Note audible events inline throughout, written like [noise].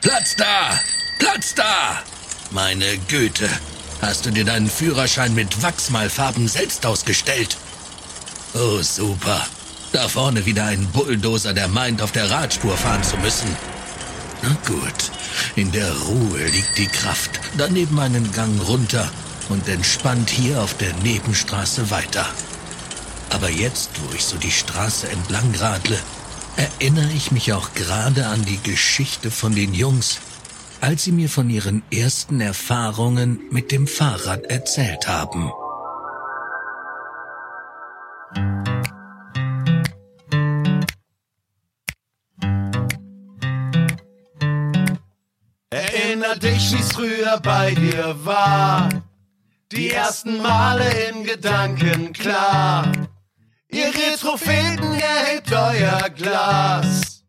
Platz da! Platz da! Meine Güte, hast du dir deinen Führerschein mit Wachsmalfarben selbst ausgestellt? Oh, super. Da vorne wieder ein Bulldozer, der meint, auf der Radspur fahren zu müssen. Na gut, in der Ruhe liegt die Kraft. Daneben einen Gang runter und entspannt hier auf der Nebenstraße weiter. Aber jetzt, wo ich so die Straße entlang radle, erinnere ich mich auch gerade an die Geschichte von den Jungs, als sie mir von ihren ersten Erfahrungen mit dem Fahrrad erzählt haben. Erinner dich, wie's früher bei dir war. Die ersten Male in Gedanken klar. Ihr Retropheten erhebt euer Glas.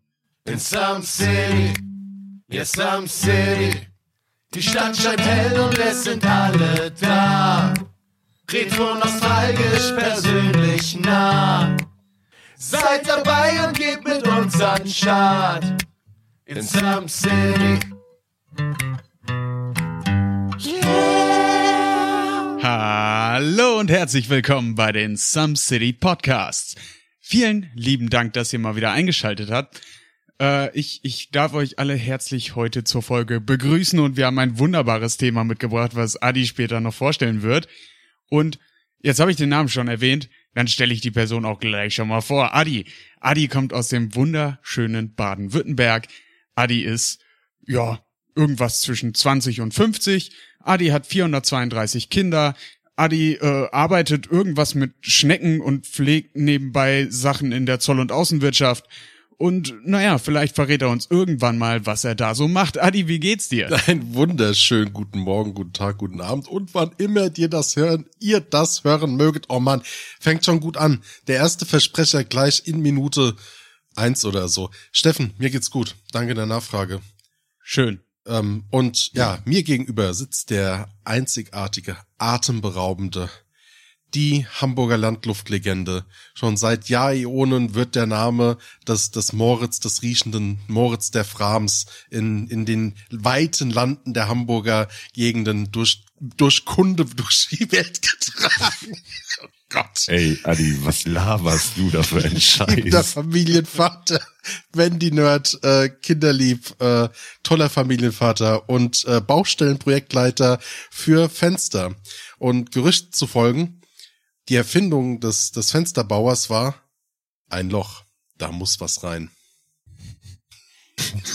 In Some City, ja Some City. Die Stadt scheint hell und es sind alle da. Retro nostalgisch, persönlich nah. Seid dabei und gebt mit uns an Start. In Some City. Hallo und herzlich willkommen bei den Some City Podcasts. Vielen lieben Dank, dass ihr mal wieder eingeschaltet habt. Äh, ich, ich darf euch alle herzlich heute zur Folge begrüßen und wir haben ein wunderbares Thema mitgebracht, was Adi später noch vorstellen wird. Und jetzt habe ich den Namen schon erwähnt, dann stelle ich die Person auch gleich schon mal vor. Adi. Adi kommt aus dem wunderschönen Baden-Württemberg. Adi ist, ja, irgendwas zwischen 20 und 50 Adi hat 432 Kinder. Adi äh, arbeitet irgendwas mit Schnecken und pflegt nebenbei Sachen in der Zoll- und Außenwirtschaft. Und naja, vielleicht verrät er uns irgendwann mal, was er da so macht. Adi, wie geht's dir? [laughs] Einen wunderschönen guten Morgen, guten Tag, guten Abend und wann immer dir das hören, ihr das hören möget. Oh man, fängt schon gut an. Der erste Versprecher gleich in Minute eins oder so. Steffen, mir geht's gut. Danke der Nachfrage. Schön. Ähm, und ja, mir gegenüber sitzt der einzigartige, atemberaubende, die Hamburger Landluftlegende. Schon seit Jahrionen wird der Name des, des Moritz, des riechenden Moritz der Frams in, in den weiten Landen der Hamburger Gegenden durch, durch Kunde [laughs] durch die Welt getragen. Gott. Ey, Adi, was laberst du da für einen [laughs] Scheiß? Der Familienvater, Wendy Nerd, äh, Kinderlieb, äh, toller Familienvater und äh, Baustellenprojektleiter für Fenster. Und Gerücht zu folgen, die Erfindung des, des Fensterbauers war ein Loch. Da muss was rein.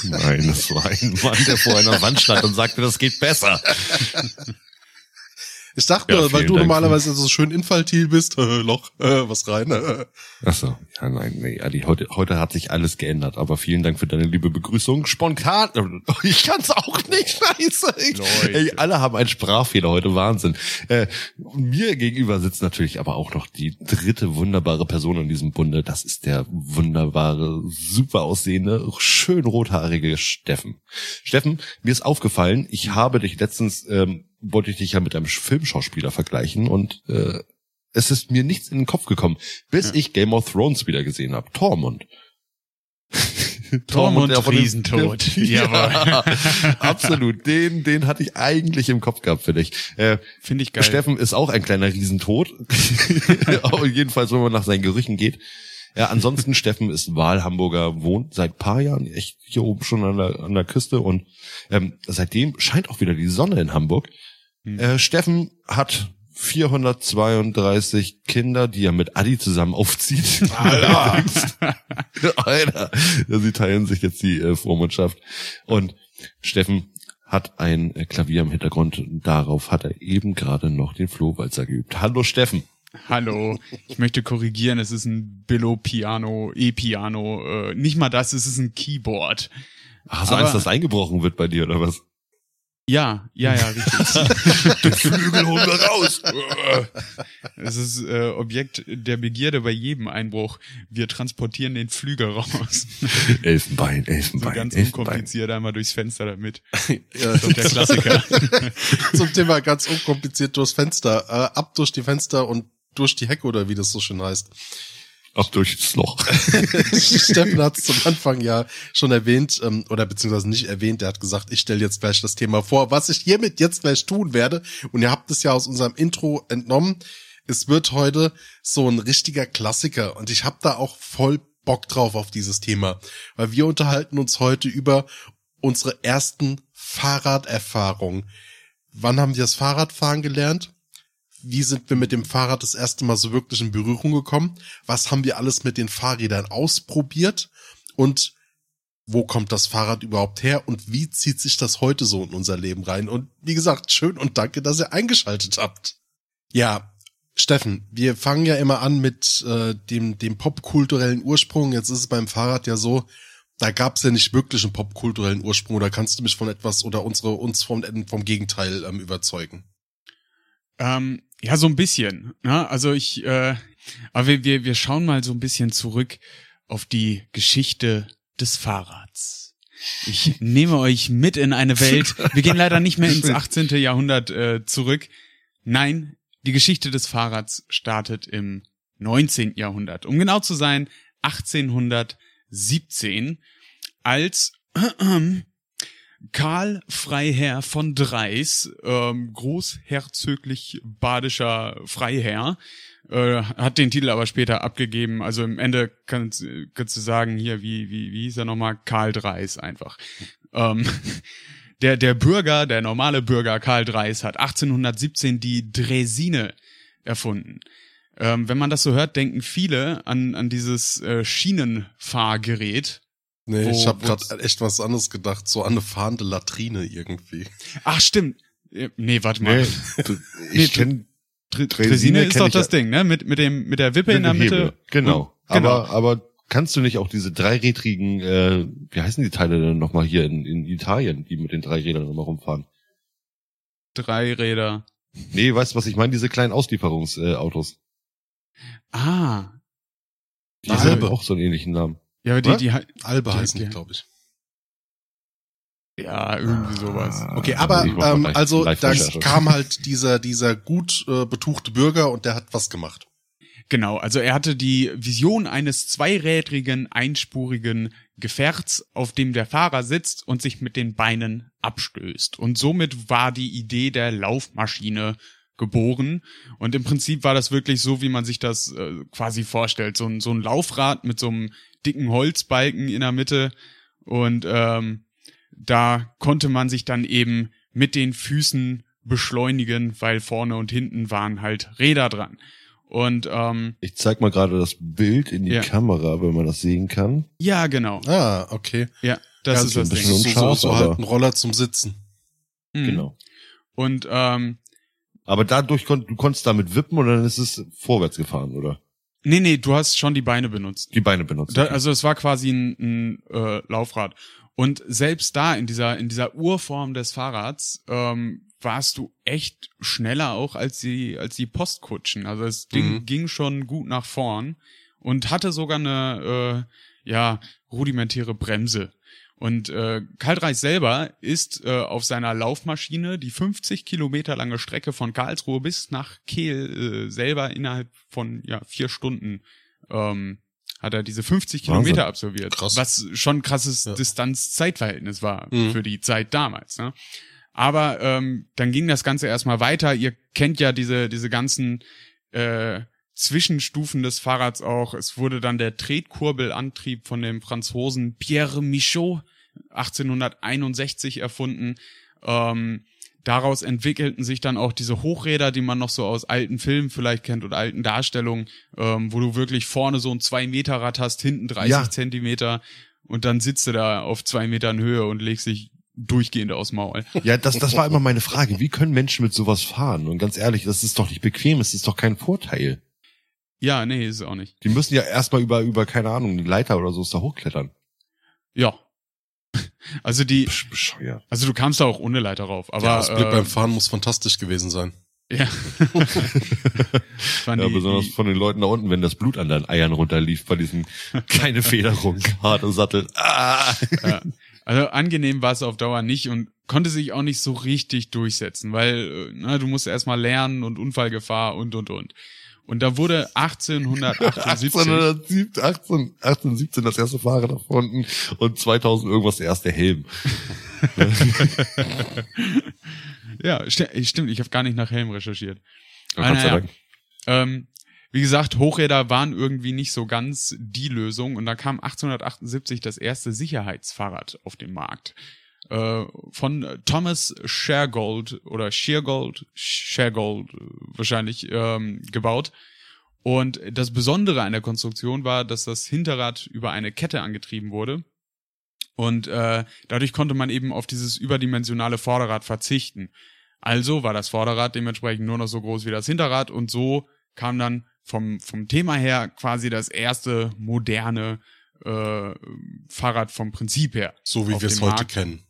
Nein, das war ein Mann, der vor einer Wand stand und sagte, das geht besser. [laughs] Ich dachte Ja, nur, weil du Dank. normalerweise so schön infantil bist, äh, [laughs] Loch, äh, was rein. Äh. Ach so, ja, nein, nee, Adi, heute, heute hat sich alles geändert, aber vielen Dank für deine liebe Begrüßung. Spontan, [laughs] ich kann's auch nicht, scheiße. Ich, ey, alle haben einen Sprachfehler heute, Wahnsinn. Äh, mir gegenüber sitzt natürlich aber auch noch die dritte wunderbare Person in diesem Bunde. Das ist der wunderbare, super aussehende, schön rothaarige Steffen. Steffen, mir ist aufgefallen, ich habe dich letztens, ähm, wollte ich dich ja mit einem Filmschauspieler vergleichen und äh, es ist mir nichts in den Kopf gekommen, bis ich Game of Thrones wieder gesehen habe. [laughs] Tormund. Tormund dem- Riesentod. [laughs] Ja, Jawohl. [laughs] absolut. Den, den hatte ich eigentlich im Kopf gehabt für dich. Äh, Finde ich geil. Steffen ist auch ein kleiner Riesentod. Jedenfalls, wenn man nach seinen Gerüchen geht. Ja, ansonsten Steffen ist Wahlhamburger, wohnt seit paar Jahren echt hier oben schon an der, an der Küste und ähm, seitdem scheint auch wieder die Sonne in Hamburg. Hm. Äh, Steffen hat 432 Kinder, die er mit Adi zusammen aufzieht. Alter! [laughs] Alter! Sie teilen sich jetzt die äh, Vormundschaft. Und Steffen hat ein äh, Klavier im Hintergrund. Darauf hat er eben gerade noch den Flohwalzer geübt. Hallo Steffen. Hallo, ich möchte korrigieren, es ist ein Billo-Piano, E-Piano, äh, nicht mal das, es ist ein Keyboard. Hast du Aber- Angst, dass eingebrochen wird bei dir oder was? Ja, ja, ja, richtig. [laughs] Den Flügel holen wir raus. [laughs] Es ist äh, Objekt der Begierde bei jedem Einbruch. Wir transportieren den Flügel raus. [laughs] Elfenbein, So Elfenbein, ganz Elfenbein. unkompliziert einmal durchs Fenster damit. Ja, Das ist der Klassiker. zum Thema ganz unkompliziert durchs Fenster, äh, ab durch die Fenster und durch die Hecke oder wie das so schön heißt. Auch durchs Loch. [laughs] Steffen hat es zum Anfang ja schon erwähnt, ähm, oder beziehungsweise nicht erwähnt, er hat gesagt, ich stelle jetzt gleich das Thema vor, was ich hiermit jetzt gleich tun werde. Und ihr habt es ja aus unserem Intro entnommen. Es wird heute so ein richtiger Klassiker und ich habe da auch voll Bock drauf auf dieses Thema, weil wir unterhalten uns heute über unsere ersten Fahrraderfahrungen. Wann haben wir das Fahrradfahren gelernt? Wie sind wir mit dem Fahrrad das erste Mal so wirklich in Berührung gekommen? Was haben wir alles mit den Fahrrädern ausprobiert? Und wo kommt das Fahrrad überhaupt her? Und wie zieht sich das heute so in unser Leben rein? Und wie gesagt, schön und danke, dass ihr eingeschaltet habt. Ja, Steffen, wir fangen ja immer an mit äh, dem, dem popkulturellen Ursprung. Jetzt ist es beim Fahrrad ja so, da gab es ja nicht wirklich einen popkulturellen Ursprung. Oder kannst du mich von etwas oder unsere uns vom, vom Gegenteil ähm, überzeugen? Ähm, ja, so ein bisschen. Ne? Also ich, äh, aber wir, wir, wir schauen mal so ein bisschen zurück auf die Geschichte des Fahrrads. Ich nehme euch mit in eine Welt. Wir gehen leider nicht mehr ins 18. Jahrhundert äh, zurück. Nein, die Geschichte des Fahrrads startet im 19. Jahrhundert. Um genau zu sein, 1817, als äh, Karl Freiherr von Dreis, ähm, großherzöglich badischer Freiherr, äh, hat den Titel aber später abgegeben. Also im Ende kannst, kannst du sagen, hier, wie, wie, wie hieß er nochmal? Karl Dreis einfach. Ähm, [laughs] der, der Bürger, der normale Bürger Karl Dreis hat 1817 die Dresine erfunden. Ähm, wenn man das so hört, denken viele an, an dieses äh, Schienenfahrgerät. Nee, Wo- ich habe gerade echt was anderes gedacht, so an eine fahrende Latrine irgendwie. Ach, stimmt. Äh, Nee, warte mal. Nee, [laughs] ich kenn Dr Dresine Dresine ist doch das. Ding, ne? Mit, mit dem, mit der Wippe in der Mitte. Genau. Und- genau. Aber, aber kannst du nicht auch diese dreirädrigen, äh, wie heißen die Teile denn nochmal hier in, in Italien, die mit den drei Rädern immer rumfahren? Drei Räder. Nee, weißt du, was ich meine? Diese kleinen Auslieferungsautos. Äh. Ah. die haben auch so einen ähnlichen Namen. Ja, aber die, die, die, Albe Die- heißen die, glaube ich. ja, irgendwie sowas. Okay, Ah, aber mach mal ähm, also da kam halt dieser dieser gut äh, betuchte Bürger und der hat was gemacht. Genau, also er hatte die Vision eines zweirädrigen, einspurigen Gefährts, auf dem der Fahrer sitzt und sich mit den Beinen abstößt. Und somit war die Idee der Laufmaschine geboren. Und im Prinzip war das wirklich so, wie man sich das äh, quasi vorstellt. So ein, so ein Laufrad mit so einem dicken Holzbalken in der Mitte. Und ähm, da konnte man sich dann eben mit den Füßen beschleunigen, weil vorne und hinten waren halt Räder dran. Und ähm, Ich zeig mal gerade das Bild in die Ja. Kamera, wenn man das sehen kann. ja, genau. Ah, okay. Ja, das ja, ist das Ding. so, so, so halt ein Roller zum Sitzen. Mhm. Genau. Und ähm, Aber dadurch kon du konntest damit wippen und dann ist es vorwärts gefahren, oder? nee, nee, du hast schon die Beine benutzt. Die Beine benutzt. Da, also es war quasi ein, ein äh, Laufrad. Und selbst da in dieser in dieser Urform des Fahrrads ähm, warst du echt schneller auch als die als die Postkutschen. Also das Ding Mhm. ging schon gut nach vorn und hatte sogar eine äh, ja rudimentäre Bremse. Und äh, Karl Dreis selber ist äh, auf seiner Laufmaschine die 50 Kilometer lange Strecke von Karlsruhe bis nach Kehl äh, selber innerhalb von ja vier Stunden ähm, hat er diese 50 Wahnsinn. Kilometer absolviert. Krass. Was schon ein krasses Ja. Distanz-Zeitverhältnis war Mhm. für die Zeit damals. Ne? Aber ähm, dann ging das Ganze erstmal weiter. Ihr kennt ja diese, diese ganzen äh, Zwischenstufen des Fahrrads auch. Es wurde dann der Tretkurbelantrieb von dem Franzosen Pierre Michaud 1861 erfunden. Ähm, daraus entwickelten sich dann auch diese Hochräder, die man noch so aus alten Filmen vielleicht kennt oder alten Darstellungen, ähm, wo du wirklich vorne so ein 2-Meter-Rad hast, hinten 30 Ja. Zentimeter und dann sitzt du da auf zwei Metern Höhe und legst dich durchgehend aus Maul. Ja, das, das war immer meine Frage. Wie können Menschen mit sowas fahren? Und ganz ehrlich, das ist doch nicht bequem, es ist doch kein Vorteil. Ja, nee, ist es auch nicht. Die müssen ja erstmal über, über, keine Ahnung, eine Leiter oder so da hochklettern. Ja. [laughs] Also die, Besch- Bescheuert. also du kamst da auch ohne Leiter rauf, aber der Ausblick äh, beim Fahren muss fantastisch gewesen sein. ja. [laughs] Ja, die, besonders die, von den Leuten da unten, wenn das Blut an deinen Eiern runterlief bei diesem [laughs] keine Federung, harte Sattel. Ah! ja. Also angenehm war es auf Dauer nicht und konnte sich auch nicht so richtig durchsetzen, weil äh, na, du musst erstmal lernen und Unfallgefahr und und und. Und da wurde 1878 1817, 18, 1817 das erste Fahrrad erfunden und 2000 irgendwas der erste Helm. [laughs] Ja, sti stimmt, ich habe gar nicht nach Helm recherchiert. Ja, Ah, naja. Dank. Ähm, wie gesagt, Hochräder waren irgendwie nicht so ganz die Lösung und da kam 1878 das erste Sicherheitsfahrrad auf den Markt. Äh, von Thomas Shergold oder Sheargold, Shergold äh, wahrscheinlich ähm, gebaut. Und das Besondere an der Konstruktion war, dass das Hinterrad über eine Kette angetrieben wurde. Und äh, dadurch konnte man eben auf dieses überdimensionale Vorderrad verzichten. Also war das Vorderrad dementsprechend nur noch so groß wie das Hinterrad und so kam dann vom, vom Thema her quasi das erste moderne äh, Fahrrad vom Prinzip her. So wie wir es heute kennen.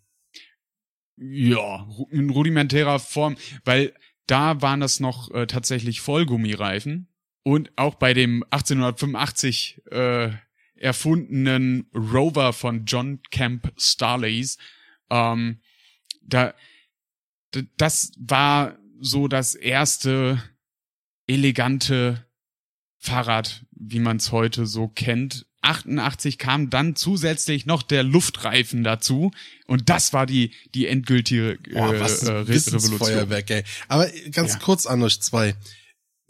Ja, in rudimentärer Form, weil da waren das noch äh, tatsächlich Vollgummireifen und auch bei dem 1885 äh, erfundenen Rover von John Camp Starleys, ähm, da das war so das erste elegante Fahrrad, wie man es heute so kennt. 88 kam dann zusätzlich noch der Luftreifen dazu und das war die die endgültige äh, Boah, was äh, ein Re- Wissensfeuerwerk, ey. Aber ganz Ja. kurz an euch zwei.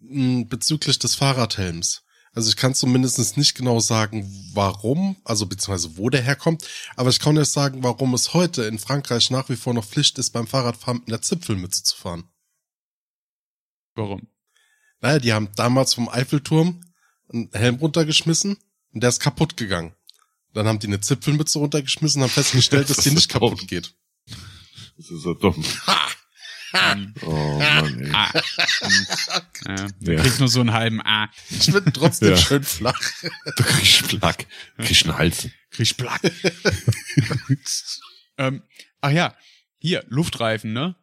m, Bezüglich des Fahrradhelms. Also ich kann zumindest nicht genau sagen, warum, also beziehungsweise wo der herkommt, aber ich kann euch sagen, warum es heute in Frankreich nach wie vor noch Pflicht ist, beim Fahrradfahren mit einer Zipfelmütze zu fahren. Warum? Naja, die haben damals vom Eiffelturm einen Helm runtergeschmissen und der ist kaputt gegangen. Dann haben die eine Zipfelmütze runtergeschmissen und haben festgestellt, [laughs] dass Das die nicht dumm. kaputt geht. Das ist so dumm. [laughs] Ähm, Oh Mann, ey. ah, [laughs] ja, du Ja. kriegst nur so einen halben A. Ich bin trotzdem Ja. schön flach. Du kriegst Plack. Kriegst einen Hals. Kriegst Plack. ähm, ach ja, hier, Luftreifen, ne?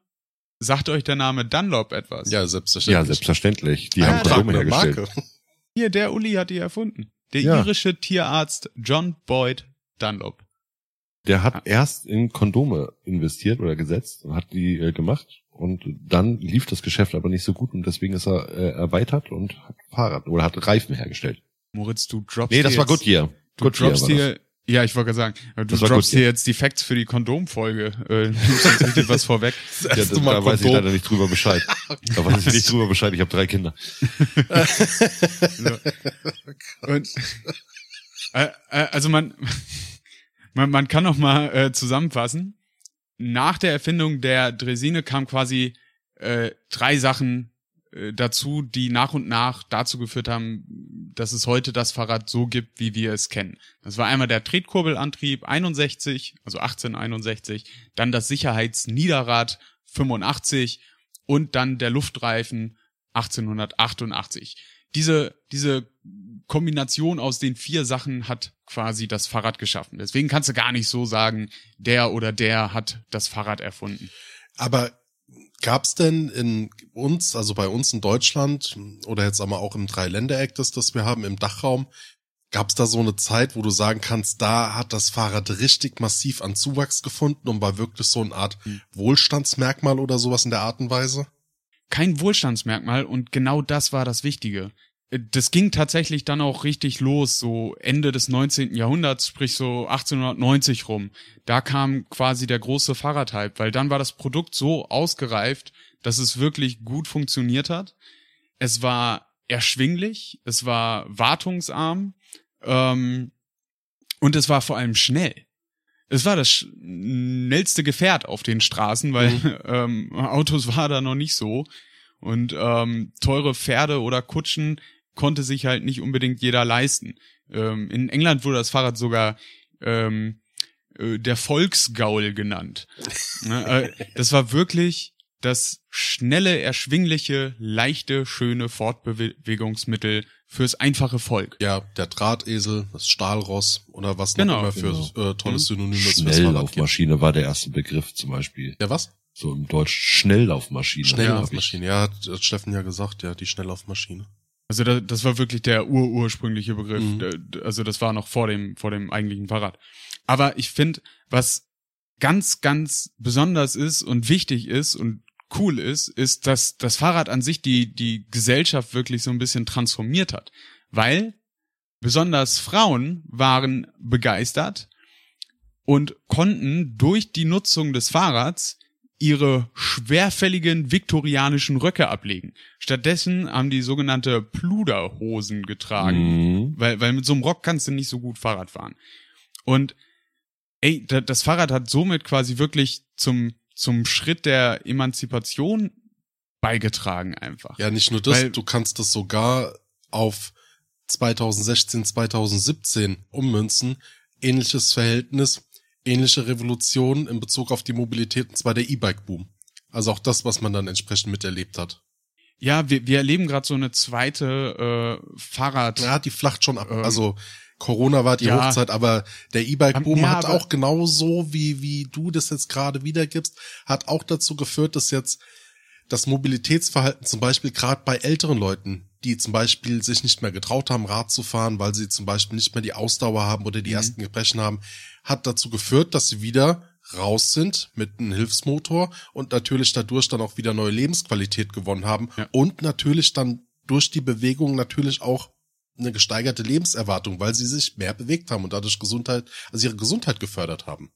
Sagt euch der Name Dunlop etwas? Ja, selbstverständlich. Ja, selbstverständlich. Die Ah, haben Kondome hergestellt. Marke. Hier, der Uli hat die erfunden. Der Ja. irische Tierarzt John Boyd Dunlop. Der hat erst in Kondome investiert oder gesetzt und hat die äh, gemacht und dann lief das Geschäft aber nicht so gut und deswegen ist er äh, erweitert und hat Fahrrad oder hat Reifen hergestellt. Moritz, du droppst Nee, das war Goodyear. Du Goodyear droppst hier, ja, ich wollte gerade sagen, du droppst hier jetzt die Facts für die Kondomfolge. Äh, du richtig was vorweg. [laughs] Das Ja, da, da weiß ich leider nicht drüber Bescheid. [laughs] Da weiß ich nicht drüber Bescheid. Ich habe drei Kinder. So. [laughs] Und, äh, äh, also man, man, man kann noch mal äh, zusammenfassen. Nach der Erfindung der Dresine kam quasi äh, drei Sachen dazu, die nach und nach dazu geführt haben, dass es heute das Fahrrad so gibt, wie wir es kennen. Das war einmal der Tretkurbelantrieb 61, also 1861, dann das Sicherheitsniederrad 85 und dann der Luftreifen 1888. Diese, diese Kombination aus den vier Sachen hat quasi das Fahrrad geschaffen. Deswegen kannst du gar nicht so sagen, der oder der hat das Fahrrad erfunden. Aber gab's denn in uns, also bei uns in Deutschland oder jetzt aber auch im Dreiländereck, das, das wir haben, im Dachraum, gab's da so eine Zeit, wo du sagen kannst, da hat das Fahrrad richtig massiv an Zuwachs gefunden und war wirklich so eine Art Hm. Wohlstandsmerkmal oder sowas in der Art und Weise? Kein Wohlstandsmerkmal und genau das war das Wichtige. Das ging tatsächlich dann auch richtig los, so Ende des 19. Jahrhunderts, sprich so 1890 rum. Da kam quasi der große Fahrradhype, weil dann war das Produkt so ausgereift, dass es wirklich gut funktioniert hat. Es war erschwinglich, es war wartungsarm ähm, und es war vor allem schnell. Es war das schnellste Gefährt auf den Straßen, weil [laughs] ähm, Autos war da noch nicht so. Und ähm, teure Pferde oder Kutschen konnte sich halt nicht unbedingt jeder leisten. Ähm, in England wurde das Fahrrad sogar ähm, äh, der Volksgaul genannt. [laughs] Ne, äh, das war wirklich das schnelle, erschwingliche, leichte, schöne Fortbewegungsmittel fürs einfache Volk. Ja, der Drahtesel, das Stahlross oder was noch Genau, immer für äh, tolles Mhm. Synonym gibt. Schnelllaufmaschine war der erste Begriff zum Beispiel. Ja, was? So im Deutsch Schnelllaufmaschine. Schnelllaufmaschine. Ja, hat, hat Steffen ja gesagt, ja, die Schnelllaufmaschine. Also da, das war wirklich der urursprüngliche Begriff. Mhm. Also das war noch vor dem vor dem eigentlichen Fahrrad. Aber ich finde, was ganz ganz besonders ist und wichtig ist und cool ist, ist, dass das Fahrrad an sich die, die Gesellschaft wirklich so ein bisschen transformiert hat. Weil besonders Frauen waren begeistert und konnten durch die Nutzung des Fahrrads ihre schwerfälligen viktorianischen Röcke ablegen. Stattdessen haben die sogenannte Pluderhosen getragen, Mhm. weil, weil mit so einem Rock kannst du nicht so gut Fahrrad fahren. Und ey, da, das Fahrrad hat somit quasi wirklich zum, zum Schritt der Emanzipation beigetragen einfach. Ja, nicht nur das, Weil- du kannst das sogar auf 2016, 2017 ummünzen. Ähnliches Verhältnis, ähnliche Revolution in Bezug auf die Mobilität, und zwar der E-Bike-Boom. Also auch das, was man dann entsprechend miterlebt hat. Ja, wir, wir erleben gerade so eine zweite äh, Fahrrad. Ja, die flacht schon ab. Ähm, also Corona war die ja. Hochzeit, aber der E-Bike-Boom Ja, hat auch genauso, wie, wie du das jetzt gerade wiedergibst, hat auch dazu geführt, dass jetzt das Mobilitätsverhalten zum Beispiel gerade bei älteren Leuten, die zum Beispiel sich nicht mehr getraut haben, Rad zu fahren, weil sie zum Beispiel nicht mehr die Ausdauer haben oder die Mhm. ersten Gebrechen haben, hat dazu geführt, dass sie wieder raus sind mit einem Hilfsmotor und natürlich dadurch dann auch wieder neue Lebensqualität gewonnen haben Ja. und natürlich dann durch die Bewegung natürlich auch eine gesteigerte Lebenserwartung, weil sie sich mehr bewegt haben und dadurch Gesundheit, also ihre Gesundheit gefördert haben.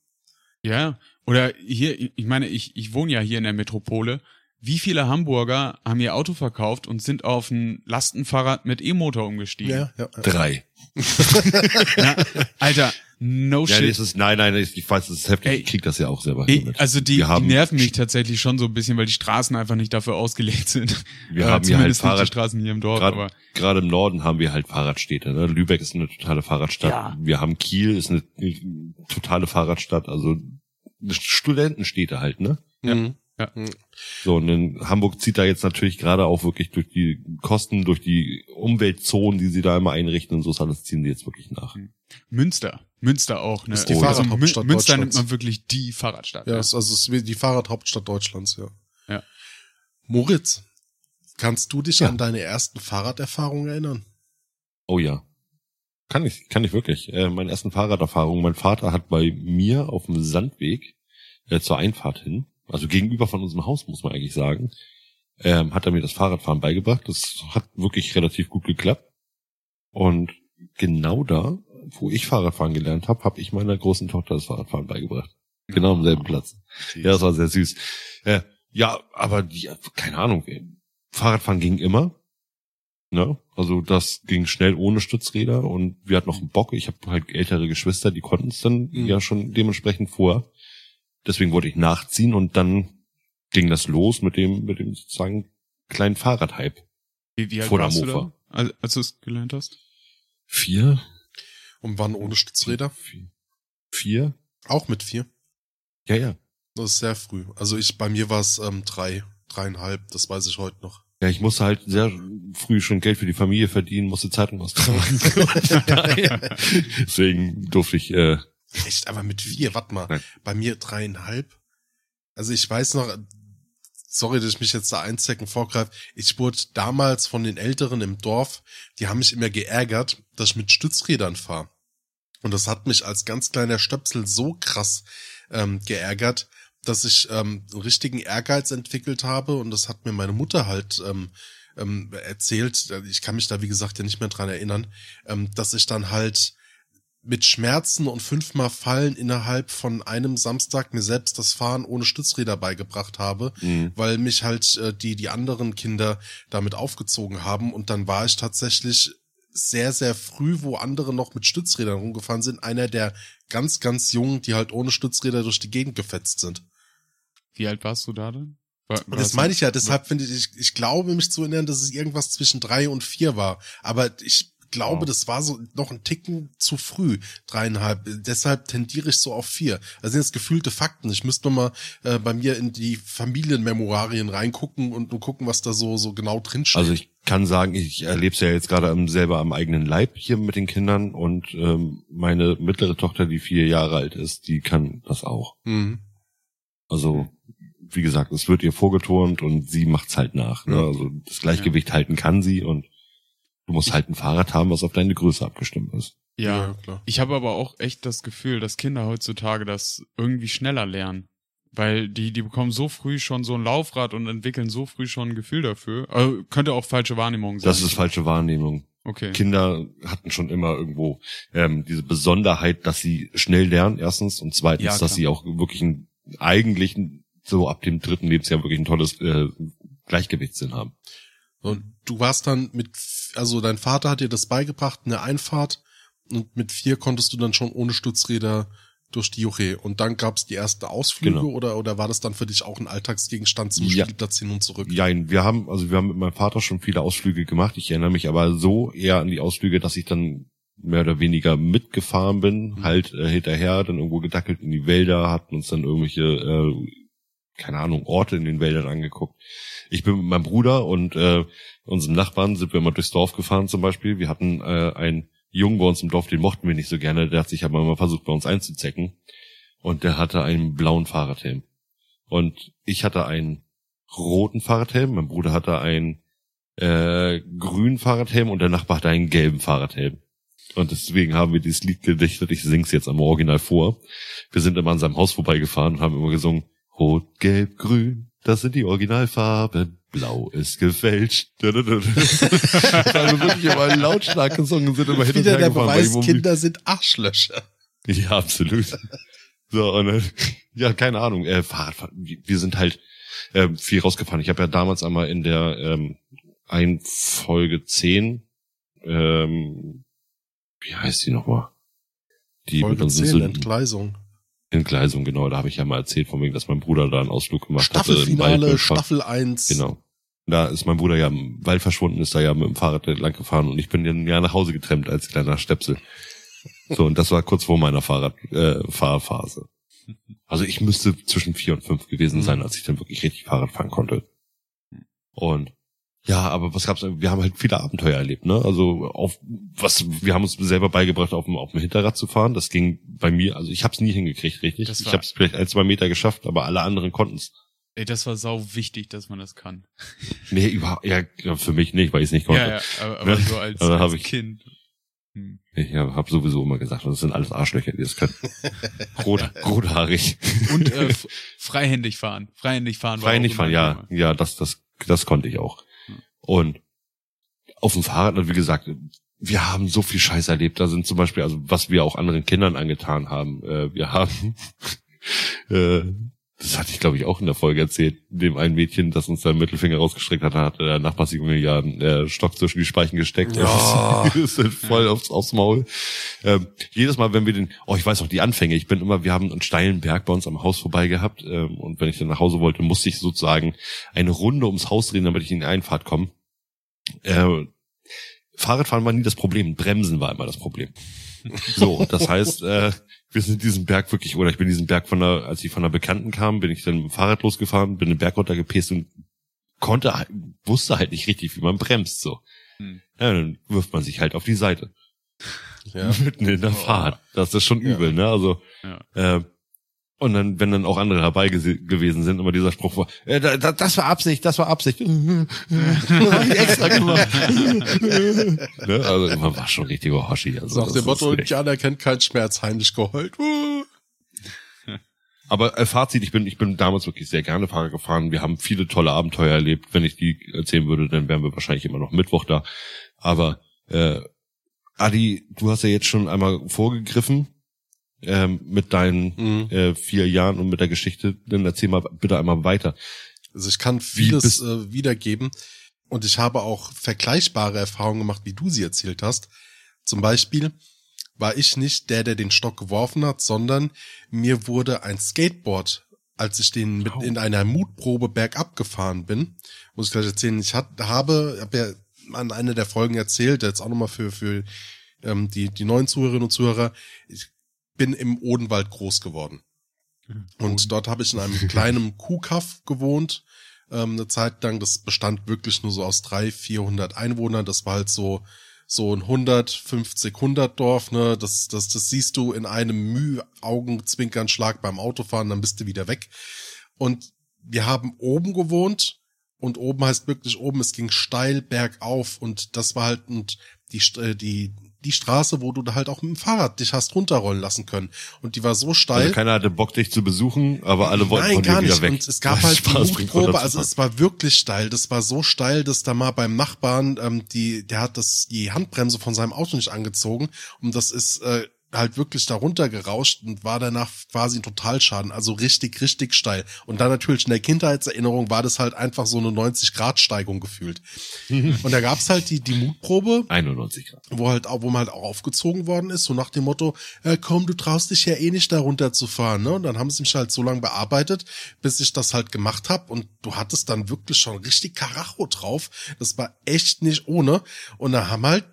Ja, oder hier, ich meine, ich, ich wohne ja hier in der Metropole. Wie viele Hamburger haben ihr Auto verkauft und sind auf ein Lastenfahrrad mit E-Motor umgestiegen? ja, ja. Drei. [laughs] Na, Alter, no Ja, shit. das ist, nein, nein, ich weiß, das ist heftig. Ey, ich krieg das ja auch selber mit. also die, die nerven mich tatsächlich schon so ein bisschen, weil die Straßen einfach nicht dafür ausgelegt sind. Wir Äh, haben hier halt zumindest nicht Fahrrad- die Straßen hier im Dorf, aber Gerade gerade im Norden haben wir halt Fahrradstädte. Ne? Lübeck ist eine totale Fahrradstadt. Ja. Wir haben Kiel, ist eine, eine totale Fahrradstadt. Also Studentenstädte halt, ne? Ja. Mhm. So, und in Hamburg zieht da jetzt natürlich gerade auch wirklich durch die Kosten, durch die Umweltzonen, die sie da immer einrichten und so, alles ziehen die jetzt wirklich nach. Münster. Münster auch, ne? Ist die also Fahrradhauptstadt Mün- Münster nimmt man wirklich die Fahrradstadt. Ja, ne? es- also es ist wie die Fahrradhauptstadt Deutschlands, ja. Ja. Moritz, kannst du dich Ja. an deine ersten Fahrraderfahrungen erinnern? Oh ja. Kann ich, kann ich wirklich. Äh, meine ersten Fahrraderfahrungen. Mein Vater hat bei mir auf dem Sandweg äh, zur Einfahrt hin, also gegenüber von unserem Haus, muss man eigentlich sagen, ähm, hat er mir das Fahrradfahren beigebracht. Das hat wirklich relativ gut geklappt. Und genau da, wo ich Fahrradfahren gelernt habe, habe ich meiner großen Tochter das Fahrradfahren beigebracht. Genau am selben Platz. Ja, das war sehr süß. Äh, ja, aber die, keine Ahnung, Fahrradfahren ging immer. Ne? Also das ging schnell ohne Stützräder und wir hatten noch einen Bock. Ich habe halt ältere Geschwister, die konnten es dann Mhm. ja schon dementsprechend vor. Deswegen wollte ich nachziehen und dann ging das los mit dem, mit dem sozusagen kleinen Fahrradhype. Wie, wie alt Vor der warst du Mofa. da, als, als du es gelernt hast? Vier? Und wann ohne Stützräder? Vier? Vier? Auch mit vier. Ja, ja. Das ist sehr früh. Also ich, bei mir war es ähm, drei, dreieinhalb, das weiß ich heute noch. Ja, ich musste halt sehr früh schon Geld für die Familie verdienen, musste Zeitung austragen. [laughs] [laughs] Deswegen durfte ich, äh, Echt, aber mit vier, warte mal. Nein. Bei mir dreieinhalb. Also ich weiß noch, sorry, dass ich mich jetzt da ein Second vorgreife. Ich wurde damals von den Älteren im Dorf, die haben mich immer geärgert, dass ich mit Stützrädern fahre. Und das hat mich als ganz kleiner Stöpsel so krass ähm, geärgert, dass ich ähm, einen richtigen Ehrgeiz entwickelt habe. Und das hat mir meine Mutter halt ähm, ähm, erzählt. Ich kann mich da, wie gesagt, ja nicht mehr dran erinnern, ähm, dass ich dann halt mit Schmerzen und fünfmal Fallen innerhalb von einem Samstag mir selbst das Fahren ohne Stützräder beigebracht habe, mh. weil mich halt äh, die die anderen Kinder damit aufgezogen haben und dann war ich tatsächlich sehr sehr früh, wo andere noch mit Stützrädern rumgefahren sind, einer der ganz ganz jungen, die halt ohne Stützräder durch die Gegend gefetzt sind. Wie alt warst du da denn? War, Und das meine ich ja, deshalb finde ich, ich, ich glaube mich zu erinnern, dass es irgendwas zwischen drei und vier war. Aber ich glaube, Wow. das war so noch ein Ticken zu früh, dreieinhalb. Deshalb tendiere ich so auf vier. Das sind jetzt gefühlte Fakten. Ich müsste noch mal äh, bei mir in die Familienmemorarien reingucken und, und gucken, was da so, so genau drinsteht. Also ich kann sagen, ich erlebe es ja jetzt gerade am- selber am eigenen Leib hier mit den Kindern und ähm, meine mittlere Tochter, die vier Jahre alt ist, die kann das auch. Mhm. Also wie gesagt, es wird ihr vorgeturnt und sie macht's halt nach. Ne? Ja. Also das Gleichgewicht halten kann sie und du musst halt ein Fahrrad haben, was auf deine Größe abgestimmt ist. Ja. klar. Ich habe aber auch echt das Gefühl, dass Kinder heutzutage das irgendwie schneller lernen. Weil die, die bekommen so früh schon so ein Laufrad und entwickeln so früh schon ein Gefühl dafür. Also könnte auch falsche Wahrnehmung sein. Das ist falsche Wahrnehmung. okay. Kinder hatten schon immer irgendwo ähm, diese Besonderheit, dass sie schnell lernen, erstens, und zweitens, Ja, dass sie auch wirklich ein, eigentlich ein, so ab dem dritten Lebensjahr wirklich ein tolles äh, Gleichgewichtssinn haben. Und du warst dann mit, also dein Vater hat dir das beigebracht in der Einfahrt und mit vier konntest du dann schon ohne Stützräder durch die Juche. Und dann gab es die ersten Ausflüge Genau. oder, oder war das dann für dich auch ein Alltagsgegenstand zum Ja. Spielplatz hin und zurück? Ja, wir haben, also wir haben mit meinem Vater schon viele Ausflüge gemacht. Ich erinnere mich aber so eher an die Ausflüge, dass ich dann mehr oder weniger mitgefahren bin, Mhm. halt äh, hinterher, dann irgendwo gedackelt in die Wälder, hatten uns dann irgendwelche, äh, keine Ahnung, Orte in den Wäldern angeguckt. Ich bin mit meinem Bruder und äh, unserem Nachbarn sind wir immer durchs Dorf gefahren zum Beispiel. Wir hatten äh, einen Jungen bei uns im Dorf, den mochten wir nicht so gerne, der hat sich aber immer versucht, bei uns einzuzecken. Und der hatte einen blauen Fahrradhelm. Und ich hatte einen roten Fahrradhelm, mein Bruder hatte einen äh, grünen Fahrradhelm und der Nachbar hatte einen gelben Fahrradhelm. Und deswegen haben wir dieses Lied gedichtet, ich sing's jetzt am Original vor. Wir sind immer an seinem Haus vorbeigefahren und haben immer gesungen, Rot, Gelb, Grün, das sind die Originalfarben. Blau ist gefälscht. [laughs] Wir wirklich immer lautstark gesungen sind immer hin und Wieder her der Beweis, Kinder sind Arschlöcher. ja, absolut. So, und dann, ja, keine Ahnung, äh, Fahrradfahren, wir sind halt äh, viel rausgefahren. Ich habe ja damals einmal in der ähm, ein Folge 10, ähm, wie heißt die nochmal? Die Folge mit unseren 10, Sünden. Entgleisung. Entgleisung, genau, da habe ich ja mal erzählt, von wegen, dass mein Bruder da einen Ausflug gemacht hatte. Wald Staffelfinale, Staffel 1. Genau. Da ist mein Bruder ja im Wald verschwunden, ist da ja mit dem Fahrrad lang gefahren und ich bin dann ja nach Hause getrennt als kleiner Stepsel. So, und das war kurz vor meiner Fahrradfahrphase. Äh, Fahrphase. Also ich müsste zwischen vier und fünf gewesen sein, als ich dann wirklich richtig Fahrrad fahren konnte. Und ja, aber was gab's? Wir haben halt viele Abenteuer erlebt, ne? Also auf was wir haben uns selber beigebracht, auf dem, auf dem Hinterrad zu fahren. Das ging bei mir, also ich habe es nie hingekriegt, richtig. Das Ich habe es vielleicht ein, zwei Meter geschafft, aber alle anderen konnten es. Ey, das war sau wichtig, dass man das kann. Nee, überhaupt, ja, für mich nicht, weil ich es nicht konnte. Ja, ja, aber, aber Ja, so als, aber als ich- Kind. Hm. Ich habe sowieso immer gesagt, das sind alles Arschlöcher, die das können. [laughs] Rot, rothaarig. Und äh, [laughs] freihändig fahren. Freihändig fahren. war Frei auch nicht immer fahren, ja, Thema. ja, das, das, das konnte ich auch. Und auf dem Fahrrad, wie gesagt, wir haben so viel Scheiß erlebt. Da sind zum Beispiel, also was wir auch anderen Kindern angetan haben. Äh, wir haben, [laughs] äh, das hatte ich glaube ich auch in der Folge erzählt, dem einen Mädchen, das uns seinen Mittelfinger rausgestreckt hat, hat der Nachbarsjunge ja einen äh, Stock zwischen die Speichen gesteckt. Ja. [laughs] ist voll aufs, aufs Maul. Ähm, jedes Mal, wenn wir den, oh, ich weiß noch die Anfänge. Ich bin immer, wir haben einen steilen Berg bei uns am Haus vorbei gehabt ähm, und wenn ich dann nach Hause wollte, musste ich sozusagen eine Runde ums Haus drehen, damit ich in die Einfahrt komme. Äh, Fahrradfahren war nie das Problem, Bremsen war immer das Problem. [laughs] So, das heißt, äh, wir sind diesen Berg wirklich, oder ich bin diesen Berg von der, als ich von der Bekannten kam, bin ich dann mit dem Fahrrad losgefahren, bin den Berg runtergepäst und konnte, halt- wusste halt nicht richtig, wie man bremst, so. Hm. Ja, dann wirft man sich halt auf die Seite. Ja. [laughs] Mitten in der Fahrt. Das ist schon übel, ne? Also, Ja. äh, und dann, wenn dann auch andere dabei gewesen sind, immer dieser Spruch war, äh, da, da, das war Absicht, das war Absicht. das hab ich extra gemacht. ne? Also man war schon richtiger Hoshi. Also, So nach dem Motto, Jana kennt keinen Schmerz, heimlich geheult. Aber äh, Fazit, ich bin, ich bin damals wirklich sehr gerne Fahrrad gefahren. Wir haben viele tolle Abenteuer erlebt. Wenn ich die erzählen würde, dann wären wir wahrscheinlich immer noch Mittwoch da. Aber äh, Adi, du hast ja jetzt schon einmal vorgegriffen ähm, mit deinen Mhm. äh, vier Jahren und mit der Geschichte. Dann erzähl mal bitte einmal weiter. Also ich kann vieles äh, wiedergeben und ich habe auch vergleichbare Erfahrungen gemacht, wie du sie erzählt hast. Zum Beispiel war ich nicht der, der den Stock geworfen hat, sondern mir wurde ein Skateboard, als ich den mit in einer Mutprobe bergab gefahren bin, muss ich gleich erzählen. Ich hat, habe, habe ja an einer der Folgen erzählt, jetzt auch nochmal für für ähm, die die neuen Zuhörerinnen und Zuhörer. Ich bin im Odenwald groß geworden. Und dort habe ich in einem [laughs] kleinen Kuhkaff gewohnt, ähm, eine Zeit lang. Das bestand wirklich nur so aus drei, 400 Einwohnern. Das war halt so, so ein 150, 100 Dorf, ne. Das, das, das siehst du in einem Müh-Augenzwinkernschlag beim Autofahren, dann bist du wieder weg. Und wir haben oben gewohnt und oben heißt wirklich oben, es ging steil bergauf und das war halt, und die, äh, die, die Straße, wo du da halt auch mit dem Fahrrad dich hast runterrollen lassen können. Und die war so steil. Also keiner hatte Bock, dich zu besuchen, aber alle wollten Nein, von gar dir wieder nicht. weg. Und es gab halt [laughs] Spaß die Mutprobe, also es war wirklich steil. Das war so steil, dass da mal beim Nachbarn, ähm, die, der hat das, die Handbremse von seinem Auto nicht angezogen und das ist äh, halt wirklich darunter gerauscht und war danach quasi ein Totalschaden, also richtig, richtig steil. Und dann natürlich in der Kindheitserinnerung war das halt einfach so eine 90-Grad-Steigung gefühlt. [laughs] und da gab's halt die, die Mutprobe, 91 Grad. wo halt auch, wo man halt auch aufgezogen worden ist, so nach dem Motto, äh, komm, du traust dich ja eh nicht da runter zu fahren, ne? Und dann haben sie mich halt so lange bearbeitet, bis ich das halt gemacht hab und du hattest dann wirklich schon richtig Karacho drauf. Das war echt nicht ohne. Und da haben halt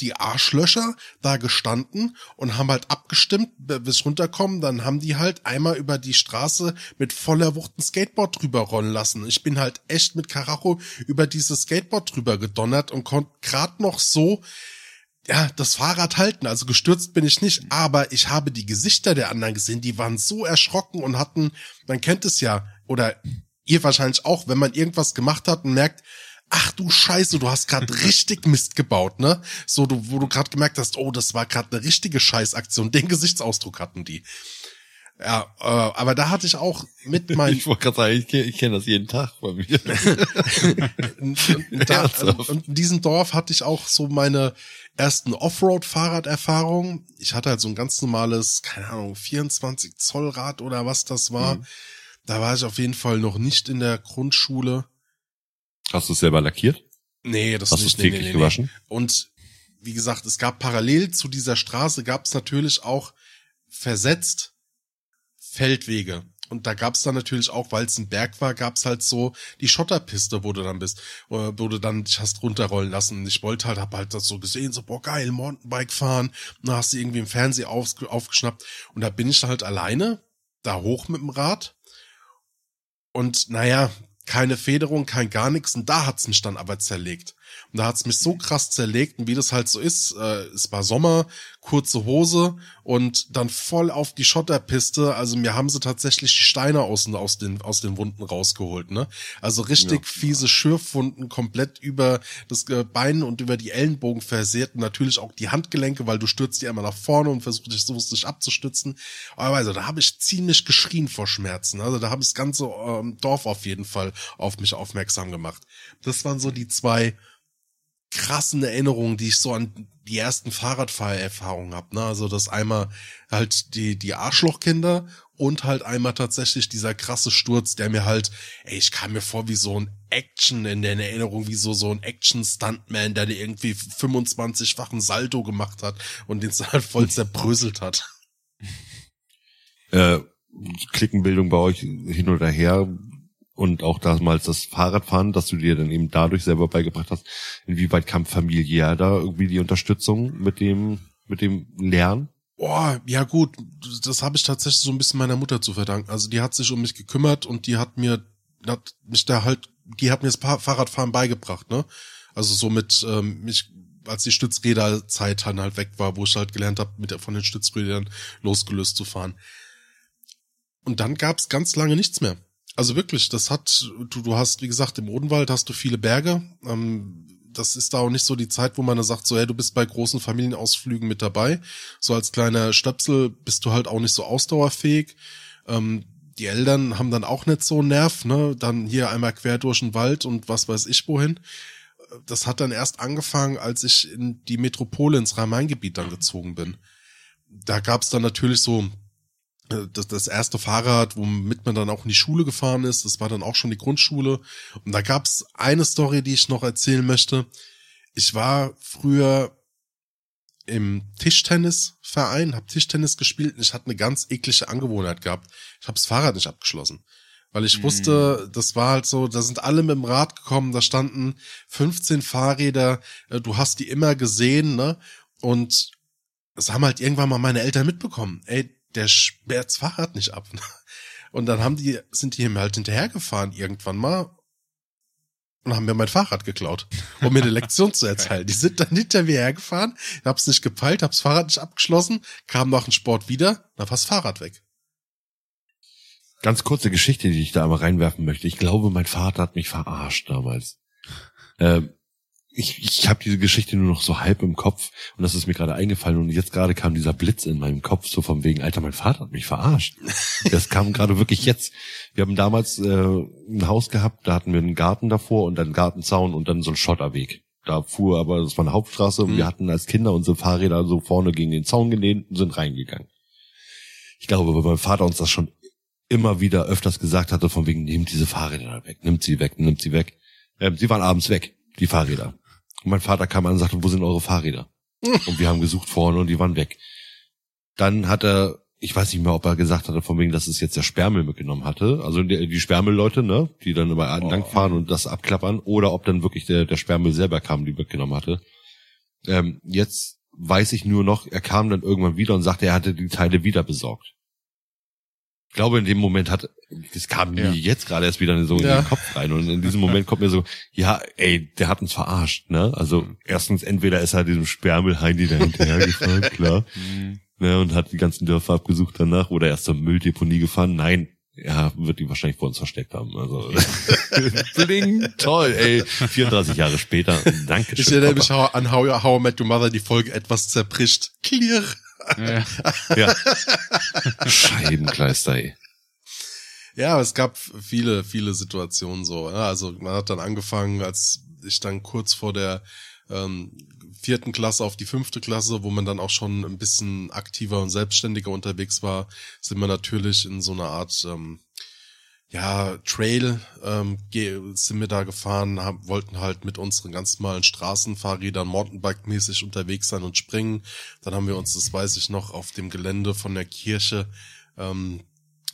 die Arschlöcher da gestanden und haben halt abgestimmt, bis runterkommen, dann haben die halt einmal über die Straße mit voller Wucht ein Skateboard drüber rollen lassen. Ich bin halt echt mit Karacho über dieses Skateboard drüber gedonnert und konnte grad noch so ja, das Fahrrad halten. Also gestürzt bin ich nicht, aber ich habe die Gesichter der anderen gesehen, die waren so erschrocken und hatten, man kennt es ja, oder ihr wahrscheinlich auch, wenn man irgendwas gemacht hat und merkt, ach du Scheiße, du hast gerade [laughs] richtig Mist gebaut, ne? So, du, wo du gerade gemerkt hast, oh, das war gerade eine richtige Scheißaktion. Den Gesichtsausdruck hatten die. Ja, äh, aber da hatte ich auch mit [laughs] meinen Ich wollte gerade sagen, ich kenne kenn das jeden Tag bei mir. [laughs] und, und, da, und in diesem Dorf hatte ich auch so meine ersten Offroad-Fahrraderfahrungen. Ich hatte halt so ein ganz normales, keine Ahnung, 24 Zoll Rad oder was das war. Mhm. Da war ich auf jeden Fall noch nicht in der Grundschule. Hast du es selber lackiert? Nee, das Hast du nicht. es Nee, täglich nee, nee, gewaschen? Und wie gesagt, es gab parallel zu dieser Straße gab es natürlich auch versetzt Feldwege. Und da gab es dann natürlich auch, weil es ein Berg war, gab es halt so die Schotterpiste, wo du dann bist, wo du dann dich hast runterrollen lassen. Und ich wollte halt, hab halt das so gesehen, so, boah, geil, Mountainbike fahren. Und dann hast du irgendwie im Fernsehen auf, aufgeschnappt. Und da bin ich dann halt alleine, da hoch mit dem Rad. Und naja, keine Federung, kein gar nichts. Und da hat's mich dann aber zerlegt. Und da hat's mich so krass zerlegt, und wie das halt so ist, äh, es war Sommer, kurze Hose und dann voll auf die Schotterpiste. Also mir haben sie tatsächlich die Steine aus, aus, den, aus den Wunden rausgeholt. Ne? Also richtig fiese Schürfwunden, komplett über das äh, Bein und über die Ellenbogen versehrt. Und natürlich auch die Handgelenke, weil du stürzt die immer nach vorne und versuchst dich so dich abzustützen. Aber also, da habe ich ziemlich geschrien vor Schmerzen. Also da habe ich das ganze ähm, Dorf auf jeden Fall auf mich aufmerksam gemacht. Das waren so die zwei krassen Erinnerungen, die ich so an die ersten Fahrradfahrerfahrungen habe. Ne? Also das einmal halt die, die Arschlochkinder und halt einmal tatsächlich dieser krasse Sturz, der mir halt, ey, ich kam mir vor wie so ein Action in der Erinnerung, wie so, so ein Action-Stuntman, der irgendwie 25-fachen Salto gemacht hat und den halt voll [laughs] zerbröselt hat. Äh, Klickenbildung bei euch hin oder her und auch damals das Fahrradfahren, dass du dir dann eben dadurch selber beigebracht hast. Inwieweit kam familiär da irgendwie die Unterstützung mit dem, mit dem Lernen? Boah, ja gut, das habe ich tatsächlich so ein bisschen meiner Mutter zu verdanken. Also die hat sich um mich gekümmert und die hat mir, hat mich da halt, die hat mir das Fahrradfahren beigebracht, ne? Also so mit ähm, mich, als die Stützräderzeit dann halt weg war, wo ich halt gelernt habe, mit von den Stützrädern losgelöst zu fahren. Und dann gab's ganz lange nichts mehr. Also wirklich, das hat, du, du hast, wie gesagt, im Odenwald hast du viele Berge. Ähm, das ist da auch nicht so die Zeit, wo man da sagt, so, hey, du bist bei großen Familienausflügen mit dabei. So als kleiner Stöpsel bist du halt auch nicht so ausdauerfähig. Ähm, die Eltern haben dann auch nicht so einen Nerv, ne? Dann hier einmal quer durch den Wald und was weiß ich wohin. Das hat dann erst angefangen, als ich in die Metropole ins Rhein-Main-Gebiet dann gezogen bin. Da gab's dann natürlich so das, das erste Fahrrad, womit man dann auch in die Schule gefahren ist, das war dann auch schon die Grundschule. Und da gab's eine Story, die ich noch erzählen möchte. Ich war früher im Tischtennisverein, habe Tischtennis gespielt und ich hatte eine ganz eklige Angewohnheit gehabt. Ich habe das Fahrrad nicht abgeschlossen. Weil ich wusste, das war halt so, da sind alle mit dem Rad gekommen, da standen 15 Fahrräder, äh, du hast die immer gesehen, ne? Und das haben halt irgendwann mal meine Eltern mitbekommen. Ey, der sperrt das Fahrrad nicht ab. [laughs] Und dann haben die, sind die mir halt hinterhergefahren irgendwann mal und haben mir mein Fahrrad geklaut, um mir eine Lektion zu [laughs] erzählen. Die sind dann hinter mir hergefahren, hab's nicht gepeilt, hab's Fahrrad nicht abgeschlossen, kam nach dem Sport wieder, dann war das Fahrrad weg. Ganz kurze Geschichte, die ich da einmal reinwerfen möchte. Ich glaube, mein Vater hat mich verarscht damals. Ähm, ich, ich habe diese Geschichte nur noch so halb im Kopf und das ist mir gerade eingefallen und jetzt gerade kam dieser Blitz in meinem Kopf so von wegen, Alter, mein Vater hat mich verarscht. [laughs] Das kam gerade wirklich jetzt. Wir haben damals äh, ein Haus gehabt, da hatten wir einen Garten davor und einen Gartenzaun und dann so einen Schotterweg. Da fuhr aber, das war eine Hauptstraße und wir hatten als Kinder unsere Fahrräder so vorne gegen den Zaun gelehnt und sind reingegangen. Ich glaube, weil mein Vater uns das schon immer wieder öfters gesagt hatte, von wegen, nehmt diese Fahrräder weg, nimmt sie weg, nimmt sie weg. Ähm, sie waren abends weg, die Fahrräder. Und mein Vater kam an und sagte, wo sind eure Fahrräder? Und wir haben gesucht vorne und die waren weg. Dann hat er, ich weiß nicht mehr, ob er gesagt hatte, von wegen, dass es jetzt der Sperrmüll mitgenommen hatte. Also die, die Sperrmüllleute, ne, die dann immer Oh. langfahren und das abklappern, oder ob dann wirklich der, der Sperrmüll selber kam, die mitgenommen hatte. Ähm, jetzt weiß ich nur noch, er kam dann irgendwann wieder und sagte, er hatte die Teile wieder besorgt. Ich glaube, in dem Moment hat, das kam mir Ja. jetzt gerade erst wieder so in Ja. den Kopf rein und in diesem Moment kommt mir so, ja, ey, der hat uns verarscht, ne? Also erstens, entweder ist er diesem Sperrmüll-Heini da hinterhergefahren, [laughs] klar, ne, und hat die ganzen Dörfer abgesucht danach oder erst zur Mülldeponie gefahren. Nein, ja, wird die wahrscheinlich vor uns versteckt haben. Also [laughs] Bling, toll, ey. 34 Jahre später. Danke Ich schön. erinnere Papa. mich an How, How I Met Your Mother, die Folge etwas zerbricht. Clear. Ja. Ja. [laughs] Scheibenkleister, ey. Ja, es gab viele, viele Situationen so. Ja, also man hat dann angefangen, als ich dann kurz vor der ähm, vierten Klasse auf die fünfte Klasse, wo man dann auch schon ein bisschen aktiver und selbstständiger unterwegs war, sind wir natürlich in so einer Art ähm, ja, Trail ähm, sind wir da gefahren, haben, wollten halt mit unseren ganz normalen Straßenfahrrädern Mountainbike-mäßig unterwegs sein und springen. Dann haben wir uns, das weiß ich noch, auf dem Gelände von der Kirche ähm,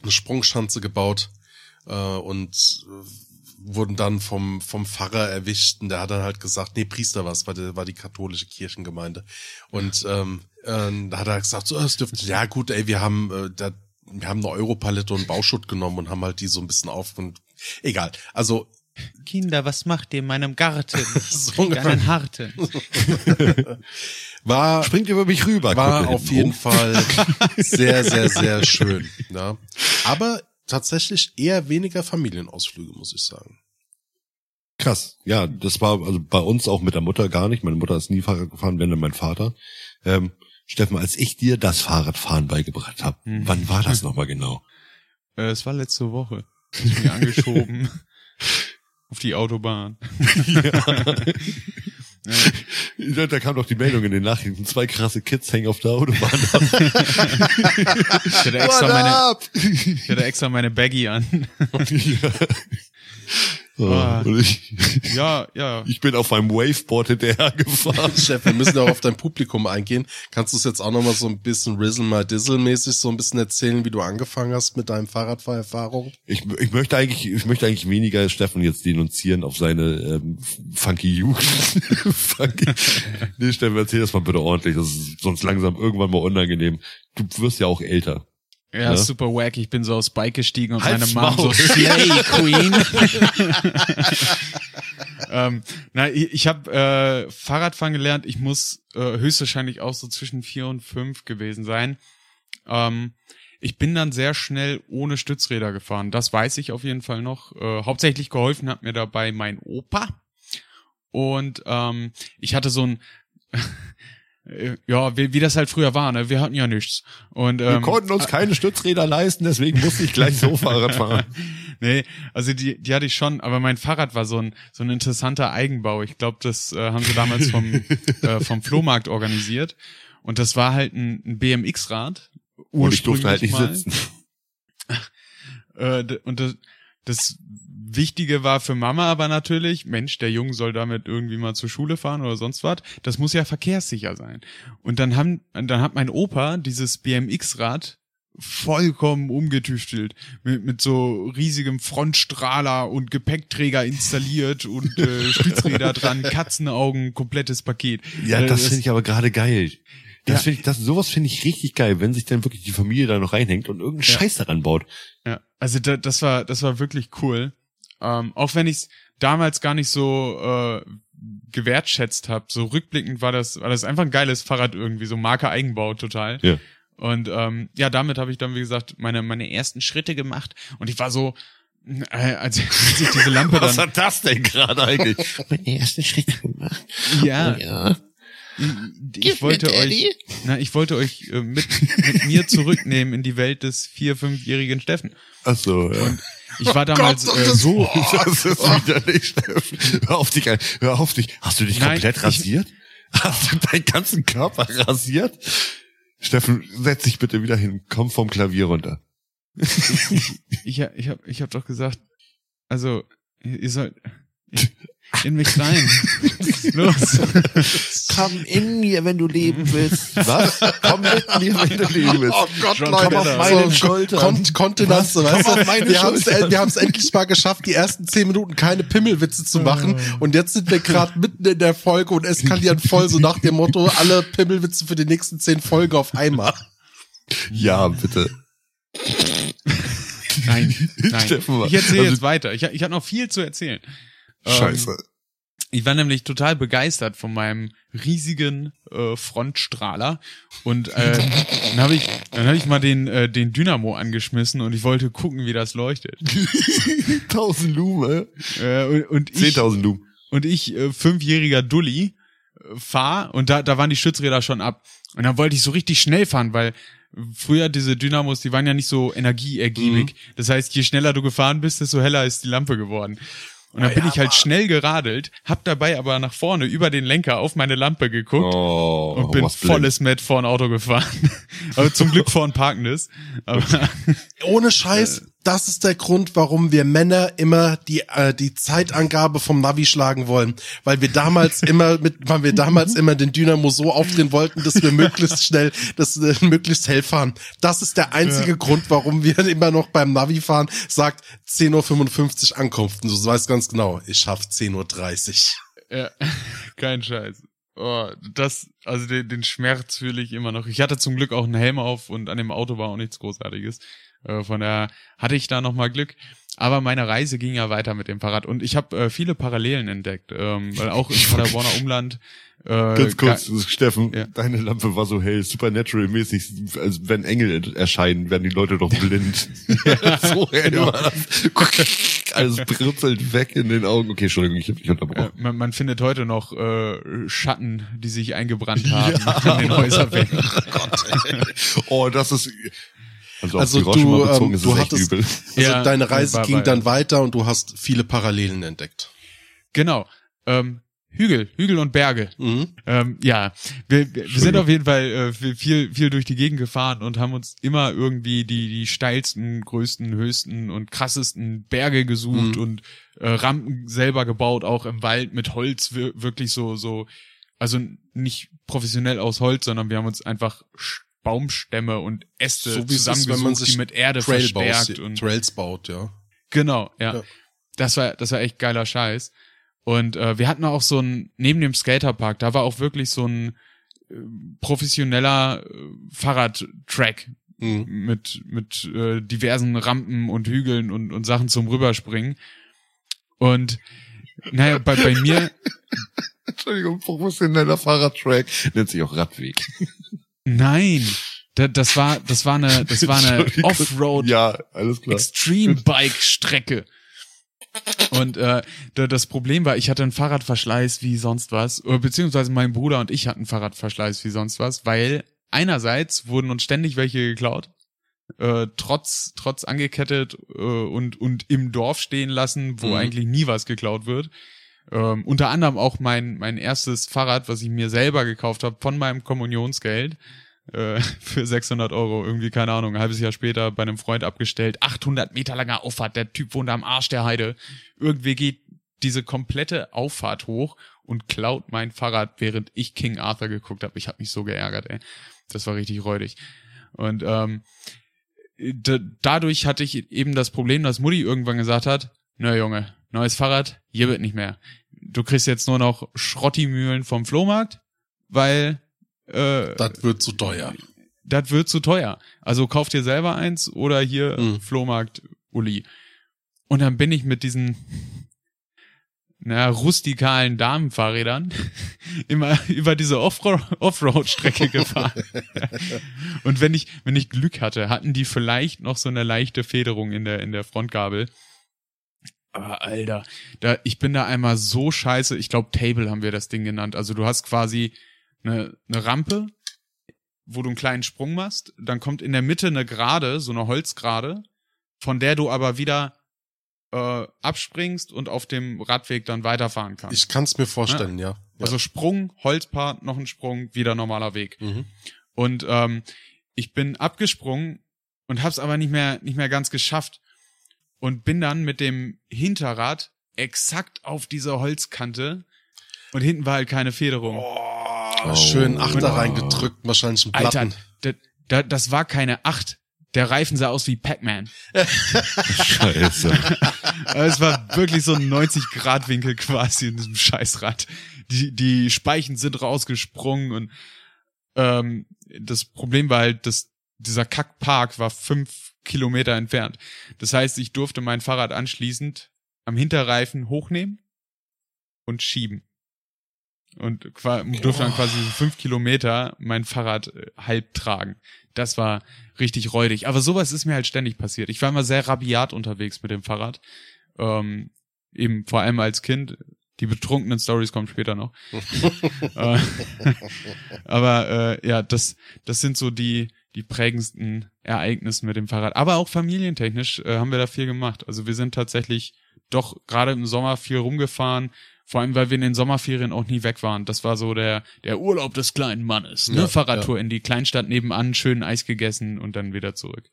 eine Sprungschanze gebaut äh, und äh, wurden dann vom vom Pfarrer erwischt und der hat dann halt gesagt, nee, Priester was, war, die- war die katholische Kirchengemeinde. Und ähm, äh, da hat er gesagt, so, das dürfte, ja gut, ey, wir haben äh, da, wir haben eine Europalette und Bauschutt genommen und haben halt die so ein bisschen auf und egal. Also Kinder, was macht ihr in meinem Garten? [laughs] So einen harten. [laughs] war Springt über mich rüber. war auf jeden rum. Fall [laughs] sehr, sehr, sehr schön. Ja. Aber tatsächlich eher weniger Familienausflüge, muss ich sagen. Krass. Ja, das war also bei uns auch mit der Mutter gar nicht. Meine Mutter ist nie Fahrrad gefahren, wenn dann mein Vater. Ähm, Steffen, als ich dir das Fahrradfahren beigebracht habe, Hm. wann war das [laughs] nochmal genau? Äh, es war letzte Woche. Du mir angeschoben. [laughs] auf die Autobahn. [laughs] Da, da kam doch die Meldung in den Nachrichten, zwei krasse Kids hängen auf der Autobahn ab. Ich hatte extra meine, up? ich hatte extra meine Baggy an. ja. Ah. und ich, Ja, ja. [laughs] ich bin auf meinem Waveboard hinterhergefahren. [laughs] Chef, wir müssen auch auf dein Publikum eingehen. Kannst du es jetzt auch nochmal so ein bisschen Rizzle mal Dizzle mäßig so ein bisschen erzählen, wie du angefangen hast mit deinem Fahrradfahrerfahrung? Ich, ich möchte eigentlich, ich möchte eigentlich weniger Steffen jetzt denunzieren auf seine ähm, funky Jugend. [laughs] funky. Nee, Steffen, erzähl das mal bitte ordentlich. Das ist sonst langsam irgendwann mal unangenehm. Du wirst ja auch älter. Ja, Ja. super wack. Ich bin so aufs Bike gestiegen und Halt's meine Mom so Maul. Slay [laughs] Queen. [laughs] ähm, na, ich, ich habe äh, Fahrradfahren gelernt. Ich muss äh, höchstwahrscheinlich auch so zwischen vier und fünf gewesen sein. Ähm, ich bin dann sehr schnell ohne Stützräder gefahren. Das weiß ich auf jeden Fall noch. Äh, hauptsächlich geholfen hat mir dabei mein Opa. Und ähm, ich hatte so ein [laughs] ja, wie, wie das halt früher war, ne? Wir hatten ja nichts. Und Wir ähm, konnten uns keine Stützräder leisten, deswegen musste ich gleich [laughs] so Fahrrad fahren. [laughs] Nee, also die, die hatte ich schon, aber mein Fahrrad war so ein, so ein interessanter Eigenbau. Ich glaube, das äh, haben sie damals vom, [laughs] äh, vom Flohmarkt organisiert. Und das war halt ein, ein BMX-Rad. Und ich durfte halt nicht mal. sitzen. Äh, und das, das Wichtige war für Mama aber natürlich, Mensch, der Junge soll damit irgendwie mal zur Schule fahren oder sonst was. Das muss ja verkehrssicher sein. Und dann haben, dann hat mein Opa dieses BMX-Rad vollkommen umgetüftelt. Mit, mit so riesigem Frontstrahler und Gepäckträger installiert und äh, [laughs] Stützräder dran, Katzenaugen, komplettes Paket. Ja, Äh, das finde ich aber gerade geil. Das Ja. finde ich, das, sowas finde ich richtig geil, wenn sich dann wirklich die Familie da noch reinhängt und irgendeinen Ja. Scheiß daran baut. Ja, also da, das war das war wirklich cool. Ähm, auch wenn ich es damals gar nicht so äh, gewertschätzt habe. So rückblickend war das war das einfach ein geiles Fahrrad irgendwie, so Marke Eigenbau total. Ja. Und ähm, ja, damit habe ich dann wie gesagt meine meine ersten Schritte gemacht und ich war so Äh, als, als ich diese Lampe [laughs] Was dann, hat das denn gerade eigentlich? [laughs] Meine ersten Schritte gemacht. ja, Ja. ich wollte euch, na, ich wollte euch äh, mit, mit mir zurücknehmen in die Welt des vier, fünfjährigen Steffen. Ach so, ja. Ich war damals Gott, äh, das- so, [laughs] [laughs] Das ist widerlich, Steffen. Hör auf dich, hör auf dich. Hast du dich Nein, komplett ich- rasiert? [laughs] Hast du deinen ganzen Körper rasiert? Steffen, setz dich bitte wieder hin. Komm vom Klavier runter. ich, ich hab, ich hab doch gesagt, also, ihr ihr sollt in mich rein. [laughs] Los. Komm in mir, wenn du leben willst. Was? Komm mit mir, wenn du leben willst. Oh Gott, John Leute, Connor. so, Meinen Schultern. Kon Kontenance, Was? weißt Komm du? auf meine wir haben es endlich mal geschafft, die ersten zehn Minuten keine Pimmelwitze zu machen. Und jetzt sind wir gerade mitten in der Folge und eskalieren voll so nach dem Motto, alle Pimmelwitze für die nächsten zehn Folgen auf einmal. Ja, bitte. Nein, nein. [laughs] Ich erzähle also- jetzt weiter. Ich, ich habe noch viel zu erzählen. Ähm, Scheiße. Ich war nämlich total begeistert von meinem riesigen äh, Frontstrahler und äh, [laughs] dann habe ich dann habe ich mal den äh, den Dynamo angeschmissen und ich wollte gucken, wie das leuchtet. [laughs] 1000 Lume. Äh, und, und ich 10.000 Lume. und ich äh, fünfjähriger Dulli äh, fahr und da da waren die Stützräder schon ab und dann wollte ich so richtig schnell fahren, weil früher diese Dynamos, die waren ja nicht so energieergiebig. Das heißt, je schneller du gefahren bist, desto heller ist die Lampe geworden. Und dann bin ich halt schnell geradelt, hab dabei aber nach vorne über den Lenker auf meine Lampe geguckt Oh, und bin volles Met vor ein Auto gefahren. [laughs] aber zum Glück vor ein parkendes. Aber [laughs] Ohne Scheiß, das ist der Grund, warum wir Männer immer die äh, die Zeitangabe vom Navi schlagen wollen, weil wir damals [laughs] immer mit weil wir damals immer den Dynamo so aufdrehen wollten, dass wir [laughs] möglichst schnell, dass wir möglichst hell fahren. Das ist der einzige Grund, warum wir [laughs] immer noch beim Navi fahren sagt 10:55 Uhr Ankunft. Und du weißt ganz genau, ich schaff 10:30 Uhr. Ja, kein Scheiß. Oh, das, also den, den Schmerz fühle ich immer noch. Ich hatte zum Glück auch einen Helm auf und an dem Auto war auch nichts Großartiges. Äh, von daher hatte ich da nochmal Glück. Aber meine Reise ging ja weiter mit dem Fahrrad und ich habe äh, viele Parallelen entdeckt, ähm, weil auch im Paderborner Umland. Äh, Ganz kurz, Steffen, Ja. deine Lampe war so hell, Supernatural-mäßig, als wenn Engel erscheinen, werden die Leute doch blind. [laughs] [laughs] so hell Genau. war das. [laughs] Alles britzelt weg in den Augen. Okay, Entschuldigung, ich hab dich äh, unterbrochen. man, man findet heute noch äh, Schatten, die sich eingebrannt haben an den Häuserwänden. oh, das ist, also, Also auf die Roche du, ähm, ist du hattest- übel. [laughs] Also Ja, deine Reise ging dann weiter und du hast viele Parallelen entdeckt. Genau. Ähm, Hügel, Hügel und Berge. Mhm. Ähm, ja, wir, wir sind auf jeden Fall äh, viel- viel, durch die Gegend gefahren und haben uns immer irgendwie die, die steilsten, größten, höchsten und krassesten Berge gesucht Mhm. und äh, Rampen selber gebaut, auch im Wald mit Holz, wir- wirklich so, so, also nicht professionell aus Holz, sondern wir haben uns einfach Sch- Baumstämme und Äste So ist, zusammengesucht, wenn man sich die mit Erde Trail verstärkt baust, und Trails baut, ja. Genau, ja. Ja. Das war, das war echt geiler Scheiß. Und äh, wir hatten auch so ein, neben dem Skaterpark, da war auch wirklich so ein äh, professioneller äh, Fahrradtrack Mhm. mit, mit äh, diversen Rampen und Hügeln und, und Sachen zum Rüberspringen. Und naja, bei, bei mir, [laughs] Entschuldigung, professioneller Fahrradtrack. Nennt sich auch Radweg. [laughs] nein, da, das war, das war eine, das war eine. [laughs] Offroad Ja, alles klar. Extreme Bike Strecke. Und äh, da- das Problem war, ich hatte einen Fahrradverschleiß wie sonst was, beziehungsweise mein Bruder und ich hatten Fahrradverschleiß wie sonst was, weil einerseits wurden uns ständig welche geklaut, äh, trotz trotz angekettet äh, und und im Dorf stehen lassen, wo Mhm. eigentlich nie was geklaut wird. Ähm, unter anderem auch mein mein erstes Fahrrad, was ich mir selber gekauft habe von meinem Kommunionsgeld äh, [laughs] für 600 Euro, irgendwie, keine Ahnung, ein halbes Jahr später bei einem Freund abgestellt. 800 Meter langer Auffahrt, der Typ wohnt am Arsch der Heide. Irgendwie geht diese komplette Auffahrt hoch und klaut mein Fahrrad, während ich King Arthur geguckt habe. Ich habe mich so geärgert, ey. Das war richtig räudig. Und ähm, dadurch hatte ich eben das Problem, dass Mutti irgendwann gesagt hat, na Junge, neues Fahrrad, hier wird nicht mehr. Du kriegst jetzt nur noch Schrottimühlen vom Flohmarkt, weil äh, Das wird zu teuer. das wird zu teuer. Also kauf dir selber eins oder hier Mhm. Flohmarkt Uli. Und dann bin ich mit diesen na, rustikalen Damenfahrrädern [laughs] immer über diese Offro- Offroad-Strecke gefahren. [laughs] Und wenn ich, wenn ich Glück hatte, hatten die vielleicht noch so eine leichte Federung in der, in der Frontgabel. Aber Alter, da, ich bin da einmal so scheiße, ich glaube Table haben wir das Ding genannt. Also du hast quasi eine, eine Rampe, wo du einen kleinen Sprung machst, dann kommt in der Mitte eine Gerade, so eine Holzgrade, von der du aber wieder äh, abspringst und auf dem Radweg dann weiterfahren kannst. Ich kann es mir vorstellen, ja. ja. Also Sprung, Holzpart, noch ein Sprung, wieder normaler Weg. Mhm. Und ähm, ich bin abgesprungen und hab's aber nicht mehr nicht mehr ganz geschafft und bin dann mit dem Hinterrad exakt auf dieser Holzkante und hinten war halt keine Federung. Oh, schön Achter Oh. reingedrückt, wahrscheinlich ein Alter, Platten. da, da, das war keine Acht. Der Reifen sah aus wie Pac-Man. Scheiße. [laughs] Es war wirklich so ein 90-Grad-Winkel quasi in diesem Scheißrad. Die, die Speichen sind rausgesprungen und ähm, das Problem war halt, dass dieser Kackpark war fünf Kilometer entfernt. Das heißt, ich durfte mein Fahrrad anschließend am Hinterreifen hochnehmen und schieben. Und durfte dann quasi so fünf Kilometer mein Fahrrad äh, halb tragen. Das war richtig räudig. Aber sowas ist mir halt ständig passiert. Ich war immer sehr rabiat unterwegs mit dem Fahrrad. Ähm, eben vor allem als Kind. Die betrunkenen Stories kommen später noch. [laughs] Äh, [laughs] Aber äh, ja, das, das sind so die, die prägendsten Ereignisse mit dem Fahrrad. Aber auch familientechnisch äh, haben wir da viel gemacht. Also wir sind tatsächlich doch gerade im Sommer viel rumgefahren. Vor allem, weil wir in den Sommerferien auch nie weg waren. Das war so der, der Urlaub des kleinen Mannes. Ne? Ja, Fahrradtour in die Kleinstadt nebenan, schön Eis gegessen und dann wieder zurück.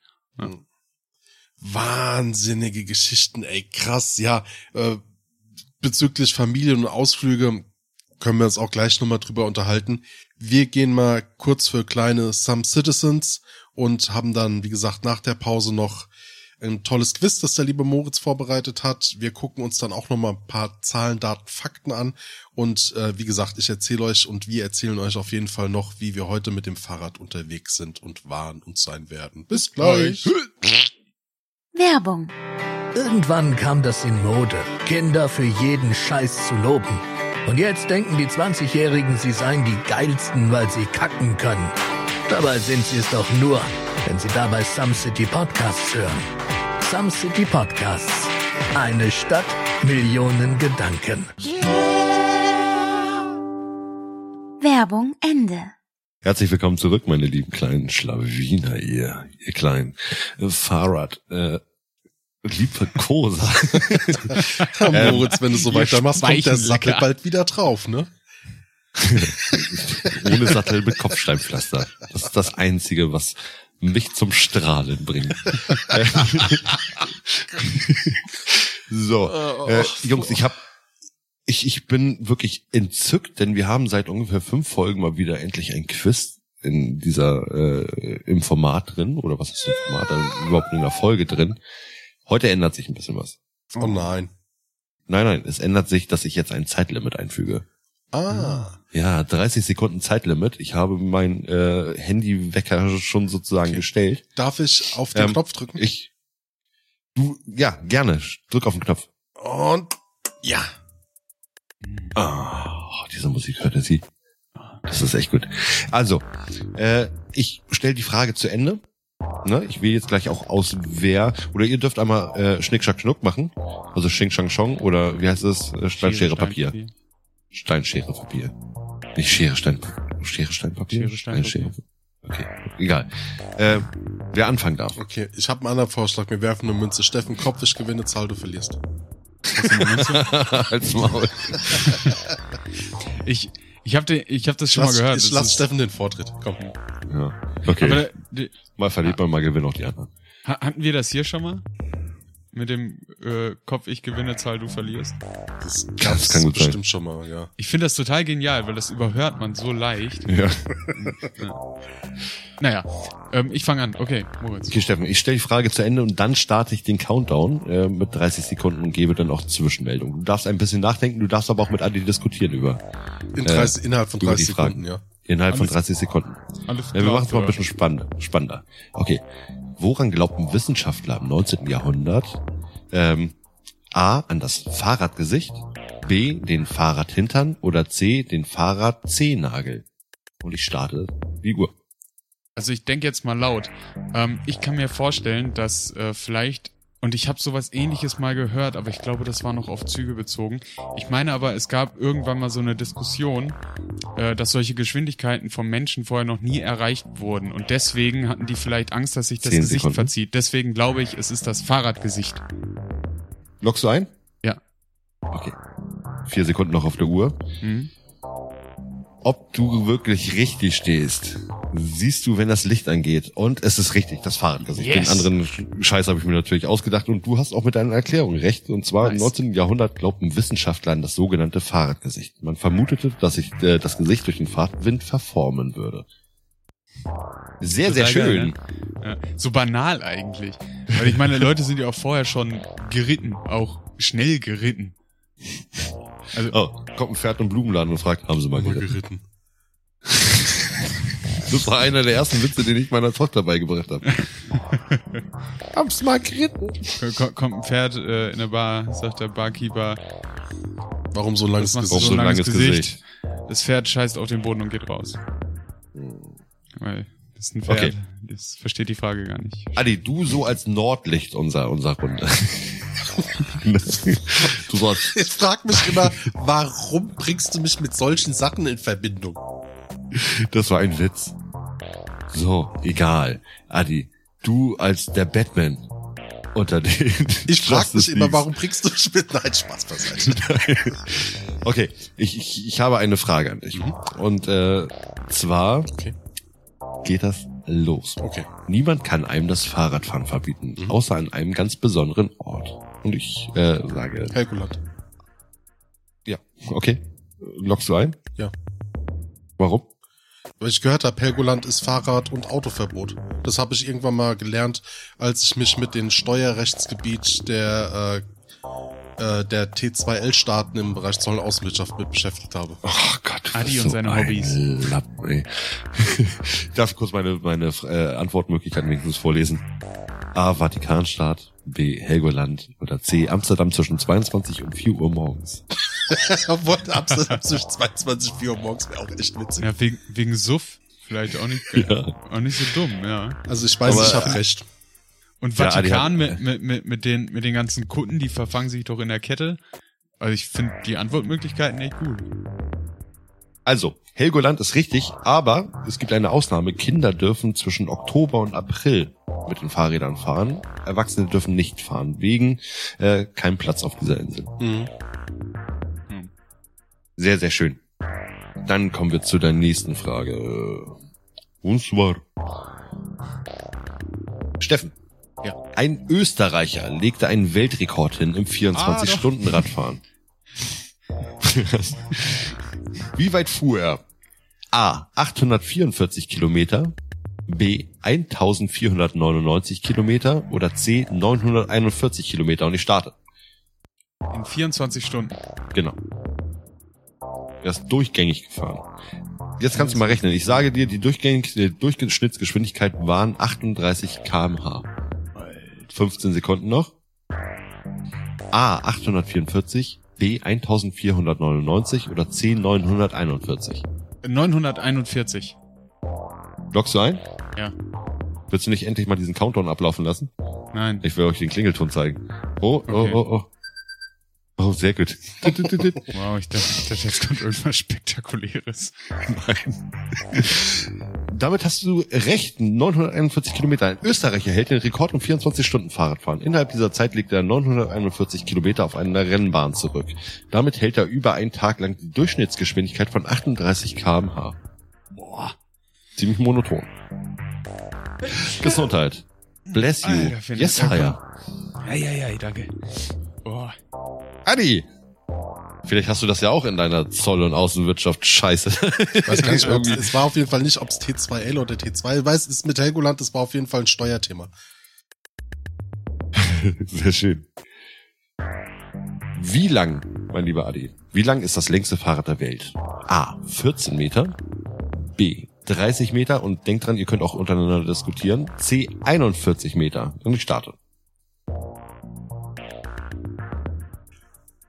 Wahnsinnige Geschichten, ey, krass, ja. Äh, bezüglich Familien und Ausflüge können wir uns auch gleich nochmal drüber unterhalten. Wir gehen mal kurz für kleine Some Citizens und haben dann, wie gesagt, nach der Pause noch ein tolles Quiz, das der liebe Moritz vorbereitet hat. Wir gucken uns dann auch nochmal ein paar Zahlen, Daten, Fakten an. Und äh, wie gesagt, ich erzähle euch und wir erzählen euch auf jeden Fall noch, wie wir heute mit dem Fahrrad unterwegs sind und waren und sein werden. Bis gleich. Werbung. Irgendwann kam das in Mode, Kinder für jeden Scheiß zu loben. Und jetzt denken die 20-Jährigen, sie seien die geilsten, weil sie kacken können. Dabei sind sie es doch nur, wenn sie dabei Some City Podcasts hören. Some City Podcasts. Eine Stadt, Millionen Gedanken. Werbung Ende. Herzlich willkommen zurück, meine lieben kleinen Schlawiner, ihr, ihr kleinen äh, Fahrrad, äh, Liebkoser. [laughs] Moritz, wenn du so ihr weitermachst, kommt der Sattel bald wieder drauf, ne? [laughs] Ohne Sattel mit Kopfsteinpflaster. Das ist das Einzige, was mich zum Strahlen bringt. [laughs] so, äh, Jungs, ich hab, ich, ich bin wirklich entzückt, denn wir haben seit ungefähr fünf Folgen mal wieder endlich ein Quiz in dieser, äh, im Format drin, oder was ist im Format, also überhaupt in der Folge drin. Heute ändert sich ein bisschen was. Oh nein. Nein, nein, es ändert sich, dass ich jetzt ein Zeitlimit einfüge. Ah. Ja, 30 Sekunden Zeitlimit. Ich habe mein äh, Handywecker schon sozusagen gestellt. Darf ich auf den Ähm, Knopf drücken? Ich. Du, ja, gerne. Drück auf den Knopf. Und ja. Oh, diese Musik hört ihr sie. Das ist echt gut. Also, äh, ich stelle die Frage zu Ende. Ne, ich wähle jetzt gleich auch aus, wer, oder ihr dürft einmal äh, Schnick, Schnack, Schnuck machen. Also Schink, Schang, Schong, oder wie heißt es? Äh, Stein, Schere, Papier. Stein, Schere, Papier. Nicht Schere, Stein, Schere, Stein, Papier. Schere, Stein, Papier. Okay, egal. Äh, wer anfangen darf. Okay, ich habe einen anderen Vorschlag. Wir werfen eine Münze. Steffen, Kopf, ich gewinne, Zahl, du verlierst. [laughs] Als Maul. Ich, ich habe ich hab das schon Lass, mal gehört. ich Das lass Steffen den Vortritt. Komm. Ja. Okay. Aber der, der, mal verliert man, mal gewinnt auch die anderen. ha- hatten wir das hier schon mal? Mit dem äh, Kopf, ich gewinne, Zahl, du verlierst. Das, Das gab's kann gut sein. bestimmt schon mal, ja. Ich finde das total genial, weil das überhört man so leicht. Ja. Naja, ähm, ich fange an. Okay, Moritz. Okay, Steffen, ich stelle die Frage zu Ende und dann starte ich den Countdown äh, mit 30 Sekunden und gebe dann auch Zwischenmeldungen. Du darfst ein bisschen nachdenken, du darfst aber auch mit Adi diskutieren über In 30, innerhalb von Äh, über 30 die Fragen. Sekunden, ja. Innerhalb von Alles- 30 Sekunden. Alles Ja, wir klar, machen es mal ein bisschen spannender. spannender. Okay. Woran glaubten Wissenschaftler im 19. Jahrhundert? Ähm, A. An das Fahrradgesicht. B. Den Fahrradhintern. Oder C. Den Fahrrad-C-Nagel. Und ich starte die Uhr. Also ich denke jetzt mal laut. Ähm, ich kann mir vorstellen, dass äh, vielleicht Und ich habe sowas ähnliches mal gehört, aber ich glaube, das war noch auf Züge bezogen. Ich meine aber, es gab irgendwann mal so eine Diskussion, äh, dass solche Geschwindigkeiten vom Menschen vorher noch nie erreicht wurden. Und deswegen hatten die vielleicht Angst, dass sich das Gesicht Sekunden. verzieht. Deswegen glaube ich, es ist das Fahrradgesicht. Lockst du ein? Ja. Okay. Vier Sekunden noch auf der Uhr. Hm? Ob du wirklich richtig stehst, siehst du, wenn das Licht angeht. Und es ist richtig, das Fahrradgesicht. Yes. Den anderen Scheiß habe ich mir natürlich ausgedacht. Und du hast auch mit deiner Erklärung recht. Und zwar im Nice. 19. Jahrhundert glaubten Wissenschaftler an das sogenannte Fahrradgesicht. Man vermutete, dass sich äh, das Gesicht durch den Fahrtwind verformen würde. Sehr, sehr Total geil, schön. ne? Ja, so banal eigentlich. Weil ich meine, Leute sind ja auch vorher schon geritten, auch schnell geritten. Also, Oh, kommt ein Pferd im Blumenladen und fragt, haben Sie mal Mal geritten? geritten. [laughs] Das war einer der ersten Witze, den ich meiner Tochter beigebracht habe. [laughs] Hab's mal geritten. ko- kommt ein Pferd äh, in der Bar, sagt der Barkeeper, Warum so ein langes Gesicht? so ein langes, langes Gesicht. Gesicht. Das Pferd scheißt auf den Boden und geht raus. Weil das ist ein Pferd. Okay. Das versteht die Frage gar nicht. Adi, du so als Nordlicht unserer, unserer Runde. [laughs] du so als, Ich frag mich immer, warum bringst du mich mit solchen Sachen in Verbindung? das war ein Witz. So, egal. Adi, du als der Batman unter den Ich frag mich immer, warum bringst du mich mit? Nein, Spaß beiseite. [laughs] Okay, ich, ich, ich habe eine Frage an dich. Und äh, zwar Okay. Geht das los. Okay. Niemand kann einem das Fahrradfahren verbieten, Mhm. außer an einem ganz besonderen Ort. Und ich äh, sage, Helgoland. ja, okay. Lockst du ein? Ja. Warum? Weil ich gehört habe, Helgoland ist Fahrrad- und Autoverbot. Das habe ich irgendwann mal gelernt, als ich mich mit dem Steuerrechtsgebiet der, äh, äh, der T2L-Staaten im Bereich Zoll- und Außenwirtschaft mit beschäftigt habe. Oh Gott. Adi und seine ein Hobbys. Lappen, ey. [laughs] ich darf kurz meine, meine äh, Antwortmöglichkeiten wenigstens vorlesen. A. Vatikanstaat. B. Helgoland. Oder C. Amsterdam zwischen 22 und 4 Uhr morgens. [laughs] Obwohl Amsterdam zwischen 22 und 4 Uhr morgens wäre auch echt witzig. Ja, wegen, wegen Suff vielleicht auch nicht, Ja. auch nicht so dumm, ja. Also ich weiß, Aber- ich habe recht. Und Ja, Vatikan hat- mit, mit, mit, mit, den, mit den ganzen Kunden, die verfangen sich doch in der Kette. Also ich finde die Antwortmöglichkeiten echt gut. Also, Helgoland ist richtig, aber es gibt eine Ausnahme. Kinder dürfen zwischen Oktober und April mit den Fahrrädern fahren. Erwachsene dürfen nicht fahren, wegen äh, kein Platz auf dieser Insel. Mhm. Sehr, sehr schön. Dann kommen wir zu der nächsten Frage. Und zwar. Steffen. Ja. Ein Österreicher legte einen Weltrekord hin im Ah, doch. 24-Stunden-Radfahren. [laughs] Wie weit fuhr er? A. 844 Kilometer. B. 1499 Kilometer. Oder C. 941 Kilometer. Und ich starte. In 24 Stunden. Genau. Er ist durchgängig gefahren. Jetzt kannst du mal rechnen. Ich sage dir, die, durchgängig, die Durchschnittsgeschwindigkeit waren 38 kmh. 15 Sekunden noch. A 844, B 1499 oder C 941. 941. Lockst du ein? Ja. Willst du nicht endlich mal diesen Countdown ablaufen lassen? Nein. Ich will euch den Klingelton zeigen. Oh, oh, Okay. oh, oh. Oh, sehr gut. Wow, ich dachte, ich dachte, jetzt kommt irgendwas Spektakuläres. [laughs] Nein. Damit hast du recht. 941 Kilometer. Ein Österreicher hält den Rekord um 24 Stunden Fahrradfahren. Innerhalb dieser Zeit legt er 941 Kilometer auf einer Rennbahn zurück. Damit hält er über einen Tag lang die Durchschnittsgeschwindigkeit von 38 kmh. Boah. Ziemlich monoton. Gesundheit. Bless you. Alter, yes. Haya. Ja, ja, ja, danke. Oh, Adi. Vielleicht hast du das ja auch in deiner Zoll- und Außenwirtschaft scheiße. Ich weiß gar nicht, [laughs] Irgendwie. es war auf jeden Fall nicht, ob es T2L oder T2. Ich weiß, es ist mit Helgoland, das war auf jeden Fall ein Steuerthema. [laughs] Sehr schön. Wie lang, mein lieber Adi, wie lang ist das längste Fahrrad der Welt? A. 14 Meter. B. 30 Meter. Und denkt dran, ihr könnt auch untereinander diskutieren. C. 41 Meter. Und ich starte.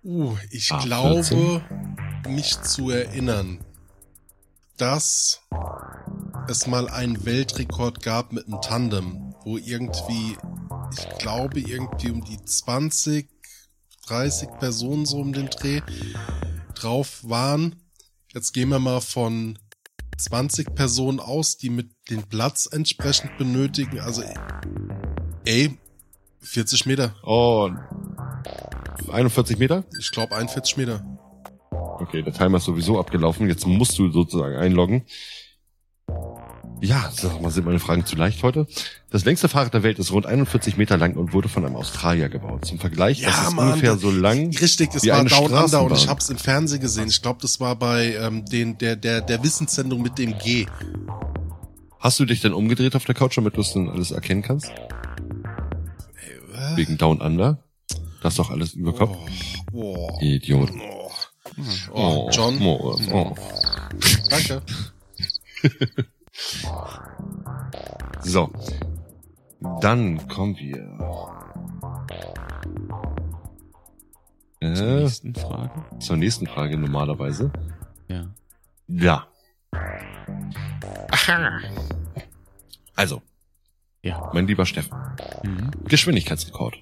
Uh, ich Ah, glaube, 14. mich zu erinnern, dass es mal einen Weltrekord gab mit einem Tandem, wo irgendwie ich glaube, irgendwie um die 20, 30 Personen so um den Dreh drauf waren. Jetzt gehen wir mal von 20 Personen aus, die mit den Platz entsprechend benötigen. Also, ey, 40 Meter. Oh, 41 Meter? Ich glaube 41 Meter. Okay, der Timer ist sowieso abgelaufen. Jetzt musst du sozusagen einloggen. Ja, sag mal, sind meine Fragen zu leicht heute? Das längste Fahrrad der Welt ist rund 41 Meter lang und wurde von einem Australier gebaut. Zum Vergleich, Ja, das ist Mann, ungefähr so lang. Richtig, das war Down Under und ich habe es im Fernsehen gesehen. Ich glaube, das war bei ähm, den der der der Wissenssendung mit dem G. Hast du dich denn umgedreht auf der Couch, damit du es dann alles erkennen kannst? Wegen Down Under? Das ist doch alles über Kopf. Oh, oh, Idiot. oh. oh, John, Oh, oh. danke. [laughs] So. Dann kommen wir. Zur Äh, nächsten Frage. zur nächsten Frage normalerweise. Ja. Ja. Also, Ja. mein lieber Steffen. Mhm. Geschwindigkeitsrekord.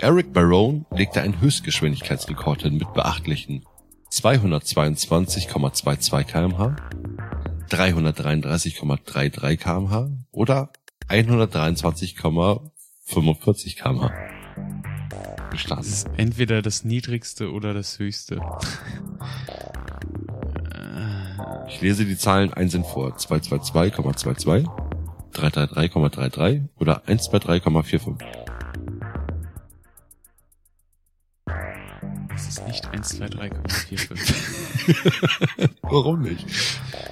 Eric Barone legte einen Höchstgeschwindigkeitsrekord hin mit beachtlichen 222,22 kmh, 333,33 kmh oder 123,45 kmh. Das Gestartet. ist entweder das niedrigste oder das höchste. Ich lese die Zahlen einzeln vor. 222,22, 333,33 oder 123,45. Das ist nicht 1, 2, 3,45. Warum nicht?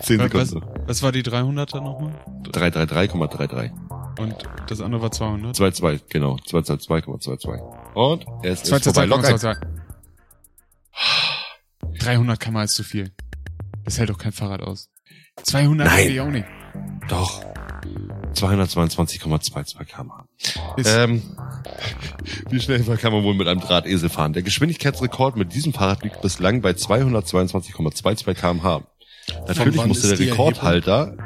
10 was, Sekunden. was war die 300er nochmal? 333,33. Und das andere war 200? 2,2, genau. 222,22. Und es 2, ist 2, 2, vorbei. Log ein. 2, 300 km ist zu viel. Das hält doch kein Fahrrad aus. 200 Nein. ich auch nicht. Doch. 222,22 km/h. Ist, Ähm, wie schnell [laughs] kann man wohl mit einem Drahtesel fahren? Der Geschwindigkeitsrekord mit diesem Fahrrad liegt bislang bei 222,22 km/h. Natürlich musste ist der Rekordhalter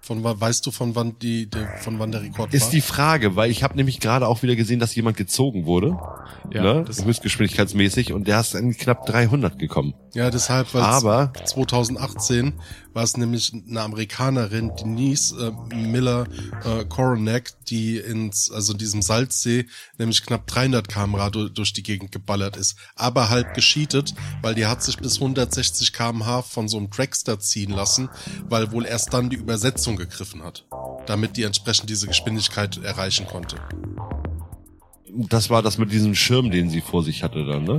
Von wann weißt du von wann die der, von wann der Rekord Ist war? die Frage, weil ich habe nämlich gerade auch wieder gesehen, dass jemand gezogen wurde, ja, ne, das, höchstgeschwindigkeitsmäßig, und der ist an knapp 300 gekommen. ja, deshalb weil Aber 2018 war es nämlich eine Amerikanerin, Denise äh, Miller äh, Coronac, die ins, also in diesem Salzsee, nämlich knapp 300 km/h du- durch die Gegend geballert ist. Aber halt gescheatet, weil die hat sich bis 160 km/h von so einem Dragster ziehen lassen, weil wohl erst dann die Übersetzung gegriffen hat, damit die entsprechend diese Geschwindigkeit erreichen konnte. Das war das mit diesem Schirm, den sie vor sich hatte dann, ne?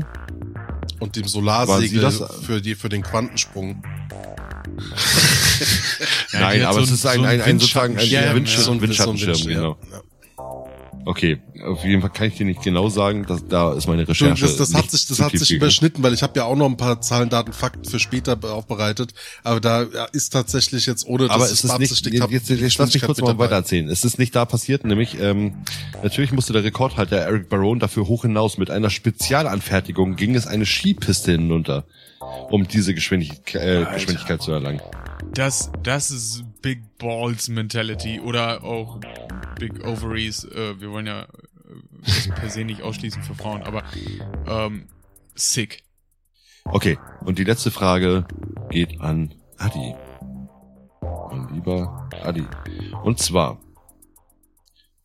Und dem Solarsegel das- für die, für den Quantensprung. [laughs] Nein, aber so es ein- ist ein, ein ein, ein sozusagen ein Windschattenschirm, ja, Windschirm, so ein- Windschattenschirm, so ein genau. Ja. Okay, auf jeden Fall kann ich dir nicht genau sagen, dass da ist meine Recherche. das, das hat sich, das hat sich überschnitten, weil ich habe ja auch noch ein paar Zahlen, Daten, Fakten für später be- aufbereitet. Aber da ist tatsächlich jetzt ohne, Aber dass es ich ist nicht, jetzt, die jetzt lass mich kurz mit mal dabei. weiter erzählen. Es ist nicht da passiert, nämlich ähm, natürlich musste der Rekordhalter Eric Barone dafür hoch hinaus. Mit einer Spezialanfertigung ging es eine Skipiste hinunter, um diese Geschwindigkeit, äh, Geschwindigkeit zu erlangen. Das, das ist Big Balls Mentality oder auch Big Ovaries. Äh, wir wollen ja äh, das per se nicht ausschließen für Frauen, aber ähm, sick. Okay, und die letzte Frage geht an Adi. Mein lieber Adi. Und zwar,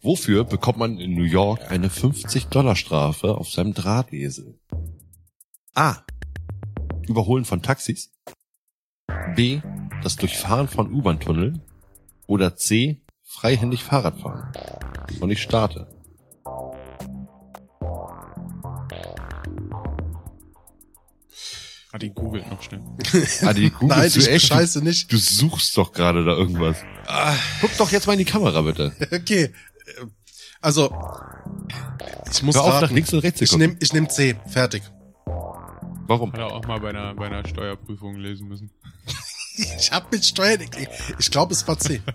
wofür bekommt man in New York eine 50-Dollar-Strafe auf seinem Drahtesel? A. Überholen von Taxis. B. Das Durchfahren von U-Bahn-Tunneln. Oder C. Freihändig Fahrradfahren. Und ich starte. Adi googelt noch schnell. [laughs] Adi, [laughs] googelst Nein, du ich echt? scheiße nicht. Du suchst doch gerade da irgendwas. Guck doch jetzt mal in die Kamera, bitte. [laughs] Okay. Also, ich muss Hör auf, nach links und rechts Ich nehme ich nehm C. Fertig. Warum? Hat er auch mal bei einer, bei einer Steuerprüfung lesen müssen. Ich habe mit Steuern... Ich glaube, es war C. [laughs]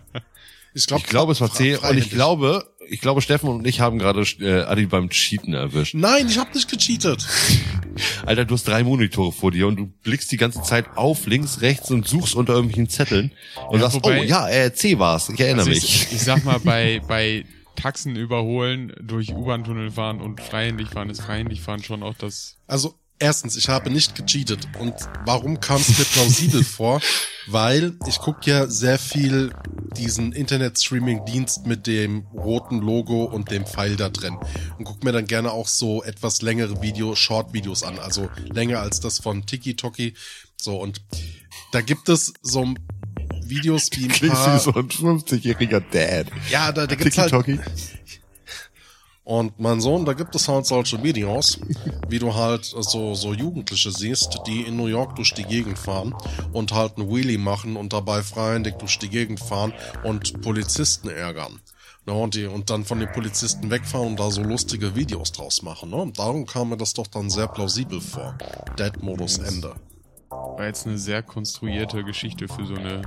Ich glaube, Ich glaube, es war C. Und ich glaube, ich glaube, Steffen und ich haben gerade äh, Adi beim Cheaten erwischt. Nein, ich habe nicht gecheatet. [laughs] Alter, du hast drei Monitore vor dir und du blickst die ganze Zeit auf, links, rechts und suchst unter irgendwelchen Zetteln und Ja, sagst, wobei- oh ja, äh, C war's. Ich erinnere Also mich. ich, ich sag mal, bei, [laughs] bei Taxen überholen, durch U-Bahn-Tunnel fahren und freihändig fahren ist freihändig fahren schon auch das. Also, erstens, ich habe nicht gecheatet. Und warum kam es mir plausibel [laughs] vor? Weil ich gucke ja sehr viel diesen Internet-Streaming-Dienst mit dem roten Logo und dem Pfeil da drin. Und guck mir dann gerne auch so etwas längere Video, Short-Videos an. Also länger als das von Tiki Toki. So, und da gibt es so Videos wie ein Klingst paar... wie so ein 50-jähriger Dad. Ja, da, da gibt's halt, Tiki-Toki. Und mein Sohn, da gibt es halt solche Videos, wie du halt so, so Jugendliche siehst, die in New York durch die Gegend fahren und halt einen Wheelie machen und dabei freihändig durch die Gegend fahren und Polizisten ärgern. Ja, und, die, und dann von den Polizisten wegfahren und da so lustige Videos draus machen. Ne? Und darum kam mir das doch dann sehr plausibel vor. Dead-Modus Ende. War jetzt eine sehr konstruierte Geschichte für so eine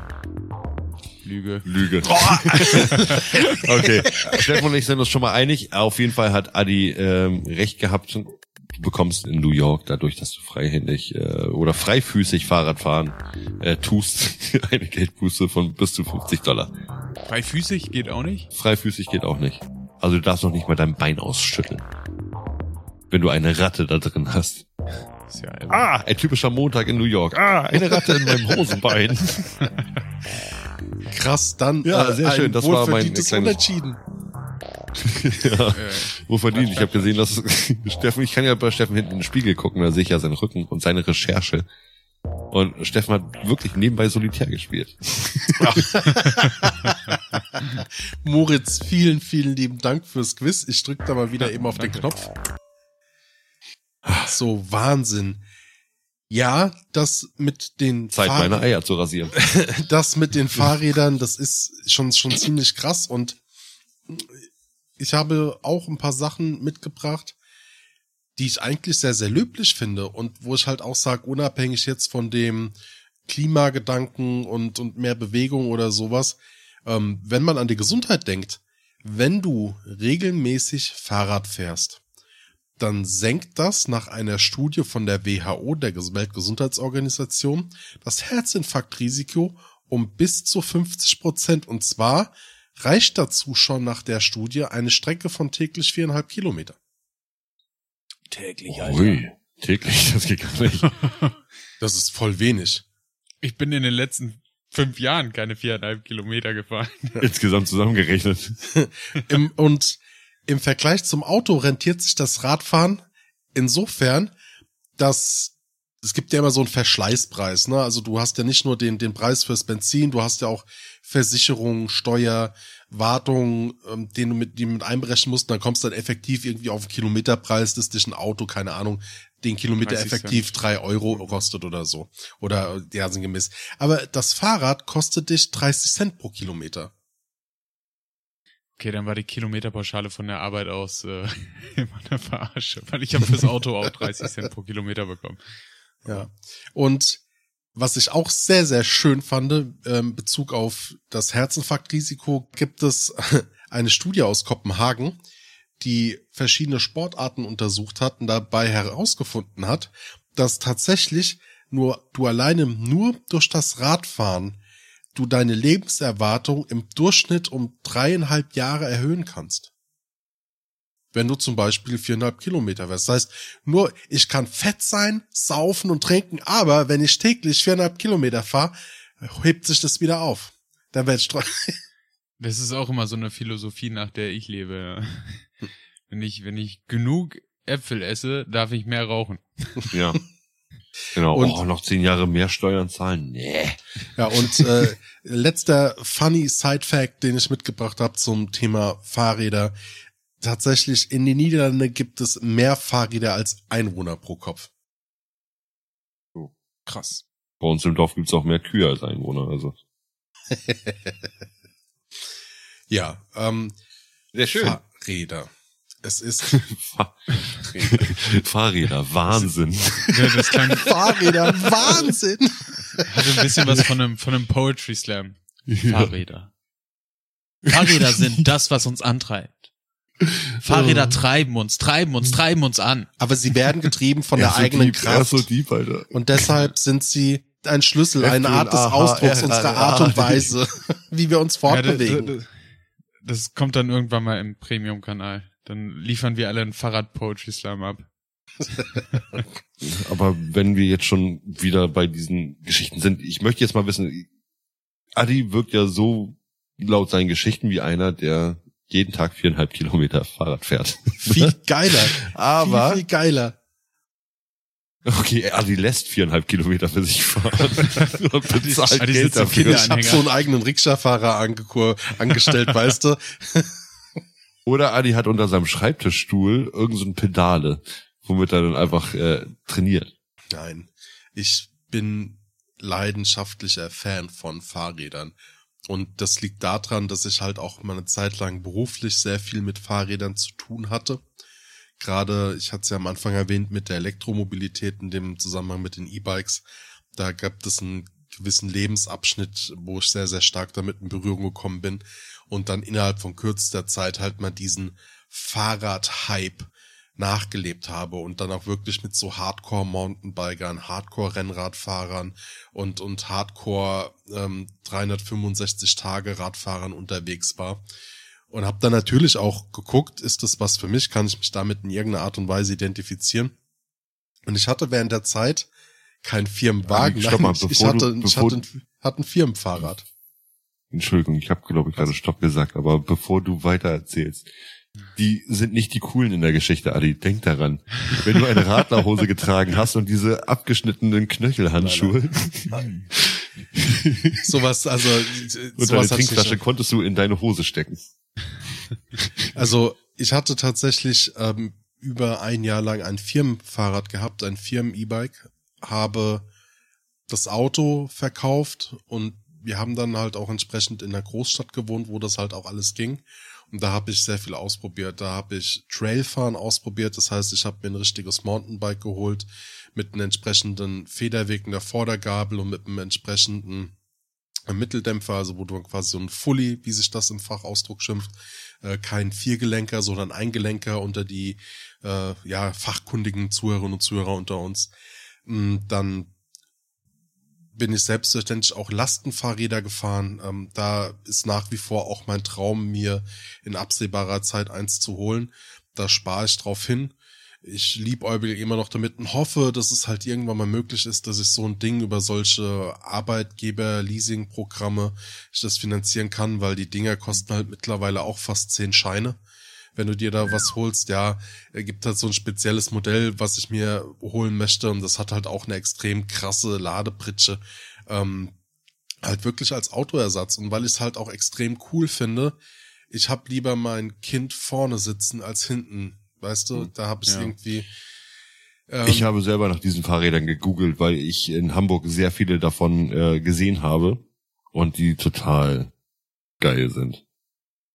Lüge. Lüge. [laughs] okay. Steffen und ich sind uns schon mal einig. Auf jeden Fall hat Adi ähm, recht gehabt. Du bekommst in New York dadurch, dass du freihändig äh, oder freifüßig Fahrrad fahren äh, tust, [laughs] eine Geldbuße von bis zu 50 Dollar. Freifüßig geht auch nicht? Freifüßig geht auch nicht. Also du darfst noch nicht mal dein Bein ausschütteln. Wenn du eine Ratte da drin hast. Ist ja. Ah, ein typischer Montag in New York. Ah, eine Ratte in meinem [laughs] Hosenbein. Krass, dann Ja, äh, sehr schön, das war mein kleines- Unentschieden. [laughs] ja. Äh, Wo verdient? Ich habe gesehen, dass [laughs] Steffen, ich kann ja bei Steffen hinten in den Spiegel gucken, da sehe ich ja seinen Rücken und seine Recherche. Und Steffen hat wirklich nebenbei Solitär gespielt. [laughs] Moritz, vielen, vielen lieben Dank fürs Quiz. Ich drück da mal wieder eben auf den Knopf. So, Wahnsinn. Ja, das mit den Zeit, Fahr- meine Eier zu rasieren. [laughs] das mit den Fahrrädern, das ist schon, schon ziemlich krass und ich habe auch ein paar Sachen mitgebracht, die ich eigentlich sehr, sehr löblich finde und wo ich halt auch sage, unabhängig jetzt von dem Klimagedanken und, und mehr Bewegung oder sowas, ähm, wenn man an die Gesundheit denkt, wenn du regelmäßig Fahrrad fährst, dann senkt das nach einer Studie von der WHO, der Ges- Weltgesundheitsorganisation, das Herzinfarktrisiko um bis zu 50 Prozent. Und zwar reicht dazu schon nach der Studie eine Strecke von täglich viereinhalb Kilometer. Täglich, Ui, täglich, das geht gar nicht. [laughs] Das ist voll wenig. ich bin in den letzten fünf Jahren keine viereinhalb Kilometer gefahren. Insgesamt zusammengerechnet. [laughs] Im, und im Vergleich zum Auto rentiert sich das Radfahren insofern, dass es gibt ja immer so einen Verschleißpreis, ne? Also du hast ja nicht nur den, den Preis fürs Benzin, du hast ja auch Versicherung, Steuer, Wartung, ähm, den du mit, die mit einberechnen musst, und dann kommst du dann effektiv irgendwie auf den Kilometerpreis, dass dich ein Auto, keine Ahnung, den Kilometer 30 effektiv drei Euro kostet oder so. Oder ja, sinngemäß. Aber das Fahrrad kostet dich 30 Cent pro Kilometer. Okay, dann war die Kilometerpauschale von der Arbeit aus äh, [laughs] immer eine Verarsche, weil ich habe fürs Auto auch 30 Cent pro Kilometer bekommen. Ja. Und was ich auch sehr, sehr schön fand, ähm, Bezug auf das Herzinfarktrisiko, gibt es [laughs] eine Studie aus Kopenhagen, die verschiedene Sportarten untersucht hat und dabei herausgefunden hat, dass tatsächlich nur du alleine nur durch das Radfahren du deine Lebenserwartung im Durchschnitt um dreieinhalb Jahre erhöhen kannst. Wenn du zum Beispiel viereinhalb Kilometer wärst. Das heißt, nur ich kann fett sein, saufen und trinken, aber wenn ich täglich viereinhalb Kilometer fahre, hebt sich das wieder auf. Dann werde ich. [laughs] Das ist auch immer so eine Philosophie, nach der ich lebe. ja. Wenn ich, wenn ich genug Äpfel esse, darf ich mehr rauchen. Ja. [laughs] Genau. Und- oh, noch zehn Jahre mehr Steuern zahlen? Nee. Ja, und äh, [laughs] letzter funny Side-Fact, den ich mitgebracht habe zum Thema Fahrräder. Tatsächlich, in den Niederlanden gibt es mehr Fahrräder als Einwohner pro Kopf. Krass. Bei uns im Dorf gibt's auch mehr Kühe als Einwohner, also. [laughs] Ja, ähm, Sehr Fahrräder. Es ist Fahrräder, Wahnsinn. Ja, das klang, [laughs] Fahrräder, Wahnsinn! hatte ein bisschen was von einem, von einem Poetry Slam. Fahrräder. Fahrräder sind das, was uns antreibt. Fahrräder treiben uns, treiben uns, treiben uns an. Aber sie werden getrieben von der Er so eigenen deep, er Kraft. so deep, Alter. Und deshalb sind sie ein Schlüssel, F eine Art des Ausdrucks unserer Art und Weise, [laughs] wie wir uns fortbewegen. das, das kommt dann irgendwann mal im Premium-Kanal. Dann liefern wir alle einen Fahrrad-Poetry-Slam ab. [laughs] Aber wenn wir jetzt schon wieder bei diesen Geschichten sind, ich möchte jetzt mal wissen, Adi wirkt ja so laut seinen Geschichten wie einer, der jeden Tag viereinhalb Kilometer Fahrrad fährt. [laughs] Viel geiler. Aber, Viel, viel geiler. okay, Adi lässt viereinhalb Kilometer für sich fahren. [laughs] Und bezahlt Adi Geld dafür. Kinder- Ich habe so einen eigenen Rikscha-Fahrer angestellt, weißt du? Oder Adi hat unter seinem Schreibtischstuhl irgend so Pedale, womit er dann einfach äh, trainiert. Nein, ich bin leidenschaftlicher Fan von Fahrrädern. Und das liegt daran, dass ich halt auch mal eine Zeit lang beruflich sehr viel mit Fahrrädern zu tun hatte. Gerade, ich hatte es ja am Anfang erwähnt, mit der Elektromobilität in dem Zusammenhang mit den E-Bikes. Da gab es einen gewissen Lebensabschnitt, wo ich sehr, sehr stark damit in Berührung gekommen bin. Und dann innerhalb von kürzester Zeit halt mal diesen Fahrrad-Hype nachgelebt habe und dann auch wirklich mit so Hardcore-Mountainbikern, Hardcore-Rennradfahrern und, und Hardcore ähm, 365 Tage Radfahrern unterwegs war. Und habe dann natürlich auch geguckt, ist das was für mich? Kann ich mich damit in irgendeiner Art und Weise identifizieren? Und ich hatte während der Zeit kein Firmenwagen. Mal, Nein, ich, ich, bevor hatte, du- ich hatte, ein, hatte ein Firmenfahrrad. Entschuldigung, ich habe glaube ich gerade Stopp gesagt, aber bevor du weiter erzählst, die sind nicht die coolen in der Geschichte, Adi. Denk daran. Wenn du eine Radlerhose [laughs] getragen hast und diese abgeschnittenen Knöchelhandschuhe [laughs] Sowas, also und deine sowas nicht Trinkflasche konntest du in deine Hose stecken. [laughs] Also ich hatte tatsächlich ähm, über ein Jahr lang ein Firmenfahrrad gehabt, ein Firmen-E-Bike, habe das Auto verkauft und wir haben dann halt auch entsprechend in der Großstadt gewohnt, wo das halt auch alles ging. Und da habe ich sehr viel ausprobiert. Da habe ich Trailfahren ausprobiert. Das heißt, ich habe mir ein richtiges Mountainbike geholt mit einem entsprechenden Federweg in der Vordergabel und mit einem entsprechenden Mitteldämpfer, also wo du quasi so ein Fully, wie sich das im Fachausdruck schimpft, äh, kein Viergelenker, sondern Eingelenker unter die äh, ja fachkundigen Zuhörerinnen und Zuhörer unter uns. Mm, Dann bin ich selbstverständlich auch Lastenfahrräder gefahren. Ähm, da ist nach wie vor auch mein Traum, mir in absehbarer Zeit eins zu holen. Da spare ich drauf hin. Ich liebäugel immer noch damit und hoffe, dass es halt irgendwann mal möglich ist, dass ich so ein Ding über solche Arbeitgeber-Leasing-Programme ich das finanzieren kann, weil die Dinger kosten halt mittlerweile auch fast zehn Scheine. Wenn du dir da was holst, ja, er gibt halt so ein spezielles Modell, was ich mir holen möchte und das hat halt auch eine extrem krasse Ladepritsche. Ähm, halt wirklich als Autoersatz und weil ich es halt auch extrem cool finde, ich hab lieber mein Kind vorne sitzen als hinten. Weißt du, da hab ich Ja. irgendwie. Ähm, Ich habe selber nach diesen Fahrrädern gegoogelt, weil ich in Hamburg sehr viele davon äh, gesehen habe und die total geil sind.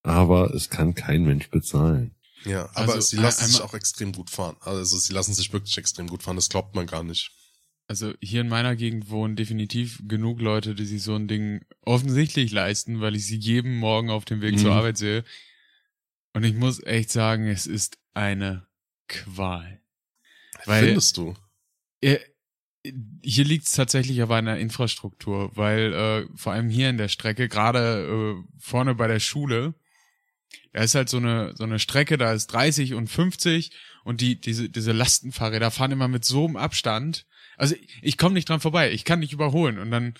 Aber es kann kein Mensch bezahlen. Ja, aber Also, sie lassen sich auch extrem gut fahren. Also sie lassen sich wirklich extrem gut fahren, das glaubt man gar nicht. Also hier in meiner Gegend wohnen definitiv genug Leute, die sich so ein Ding offensichtlich leisten, weil ich sie jeden Morgen auf dem Weg Mhm. zur Arbeit sehe. Und ich muss echt sagen, es ist eine Qual. Weil Findest du? äh, hier liegt es tatsächlich aber an der Infrastruktur, weil äh, vor allem hier in der Strecke, gerade äh, vorne bei der Schule, da ist halt so eine so eine Strecke, da ist 30 und 50 und die diese diese Lastenfahrräder fahren immer mit so einem Abstand. Also ich, ich komme nicht dran vorbei, ich kann nicht überholen und dann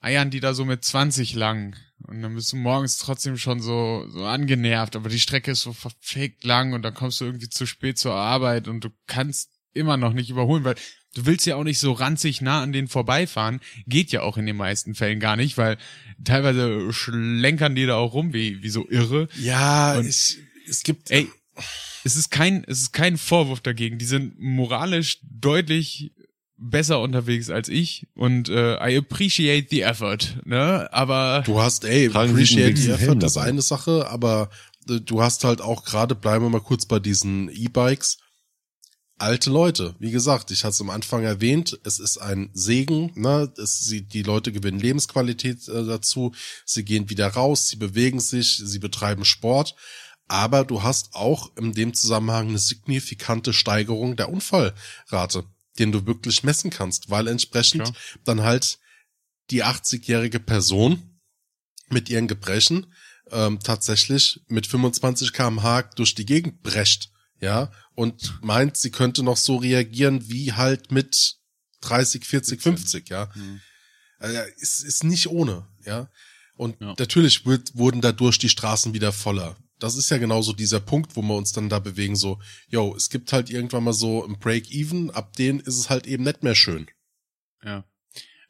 eiern die da so mit 20 lang und dann bist du morgens trotzdem schon so so angenervt, aber die Strecke ist so verfickt lang und dann kommst du irgendwie zu spät zur Arbeit und du kannst immer noch nicht überholen, weil du willst ja auch nicht so ranzig nah an denen vorbeifahren. Geht ja auch in den meisten Fällen gar nicht, weil teilweise schlenkern die da auch rum wie, wie so irre. Ja, Und- ich, es gibt. Ey, es ist kein, es ist kein Vorwurf dagegen. Die sind moralisch deutlich besser unterwegs als ich und äh, I appreciate the effort, ne? Aber Du hast, ey, appreciate the Helm effort, das ist eine Sache, aber äh, du hast halt auch gerade, bleiben wir mal kurz bei diesen E-Bikes, alte Leute. Wie gesagt, ich hatte es am Anfang erwähnt, es ist ein Segen, ne? Es, sie, die Leute gewinnen Lebensqualität äh, dazu, sie gehen wieder raus, sie bewegen sich, sie betreiben Sport, aber du hast auch in dem Zusammenhang eine signifikante Steigerung der Unfallrate, den du wirklich messen kannst, weil entsprechend Klar. dann halt die 80-jährige Person mit ihren Gebrechen ähm, tatsächlich mit 25 kmh durch die Gegend brecht, ja, und meint, sie könnte noch so reagieren wie halt mit 30, 40, 50, ja. Mhm. Also, ist, ist nicht ohne, ja. Und Ja. natürlich wird, wurden dadurch die Straßen wieder voller. Das ist ja genauso dieser Punkt, wo wir uns dann da bewegen, so, yo, es gibt halt irgendwann mal so ein Break-Even, ab denen ist es halt eben nicht mehr schön. Ja.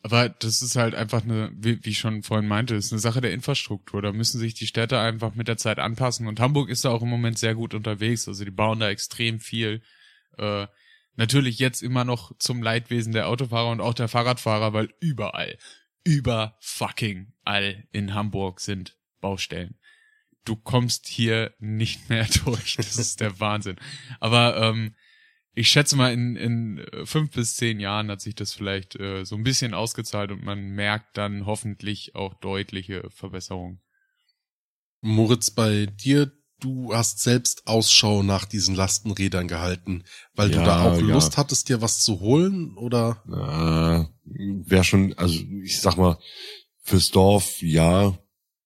Aber das ist halt einfach eine, wie, wie ich schon vorhin meinte, ist eine Sache der Infrastruktur. Da müssen sich die Städte einfach mit der Zeit anpassen. Und Hamburg ist da auch im Moment sehr gut unterwegs. Also die bauen da extrem viel. Äh, natürlich jetzt immer noch zum Leidwesen der Autofahrer und auch der Fahrradfahrer, weil überall, über fucking all in Hamburg sind Baustellen. Du kommst hier nicht mehr [laughs] durch. Das ist der Wahnsinn. Aber ähm, ich schätze mal, in, in äh, fünf bis zehn Jahren hat sich das vielleicht äh, so ein bisschen ausgezahlt und man merkt dann hoffentlich auch deutliche Verbesserungen. Moritz, bei dir, du hast selbst Ausschau nach diesen Lastenrädern gehalten, weil du Ja, da auch ja. Lust hattest, dir was zu holen, oder? Äh, wäre schon, also ich sag mal, fürs Dorf, ja,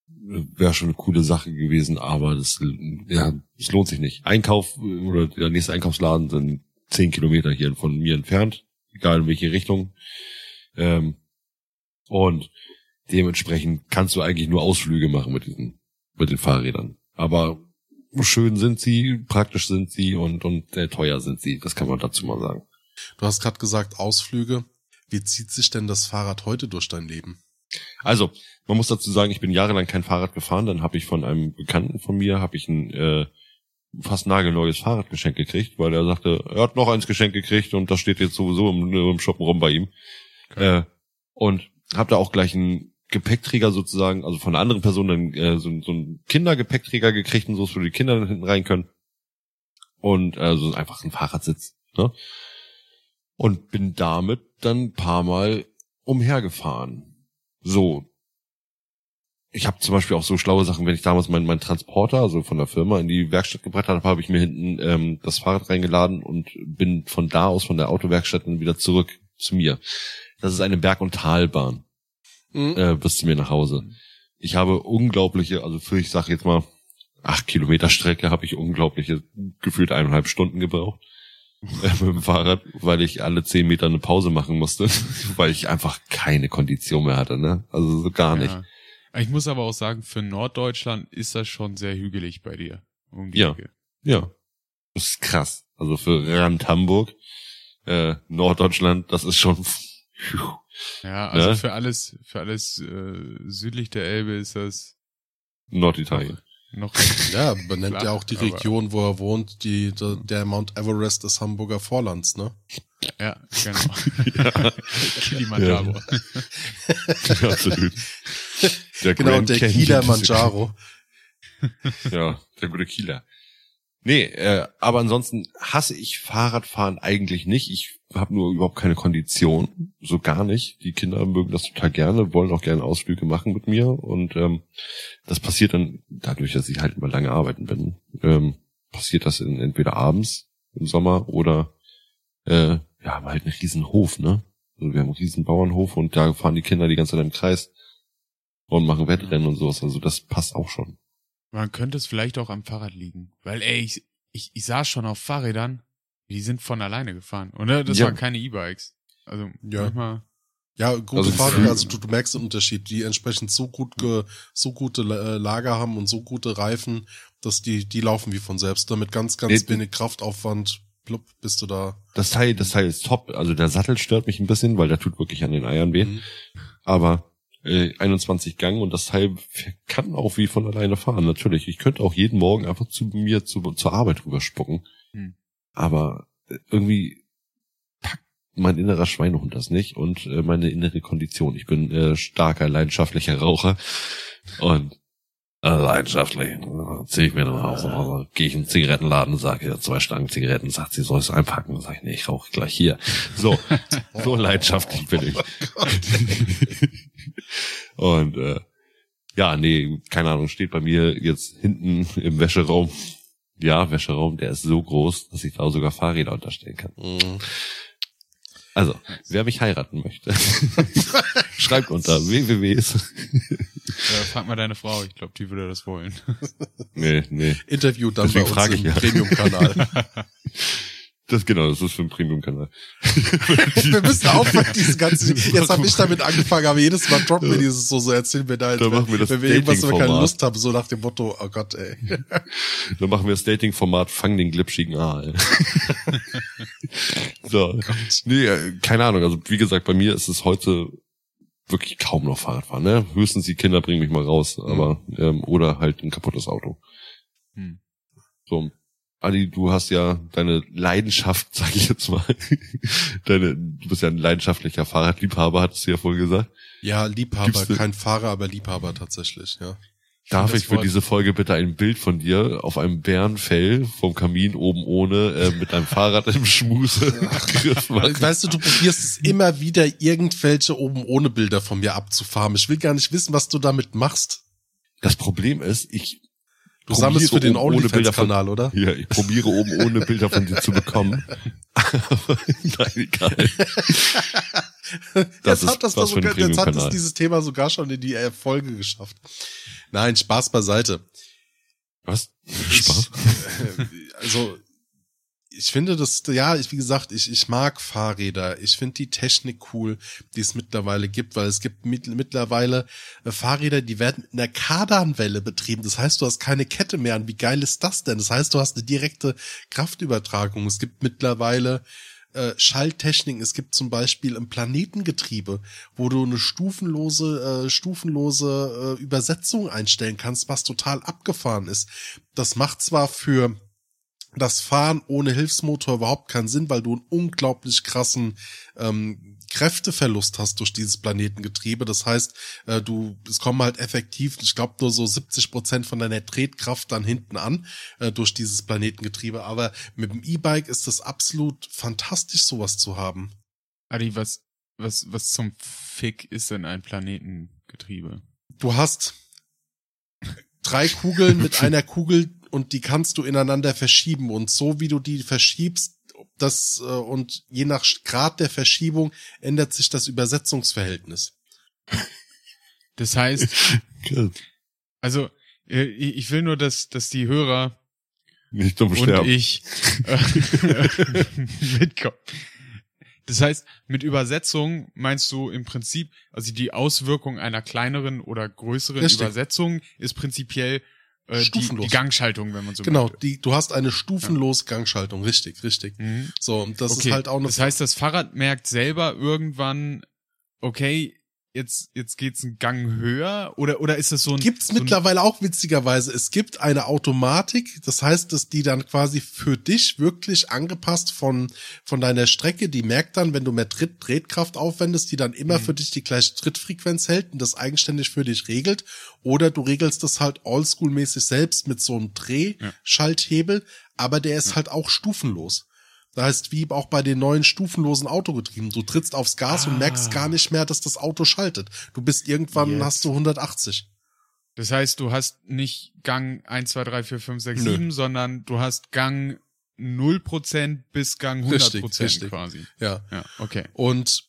wäre schon eine coole Sache gewesen, aber das, ja, das lohnt sich nicht. Einkauf äh, oder der nächste Einkaufsladen sind zehn Kilometer hier von mir entfernt, egal in welche Richtung. Ähm, und dementsprechend kannst du eigentlich nur Ausflüge machen mit diesen, mit den Fahrrädern. Aber schön sind sie, praktisch sind sie und, und äh, teuer sind sie. Das kann man dazu mal sagen. Du hast gerade gesagt, Ausflüge. Wie zieht sich denn das Fahrrad heute durch dein Leben? Also, man muss dazu sagen, ich bin jahrelang kein Fahrrad gefahren. Dann habe ich von einem Bekannten von mir habe ich ein äh, fast nagelneues Fahrrad geschenkt gekriegt, weil er sagte, er hat noch eins geschenkt gekriegt und das steht jetzt sowieso im, im Shoppen rum bei ihm. Äh, und habe da auch gleich einen Gepäckträger sozusagen, also von einer anderen Person dann äh, so, so einen Kindergepäckträger gekriegt und so, wo die Kinder dann hinten rein können. Und äh, so einfach ein Fahrradsitz. Ne? Und bin damit dann ein paar Mal umhergefahren. So. Ich habe zum Beispiel auch so schlaue Sachen, wenn ich damals meinen mein Transporter, also von der Firma, in die Werkstatt gebracht habe, habe ich mir hinten ähm, das Fahrrad reingeladen und bin von da aus, von der Autowerkstatt, dann wieder zurück zu mir. Das ist eine Berg- und Talbahn Mhm. äh, bis zu mir nach Hause. Ich habe unglaubliche, also für, ich sag jetzt mal, acht Kilometer Strecke habe ich unglaubliche, gefühlt eineinhalb Stunden gebraucht äh, mit dem Fahrrad, weil ich alle zehn Meter eine Pause machen musste, [laughs] weil ich einfach keine Kondition mehr hatte, ne? Also so gar nicht. Ja. Ich muss aber auch sagen, für Norddeutschland ist das schon sehr hügelig bei dir. Um Ja. Ecke. Ja. Das ist krass. Also für Rand Hamburg, äh, Norddeutschland, das ist schon. Ja, also Ne? für alles, für alles äh, südlich der Elbe ist das Norditalien. Noch. Ja, benennt Klar, ja auch die Region, wo er wohnt, die, der, der Mount Everest des Hamburger Vorlands, ne? Ja, genau. [laughs] Kilimanjaro. Ja, [laughs] absolut. Der Genau, Grand der Manjaro. Ja, der gute Kieler. Nee, äh, aber ansonsten hasse ich Fahrradfahren eigentlich nicht. Ich habe nur überhaupt keine Kondition, so gar nicht. Die Kinder mögen das total gerne, wollen auch gerne Ausflüge machen mit mir und ähm, das passiert dann dadurch, dass ich halt immer lange arbeiten bin. Ähm, passiert das in, entweder abends im Sommer oder äh, ja, haben halt einen riesen Hof, ne? Also wir haben einen riesen Bauernhof und da fahren die Kinder die ganze Zeit im Kreis und machen Wettrennen und sowas. Also das passt auch schon. Man könnte es vielleicht auch am Fahrrad liegen. Weil, ey, ich, ich, ich saß schon auf Fahrrädern, die sind von alleine gefahren. Und äh, das Ja. waren keine E-Bikes. Also Ja. manchmal. Ja, gute Also Fahrräder, also du, du merkst den Unterschied, die entsprechend so gut ge, so gute äh, Lager haben und so gute Reifen, dass die, die laufen wie von selbst. Da mit ganz, ganz Nee, wenig Kraftaufwand, plupp, bist du da. Das Teil, das Teil ist top. Also der Sattel stört mich ein bisschen, weil der tut wirklich an den Eiern weh. Mhm. Aber äh, 21 Gang und das Teil kann auch wie von alleine fahren. Natürlich. Ich könnte auch jeden Morgen einfach zu mir zu, zur Arbeit rüberspucken. Hm. Aber äh, irgendwie packt mein innerer Schweinehund das nicht und äh, meine innere Kondition. Ich bin äh, starker, leidenschaftlicher Raucher und äh, leidenschaftlich. Ziehe ich mir dann raus, also, gehe ich in den Zigarettenladen, sage ja zwei Stangen Zigaretten, sagt sie, soll es einpacken? Sage ich, nee, ich rauche gleich hier. So, [laughs] so leidenschaftlich bin ich. Und äh, ja, nee, keine Ahnung, steht bei mir jetzt hinten im Wäscheraum. Ja, Wäscheraum, der ist so groß, dass ich da sogar Fahrräder unterstellen kann. Mhm. Also, wer mich heiraten möchte, [laughs] schreibt unter www. Äh, frag mal deine Frau, ich glaube, die würde das wollen. Nee, nee. Interview dann Deswegen bei uns frage im ich ja. Premium-Kanal. [laughs] Das genau, das ist für einen Premium-Kanal. [laughs] Wir müssen aufhören, [laughs] diese ganze, jetzt habe ich damit angefangen, aber jedes Mal droppen wir dieses so, so erzählen wir da, Da machen wir das wenn wir irgendwas, wir keine. Lust haben, so nach dem Motto, oh Gott, ey. [laughs] Dann machen wir das Dating-Format Fang den glitschigen Aal. so. Nee, äh, keine Ahnung. Also wie gesagt, bei mir ist es heute wirklich kaum noch Fahrradfahren. Ne? Höchstens die Kinder bringen mich mal raus, aber ähm, oder halt ein kaputtes Auto. Hm. So. Adi, du hast ja deine Leidenschaft, [laughs] sag ich jetzt mal. Deine, du bist ja ein leidenschaftlicher Fahrradliebhaber, hattest du ja vorhin gesagt. Ja, Liebhaber, Gibt's kein Fahrer, aber Liebhaber tatsächlich, ja. Darf das ich für Wort- diese Folge bitte ein Bild von dir auf einem Bärenfell vom Kamin oben ohne äh, mit einem Fahrrad im Schmuse? [laughs] Weißt du, du probierst es immer wieder, irgendwelche oben ohne Bilder von mir abzufarmen. Ich will gar nicht wissen, was du damit machst. Das Problem ist, ich Du sammelst für den oben ohne Bilder von- OnlyFans-Kanal, oder? ja, ich probiere oben ohne Bilder von dir zu bekommen. Aber [laughs] nein, egal. Das jetzt hat das ein sogar, jetzt hat Premium-Kanal. dieses Thema sogar schon in die äh, Folge geschafft. Nein, Spaß beiseite. Was? Ich- Spaß? [laughs] äh, Also, ich finde das, ja, ich, wie gesagt, ich, ich mag Fahrräder. Ich finde die Technik cool, die es mittlerweile gibt, weil es gibt mit, mittlerweile äh, Fahrräder, die werden mit einer Kardanwelle betrieben. Das heißt, du hast keine Kette mehr an. Wie geil ist das denn? Das heißt, du hast eine direkte Kraftübertragung. Es gibt mittlerweile äh. Es gibt zum Beispiel ein Planetengetriebe, wo du eine stufenlose, äh, stufenlose äh, Übersetzung einstellen kannst, was total abgefahren ist. Das macht zwar für das Fahren ohne Hilfsmotor überhaupt keinen Sinn, weil du einen unglaublich krassen ähm, Kräfteverlust hast durch dieses Planetengetriebe. Das heißt, äh, du, es kommen halt effektiv, ich glaube, nur so 70 Prozent von deiner Tretkraft dann hinten an äh, durch dieses Planetengetriebe. Aber mit dem E-Bike ist es absolut fantastisch, sowas zu haben. Adi, was, was, was zum Fick ist denn ein Planetengetriebe? Du hast drei Kugeln mit [laughs] einer Kugel und die kannst du ineinander verschieben und so wie du die verschiebst, das äh, und je nach Grad der Verschiebung ändert sich das Übersetzungsverhältnis. Das heißt, [laughs] also, äh, ich will nur, dass, dass die Hörer Nicht dumm und sterben. ich äh, [laughs] mitkommen. Das heißt, mit Übersetzung meinst du im Prinzip, also die Auswirkung einer kleineren oder größeren Richtig. Übersetzung ist prinzipiell äh, die, Stufenlos. die Gangschaltung, wenn man so Genau, möchte. die, du hast eine stufenlose Gangschaltung, richtig, richtig. Mhm. So, und das okay. ist halt auch eine Das heißt, das Fahrrad merkt selber irgendwann, okay, jetzt, jetzt geht's einen Gang höher oder, oder ist das so ein. Gibt's so mittlerweile auch witzigerweise. Es gibt eine Automatik, das heißt, dass die dann quasi für dich wirklich angepasst von, von deiner Strecke, die merkt dann, wenn du mehr Tritt, Tretkraft aufwendest, die dann immer Mhm. für dich die gleiche Trittfrequenz hält und das eigenständig für dich regelt. Oder du regelst das halt oldschool-mäßig selbst mit so einem Drehschalthebel, aber der ist halt auch stufenlos. Das heißt, wie auch bei den neuen stufenlosen Autogetrieben. Du trittst aufs Gas und merkst Ah. gar nicht mehr, dass das Auto schaltet. Du bist irgendwann, Jetzt. hast du 180. Das heißt, du hast nicht Gang 1, 2, 3, 4, 5, 6, Nö. 7, sondern du hast Gang 0% bis Gang 100% Richtig, richtig. quasi. Ja. Ja, okay. Und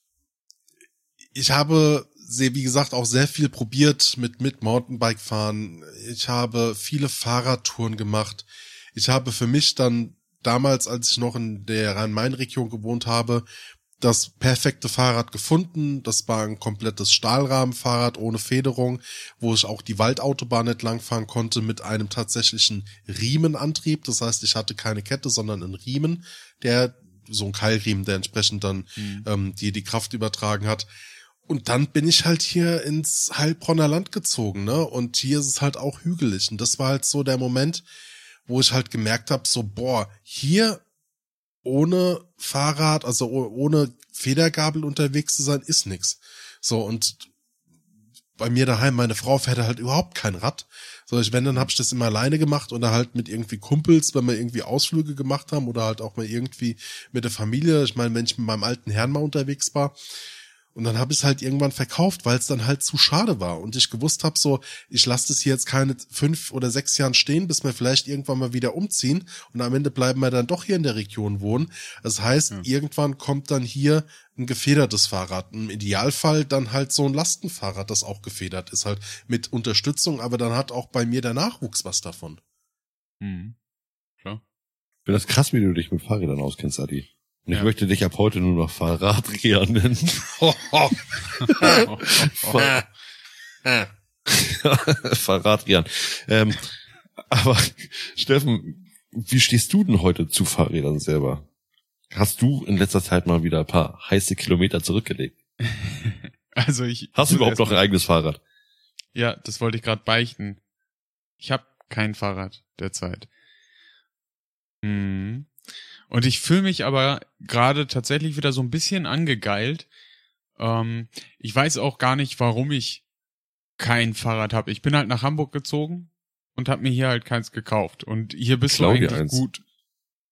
ich habe sehr, wie gesagt, auch sehr viel probiert mit, mit Mountainbike fahren. Ich habe viele Fahrradtouren gemacht. Ich habe für mich dann damals, als ich noch in der Rhein-Main-Region gewohnt habe, das perfekte Fahrrad gefunden. Das war ein komplettes Stahlrahmenfahrrad ohne Federung, wo ich auch die Waldautobahn entlang fahren konnte mit einem tatsächlichen Riemenantrieb. Das heißt, ich hatte keine Kette, sondern einen Riemen, der so ein Keilriemen, der entsprechend dann ähm, die die Kraft übertragen hat. Und dann bin ich halt hier ins Heilbronner Land gezogen, ne? Und hier ist es halt auch hügelig. Und das war halt so der Moment, wo ich halt gemerkt habe, so, boah, hier ohne Fahrrad, also oh- ohne Federgabel unterwegs zu sein, ist nix. So, und bei mir daheim, meine Frau fährt halt überhaupt kein Rad. So, ich, wenn, dann habe ich das immer alleine gemacht oder halt mit irgendwie Kumpels, wenn wir irgendwie Ausflüge gemacht haben oder halt auch mal irgendwie mit der Familie. Ich meine, wenn ich mit meinem alten Herrn mal unterwegs war. Und dann habe ich es halt irgendwann verkauft, weil es dann halt zu schade war. Und ich gewusst habe, so, ich lasse das hier jetzt keine fünf oder sechs Jahren stehen, bis wir vielleicht irgendwann mal wieder umziehen. Und am Ende bleiben wir dann doch hier in der Region wohnen. Das heißt, Ja. irgendwann kommt dann hier ein gefedertes Fahrrad. Im Idealfall dann halt so ein Lastenfahrrad, das auch gefedert ist, halt mit Unterstützung, aber dann hat auch bei mir der Nachwuchs was davon. Mhm. Klar. Ich finde das krass, wie du dich mit Fahrrädern auskennst, Adi. Und ich Ja. möchte dich ab heute nur noch Fahrradreher nennen. [laughs] Fahr- Fahrradreher. Ähm, aber Steffen, wie stehst du denn heute zu Fahrrädern selber? Hast du in letzter Zeit mal wieder ein paar heiße Kilometer zurückgelegt? [laughs] Also ich. Hast du überhaupt noch ein eigenes Fahrrad? Ja, das wollte ich gerade beichten. Ich habe kein Fahrrad derzeit. Mhm. Und ich fühle mich aber gerade tatsächlich wieder so ein bisschen angegeilt. Ähm, ich weiß auch gar nicht, warum ich kein Fahrrad habe. Ich bin halt nach Hamburg gezogen und habe mir hier halt keins gekauft. Und hier bist Klau du eigentlich eins. gut.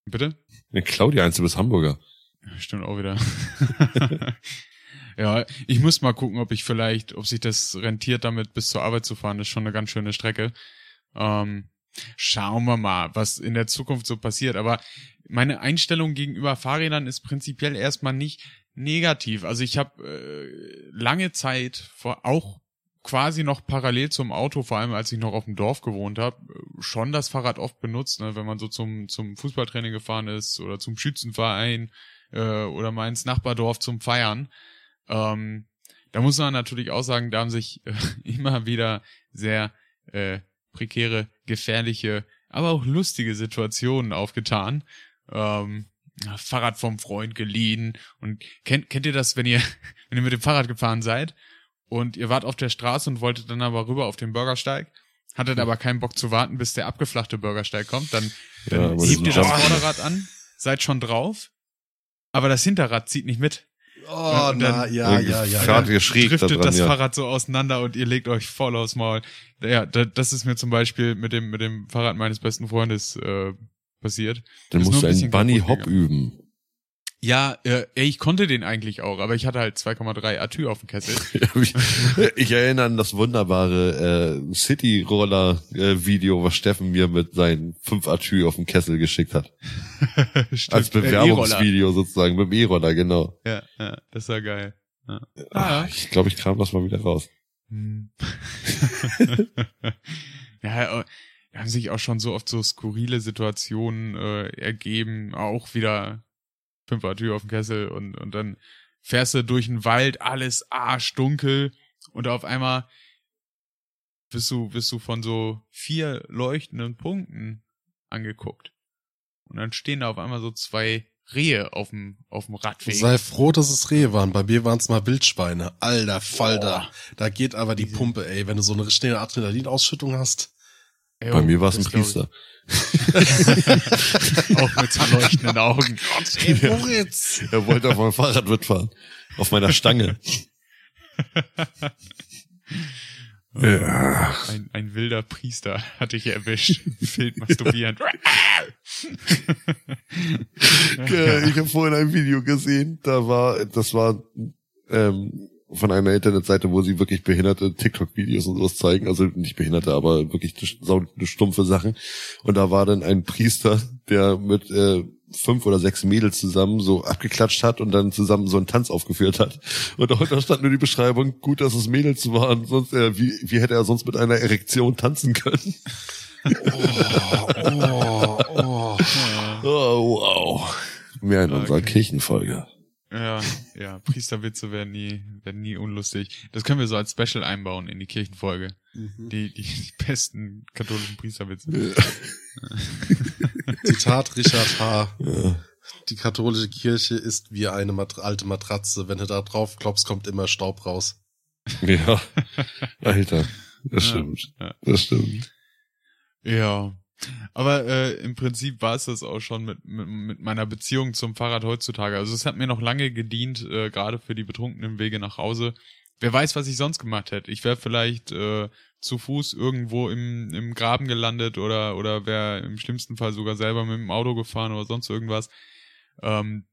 Bitte? Ja, Claudia eins, du bist Hamburger. Stimmt auch wieder. [laughs] ja, ich muss mal gucken, ob ich vielleicht, ob sich das rentiert, damit bis zur Arbeit zu fahren. Das ist schon eine ganz schöne Strecke. Ähm, schauen wir mal, was in der Zukunft so passiert. Aber meine Einstellung gegenüber Fahrrädern ist prinzipiell erstmal nicht negativ. Also ich habe äh, lange Zeit vor auch quasi noch parallel zum Auto, vor allem als ich noch auf dem Dorf gewohnt habe, schon das Fahrrad oft benutzt, ne? wenn man so zum, zum Fußballtraining gefahren ist oder zum Schützenverein äh, oder mal ins Nachbardorf zum Feiern. Ähm, da muss man natürlich auch sagen, da haben sich äh, [laughs] immer wieder sehr äh, prekäre, gefährliche, aber auch lustige Situationen aufgetan. Ähm, Fahrrad vom Freund geliehen und kennt kennt ihr das, wenn ihr [laughs] wenn ihr mit dem Fahrrad gefahren seid und ihr wart auf der Straße und wolltet dann aber rüber auf den Bürgersteig, hattet aber keinen Bock zu warten, bis der abgeflachte Bürgersteig kommt, dann, Ja, dann aber hebt ihr das Vorderrad an, seid schon drauf, aber das Hinterrad zieht nicht mit. Oh, Und na, dann- ja, ja, ja. Fahrt ja. ihr schräg da driftet dran, das ja. Fahrrad so auseinander und ihr legt euch voll aufs Maul. Ja, da, das ist mir zum Beispiel mit dem, mit dem Fahrrad meines besten Freundes äh, passiert. Dann musst du ein einen Bunny Hop üben. Ja, äh, ich konnte den eigentlich auch, aber ich hatte halt 2,3 Atü auf dem Kessel. [laughs] ich, [laughs] ich erinnere an das wunderbare äh, City-Roller-Video, was Steffen mir mit seinen 5 Atü auf dem Kessel geschickt hat. [laughs] Als Äh. Bewerbungsvideo sozusagen, mit dem E-Roller, genau. ja, ja, das war geil. Ja. Ah, ich glaube, ich kram das mal wieder raus. Hm. ja, äh, da haben sich auch schon so oft so skurrile Situationen äh, ergeben, auch wieder Fünfer-Tür auf dem Kessel und, und dann fährst du durch den Wald, alles arschdunkel und auf einmal bist du, bist du von so vier leuchtenden Punkten angeguckt. Und dann stehen da auf einmal so zwei Rehe auf dem, auf dem Radweg. Sei froh, dass es Rehe waren. Bei mir waren es mal Wildschweine. Alter Falter. Da geht aber die Pumpe, ey. Wenn du so eine richtige Adrenalinausschüttung hast. Ey, Bei mir war es ein. Priester. [laughs] Auch mit leuchtenden Augen. Ey, Moritz! Er wollte auf meinem Fahrrad mitfahren. Auf meiner Stange. [laughs] ja. Ein, ein wilder Priester hatte ich erwischt. Wild masturbierend. [laughs] Ja, ich habe vorhin ein Video gesehen, da war, das war ähm, von einer Internetseite, wo sie wirklich behinderte TikTok-Videos und sowas zeigen, also nicht behinderte, aber wirklich stumpfe Sachen. Und da war dann ein Priester, der mit äh, fünf oder sechs Mädels zusammen so abgeklatscht hat und dann zusammen so einen Tanz aufgeführt hat. Und da stand nur die Beschreibung, gut, dass es Mädels waren, sonst äh, wie, wie hätte er sonst mit einer Erektion tanzen können? Oh, oh. Oh, [laughs] wow. Mehr in unserer Okay. Kirchenfolge. Ja, ja, Priesterwitze werden nie, werden nie unlustig. Das können wir so als Special einbauen in die Kirchenfolge. Die, die, die besten katholischen Priesterwitze. [laughs] Zitat Richard H. Ja. Die katholische Kirche ist wie eine Mat alte Matratze. Wenn du da drauf klopfst, kommt immer Staub raus. Ja, Alter, das Ja, stimmt. ja. Das stimmt. Ja. Aber äh, im Prinzip war es das auch schon mit, mit, mit meiner Beziehung zum Fahrrad heutzutage. Also es hat mir noch lange gedient, äh, gerade für die betrunkenen Wege nach Hause. Wer weiß, was ich sonst gemacht hätte. Ich wäre vielleicht äh, zu Fuß irgendwo im, im Graben gelandet oder oder wäre im schlimmsten Fall sogar selber mit dem Auto gefahren oder sonst irgendwas. Ähm,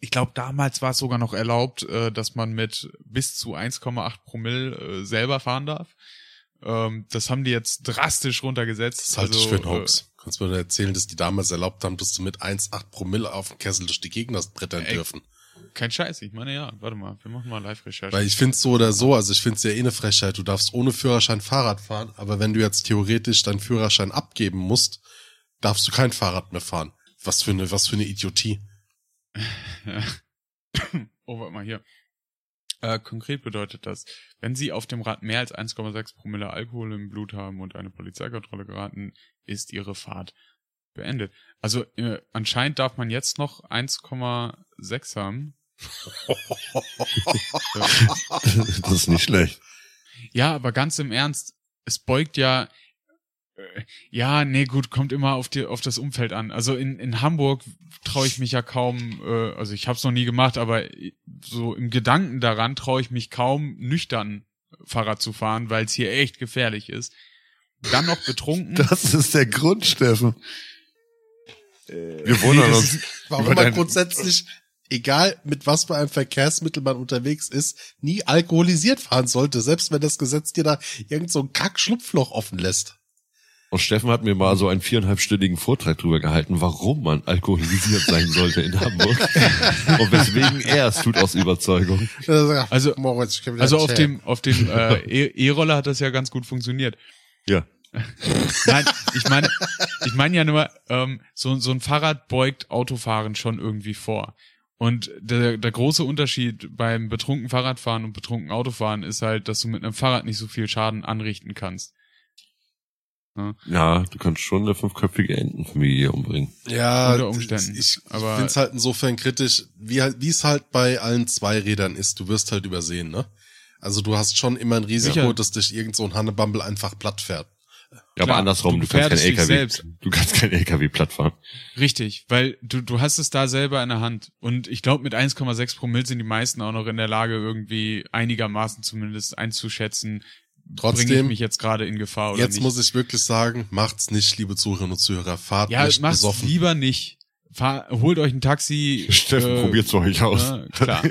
ich glaube, damals war es sogar noch erlaubt, äh, dass man mit bis zu 1,8 Promille äh, selber fahren darf. Ähm, das haben die jetzt drastisch runtergesetzt. Das halte ich Also, für einen Hoax. Kannst du mir erzählen, dass die damals erlaubt haben, dass du mit 1,8 Promille auf dem Kessel durch die Gegner brettern Ey, dürfen? Äh, kein Scheiß, ich meine ja. Warte mal, wir machen mal Live-Recherche. Weil ich finde so oder so, also ich finde es ja eh eine Frechheit. Du darfst ohne Führerschein Fahrrad fahren, aber wenn du jetzt theoretisch deinen Führerschein abgeben musst, darfst du kein Fahrrad mehr fahren. Was für eine, was für eine Idiotie. [laughs] oh, warte mal hier. Äh, konkret bedeutet das, wenn Sie auf dem Rad mehr als 1,6 Promille Alkohol im Blut haben und eine Polizeikontrolle geraten, ist Ihre Fahrt beendet. Also äh, anscheinend darf man jetzt noch 1,6 haben. [laughs] das ist nicht schlecht. Ja, aber ganz im Ernst, es beugt ja, ja, nee, gut, kommt immer auf die, auf das Umfeld an. Also in, in Hamburg traue ich mich ja kaum, äh, also ich habe es noch nie gemacht, aber so im Gedanken daran traue ich mich kaum nüchtern Fahrrad zu fahren, weil es hier echt gefährlich ist. Dann noch betrunken. Das ist der Grund, Steffen. Wir wundern das uns. Warum man grundsätzlich, egal mit was für einem Verkehrsmittel man unterwegs ist, nie alkoholisiert fahren sollte, selbst wenn das Gesetz dir da irgend so ein Kack-Schlupfloch offen lässt. Und Steffen hat mir mal so einen viereinhalbstündigen Vortrag drüber gehalten, warum man alkoholisiert sein sollte in Hamburg. [laughs] Und weswegen er es tut aus Überzeugung. Also- Moritz, wieder Also auf dem, auf dem äh, [laughs] E- E-Roller hat das ja ganz gut funktioniert. Ja. Nein, ich meine, ich meine ja nur, ähm, so, so ein Fahrrad beugt Autofahren schon irgendwie vor. Und der, der große Unterschied beim betrunken Fahrradfahren und betrunken Autofahren ist halt, dass du mit einem Fahrrad nicht so viel Schaden anrichten kannst. Ja, du kannst schon eine fünfköpfige Entenfamilie umbringen. Ja, Unter Umständen. ich, ich Aber- finde es halt insofern kritisch, wie halt- wie es halt bei allen Zweirädern ist. Du wirst halt übersehen, ne? Also du hast schon immer ein Risiko, Sicher. dass dich irgend so ein Hannebumble einfach platt fährt. Ja, aber Klar, andersrum, du du, kannst kein LKW, selbst. du kannst kein LKW platt fahren. Richtig, weil du, du hast es da selber in der Hand. Und ich glaube, mit 1,6 Promille sind die meisten auch noch in der Lage, irgendwie einigermaßen zumindest einzuschätzen, bringe ich Trotzdem, mich jetzt gerade in Gefahr oder jetzt nicht. muss ich wirklich sagen, macht's nicht, liebe Zuhörerinnen und Zuhörer. Fahrt ja, nicht mach's besoffen. lieber nicht. Fahr, holt euch ein Taxi. [laughs] Steffen, äh, probiert's für euch aus. Ja, klar.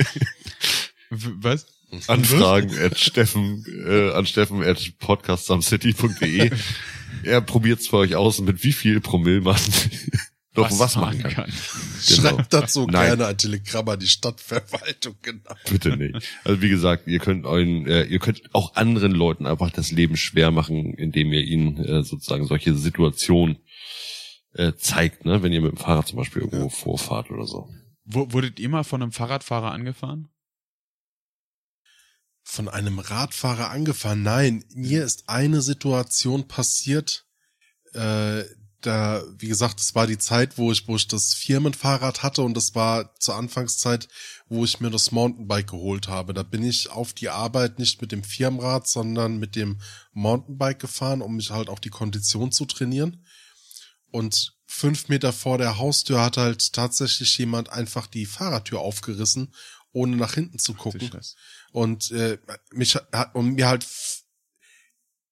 [laughs] Was? Anfragen at Steffen, äh, an Steffen at podcastsamcity.de. [laughs] er probiert's für euch aus, mit wie viel Promille man doch was, machen kann. [laughs] Genau. Schreibt dazu Nein. gerne ein Telegramm an die Stadtverwaltung, genau. Bitte nicht. Also wie gesagt, ihr könnt euren, äh, ihr könnt auch anderen Leuten einfach das Leben schwer machen, indem ihr ihnen äh, sozusagen solche Situationen äh, zeigt, ne, wenn ihr mit dem Fahrrad zum Beispiel irgendwo vorfahrt oder so. W wurdet ihr mal von einem Fahrradfahrer angefahren? Von einem Radfahrer angefahren. Nein, mir ist eine Situation passiert, äh, da, wie gesagt, das war die Zeit, wo ich, wo ich das Firmenfahrrad hatte und das war zur Anfangszeit, wo ich mir das Mountainbike geholt habe. Da bin ich auf die Arbeit nicht mit dem Firmenrad, sondern mit dem Mountainbike gefahren, um mich halt auch die Kondition zu trainieren. Und fünf Meter vor der Haustür hat halt tatsächlich jemand einfach die Fahrradtür aufgerissen, ohne nach hinten zu gucken. Und äh, mich hat und mir halt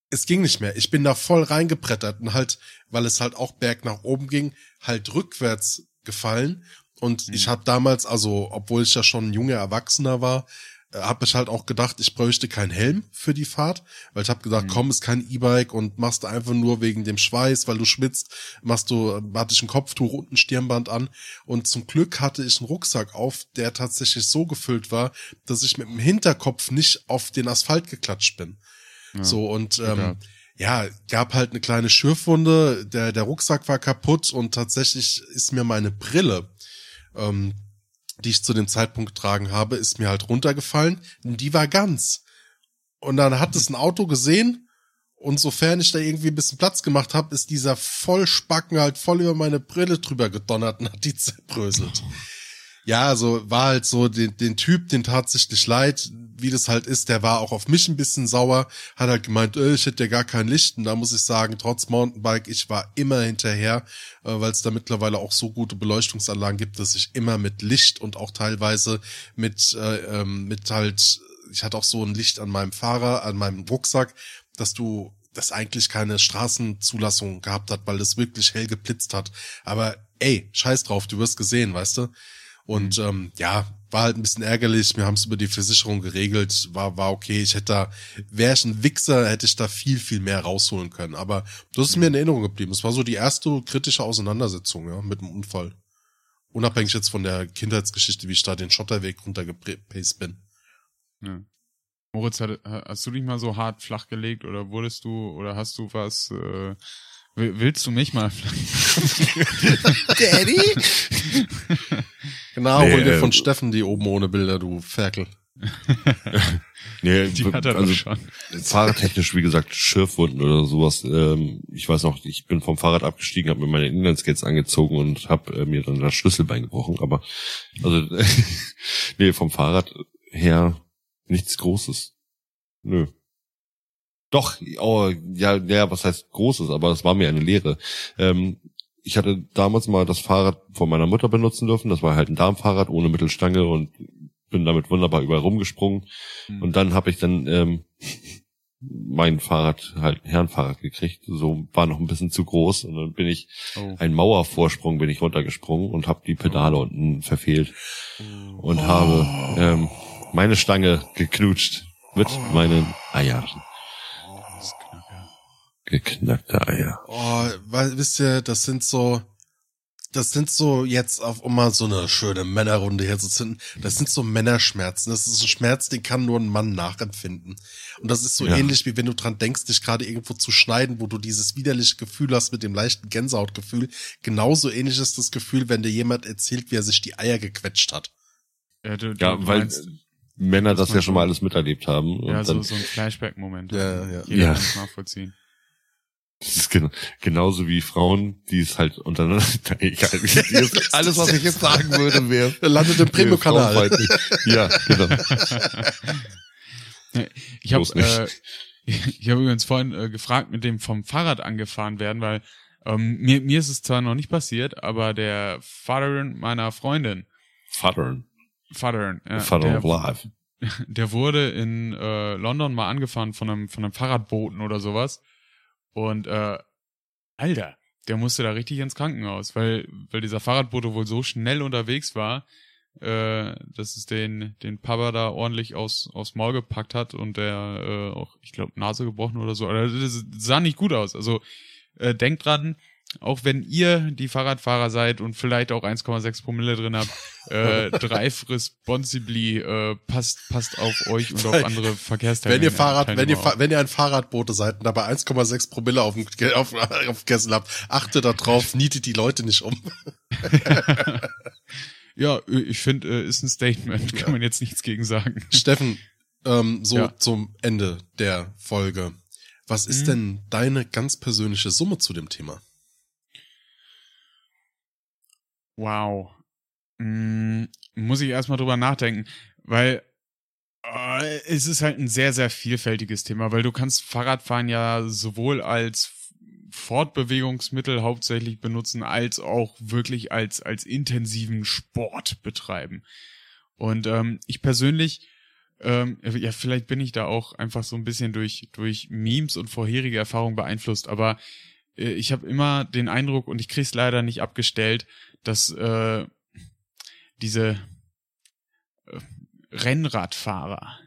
es ging nicht mehr. Ich bin da voll reingebrettert und halt, weil es halt auch berg nach oben ging, halt rückwärts gefallen. Und ich habe damals, also obwohl ich ja schon ein junger Erwachsener war, äh, habe ich halt auch gedacht, ich bräuchte keinen Helm für die Fahrt, weil ich habe gedacht, komm, ist kein E-Bike und machst du einfach nur wegen dem Schweiß, weil du schwitzt, machst du, hatte ich ein Kopftuch und ein Stirnband an und zum Glück hatte ich einen Rucksack auf, der tatsächlich so gefüllt war, dass ich mit dem Hinterkopf nicht auf den Asphalt geklatscht bin. So und ähm, ja, gab halt eine kleine Schürfwunde, der, der Rucksack war kaputt und tatsächlich ist mir meine Brille, ähm, die ich zu dem Zeitpunkt getragen habe, ist mir halt runtergefallen. Die war ganz. Und dann hat es ein Auto gesehen und sofern ich da irgendwie ein bisschen Platz gemacht habe, ist dieser Vollspacken halt voll über meine Brille drüber gedonnert und hat die zerbröselt. Ja, also war halt so, den, den Typ, den tatsächlich leid, wie das halt ist, der war auch auf mich ein bisschen sauer, hat halt gemeint, äh, ich hätte ja gar kein Licht. Und da muss ich sagen, trotz Mountainbike, ich war immer hinterher, äh, weil es da mittlerweile auch so gute Beleuchtungsanlagen gibt, dass ich immer mit Licht und auch teilweise mit, äh, ähm, mit halt, ich hatte auch so ein Licht an meinem Fahrer, an meinem Rucksack, dass du das eigentlich keine Straßenzulassung gehabt hat, weil das wirklich hell geblitzt hat. Aber ey, scheiß drauf, du wirst gesehen, weißt du? Und ähm, ja, war halt ein bisschen ärgerlich. Wir haben es über die Versicherung geregelt, war war okay. Ich hätte da, wäre ich ein Wichser, hätte ich da viel viel mehr rausholen können. Aber das ist mir in Erinnerung geblieben. Es war so die erste kritische Auseinandersetzung ja mit dem Unfall. Unabhängig jetzt von der Kindheitsgeschichte, wie ich da den Schotterweg runtergepaced bin. Ja. Moritz, hast du dich mal so hart flach gelegt oder wurdest du oder hast du was? Äh, will- willst du mich mal? [laughs] Daddy? [laughs] genau, Nee, hol dir äh, von Steffen die oben ohne Bilder, du Ferkel. [laughs] Nee, Die hat er also, doch schon. fahrradtechnisch, wie gesagt, Schürfwunden oder sowas. Ähm, ich weiß noch, ich bin vom Fahrrad abgestiegen, habe mir meine Inlineskates angezogen und habe äh, mir dann das Schlüsselbein gebrochen. Aber also [laughs] nee, vom Fahrrad her nichts Großes. Nö. Doch, oh, ja, ja, was heißt Großes, aber es war mir eine Lehre. Ähm, ich hatte damals mal das Fahrrad von meiner Mutter benutzen dürfen. Das war halt ein Darmfahrrad ohne Mittelstange und bin damit wunderbar überall rumgesprungen. Hm. Und dann habe ich dann ähm, mein Fahrrad, halt ein Herrenfahrrad gekriegt. So war noch ein bisschen zu groß und dann bin ich Oh. einen Mauervorsprung bin ich runtergesprungen und habe die Pedale unten verfehlt und habe ähm, meine Stange geknutscht mit meinen Eiern. Das ist knapp, ja. Geknackte Eier. Oh, weil, wisst ihr, das sind so, das sind so jetzt auf, um mal so eine schöne Männerrunde herzuzünden, das sind so Männerschmerzen. Das ist ein Schmerz, den kann nur ein Mann nachempfinden. Und das ist so Ja. ähnlich, wie wenn du dran denkst, dich gerade irgendwo zu schneiden, wo du dieses widerliche Gefühl hast mit dem leichten Gänsehautgefühl. Genauso ähnlich ist das Gefühl, wenn dir jemand erzählt, wie er sich die Eier gequetscht hat. Ja, du, du Ja, weil meinst, Männer dass das ja schon mal alles miterlebt haben. Und ja, so, dann, so ein Flashback-Moment. Ja, ja. Jeder Ja. kann es nachvollziehen. Das ist gen genauso wie Frauen, die es halt untereinander. [laughs] Egal, [laughs] alles, was ich jetzt sagen würde, wäre. [laughs] Landet im Premium-Kanal. frauenfeindlich. Ja, genau. Ich habe äh, ich habe übrigens vorhin äh, gefragt, mit dem vom Fahrrad angefahren werden, weil ähm, mir, mir ist es zwar noch nicht passiert, aber der Vater meiner Freundin, Vater. Vater, äh, Vater der, of Life. der wurde in äh, London mal angefahren von einem, von einem Fahrradboten oder sowas. Und äh, Alter, der musste da richtig ins Krankenhaus, weil, weil dieser Fahrradbote wohl so schnell unterwegs war, äh, dass es den, den Papa da ordentlich aus, aufs Maul gepackt hat und der äh, auch, ich glaube, Nase gebrochen oder so. Also das sah nicht gut aus. Also äh, denkt dran, auch wenn ihr die Fahrradfahrer seid und vielleicht auch 1,6 Promille drin habt, [laughs] äh, drive responsibly, äh, passt, passt auf euch und auf andere Verkehrsteilnehmer. Wenn ihr Fahrrad, wenn ihr, wenn ihr ein Fahrradbote seid und dabei 1,6 Promille auf dem, auf, [laughs] auf Kessel habt, achtet da drauf, nietet die Leute nicht um. [laughs] Ja, äh, ich finde, äh, ist ein Statement, kann man jetzt nichts gegen sagen. Steffen, ähm, so Ja. zum Ende der Folge. Was ist Mhm. denn deine ganz persönliche Summe zu dem Thema? Wow. Mm, muss ich erstmal drüber nachdenken, weil äh, es ist halt ein sehr, sehr vielfältiges Thema, weil du kannst Fahrradfahren ja sowohl als Fortbewegungsmittel hauptsächlich benutzen, als auch wirklich als, als intensiven Sport betreiben. Und ähm, ich persönlich, ähm, ja, vielleicht bin ich da auch einfach so ein bisschen durch, durch Memes und vorherige Erfahrungen beeinflusst, aber äh, ich habe immer den Eindruck, und ich krieg's leider nicht abgestellt, dass äh, diese äh, Rennradfahrer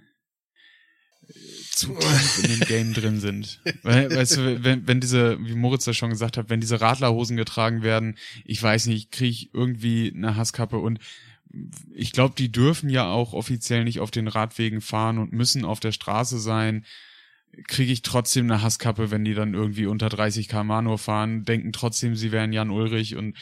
äh, zu tief in dem Game drin sind. Weil, weißt du, wenn, wenn diese, wie Moritz das schon gesagt hat, wenn diese Radlerhosen getragen werden, ich weiß nicht, kriege ich irgendwie eine Hasskappe und ich glaube, die dürfen ja auch offiziell nicht auf den Radwegen fahren und müssen auf der Straße sein. Kriege ich trotzdem eine Hasskappe, wenn die dann irgendwie unter 30 km nur fahren, denken trotzdem, sie wären Jan Ulrich und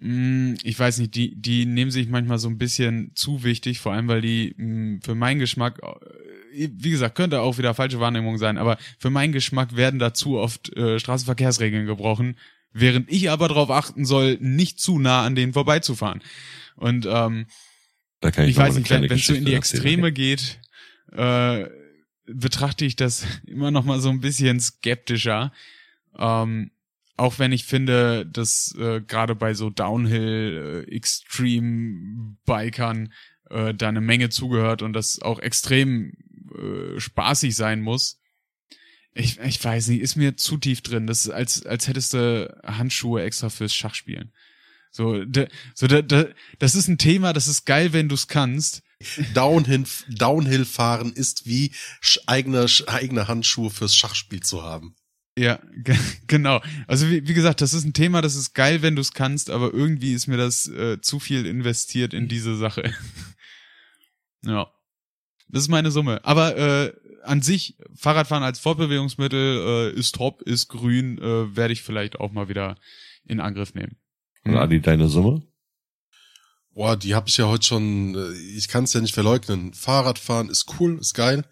ich weiß nicht, die, die nehmen sich manchmal so ein bisschen zu wichtig, vor allem weil die mh, für meinen Geschmack, äh, wie gesagt, könnte auch wieder falsche Wahrnehmung sein, aber für meinen Geschmack werden da zu oft äh, Straßenverkehrsregeln gebrochen, während ich aber darauf achten soll, nicht zu nah an denen vorbeizufahren. Und ähm, Da kann ich, ich weiß nicht, wenn es so in die Extreme geht, äh, betrachte ich das [laughs] immer noch mal so ein bisschen skeptischer. Ähm, auch wenn ich finde, dass äh, gerade bei so Downhill äh, Extreme Bikern äh, da eine Menge zugehört und das auch extrem äh, spaßig sein muss. Ich, ich weiß nicht, ist mir zu tief drin. Das ist als als hättest du Handschuhe extra fürs Schachspielen. So, de, so de, de, das ist ein Thema, das ist geil, wenn du es kannst. Downhill, Downhill fahren ist wie eigene, eigene Handschuhe fürs Schachspiel zu haben. Ja, [laughs] ge- genau. Also wie, wie gesagt, das ist ein Thema, das ist geil, wenn du es kannst, aber irgendwie ist mir das äh, zu viel investiert in diese Sache. [laughs] ja. Das ist meine Summe. Aber äh, an sich, Fahrradfahren als Fortbewegungsmittel äh, ist top, ist grün, äh, werde ich vielleicht auch mal wieder in Angriff nehmen. Und Adi, deine Summe? Boah, die habe ich ja heute schon, äh, ich kann es ja nicht verleugnen. Fahrradfahren ist cool, ist geil,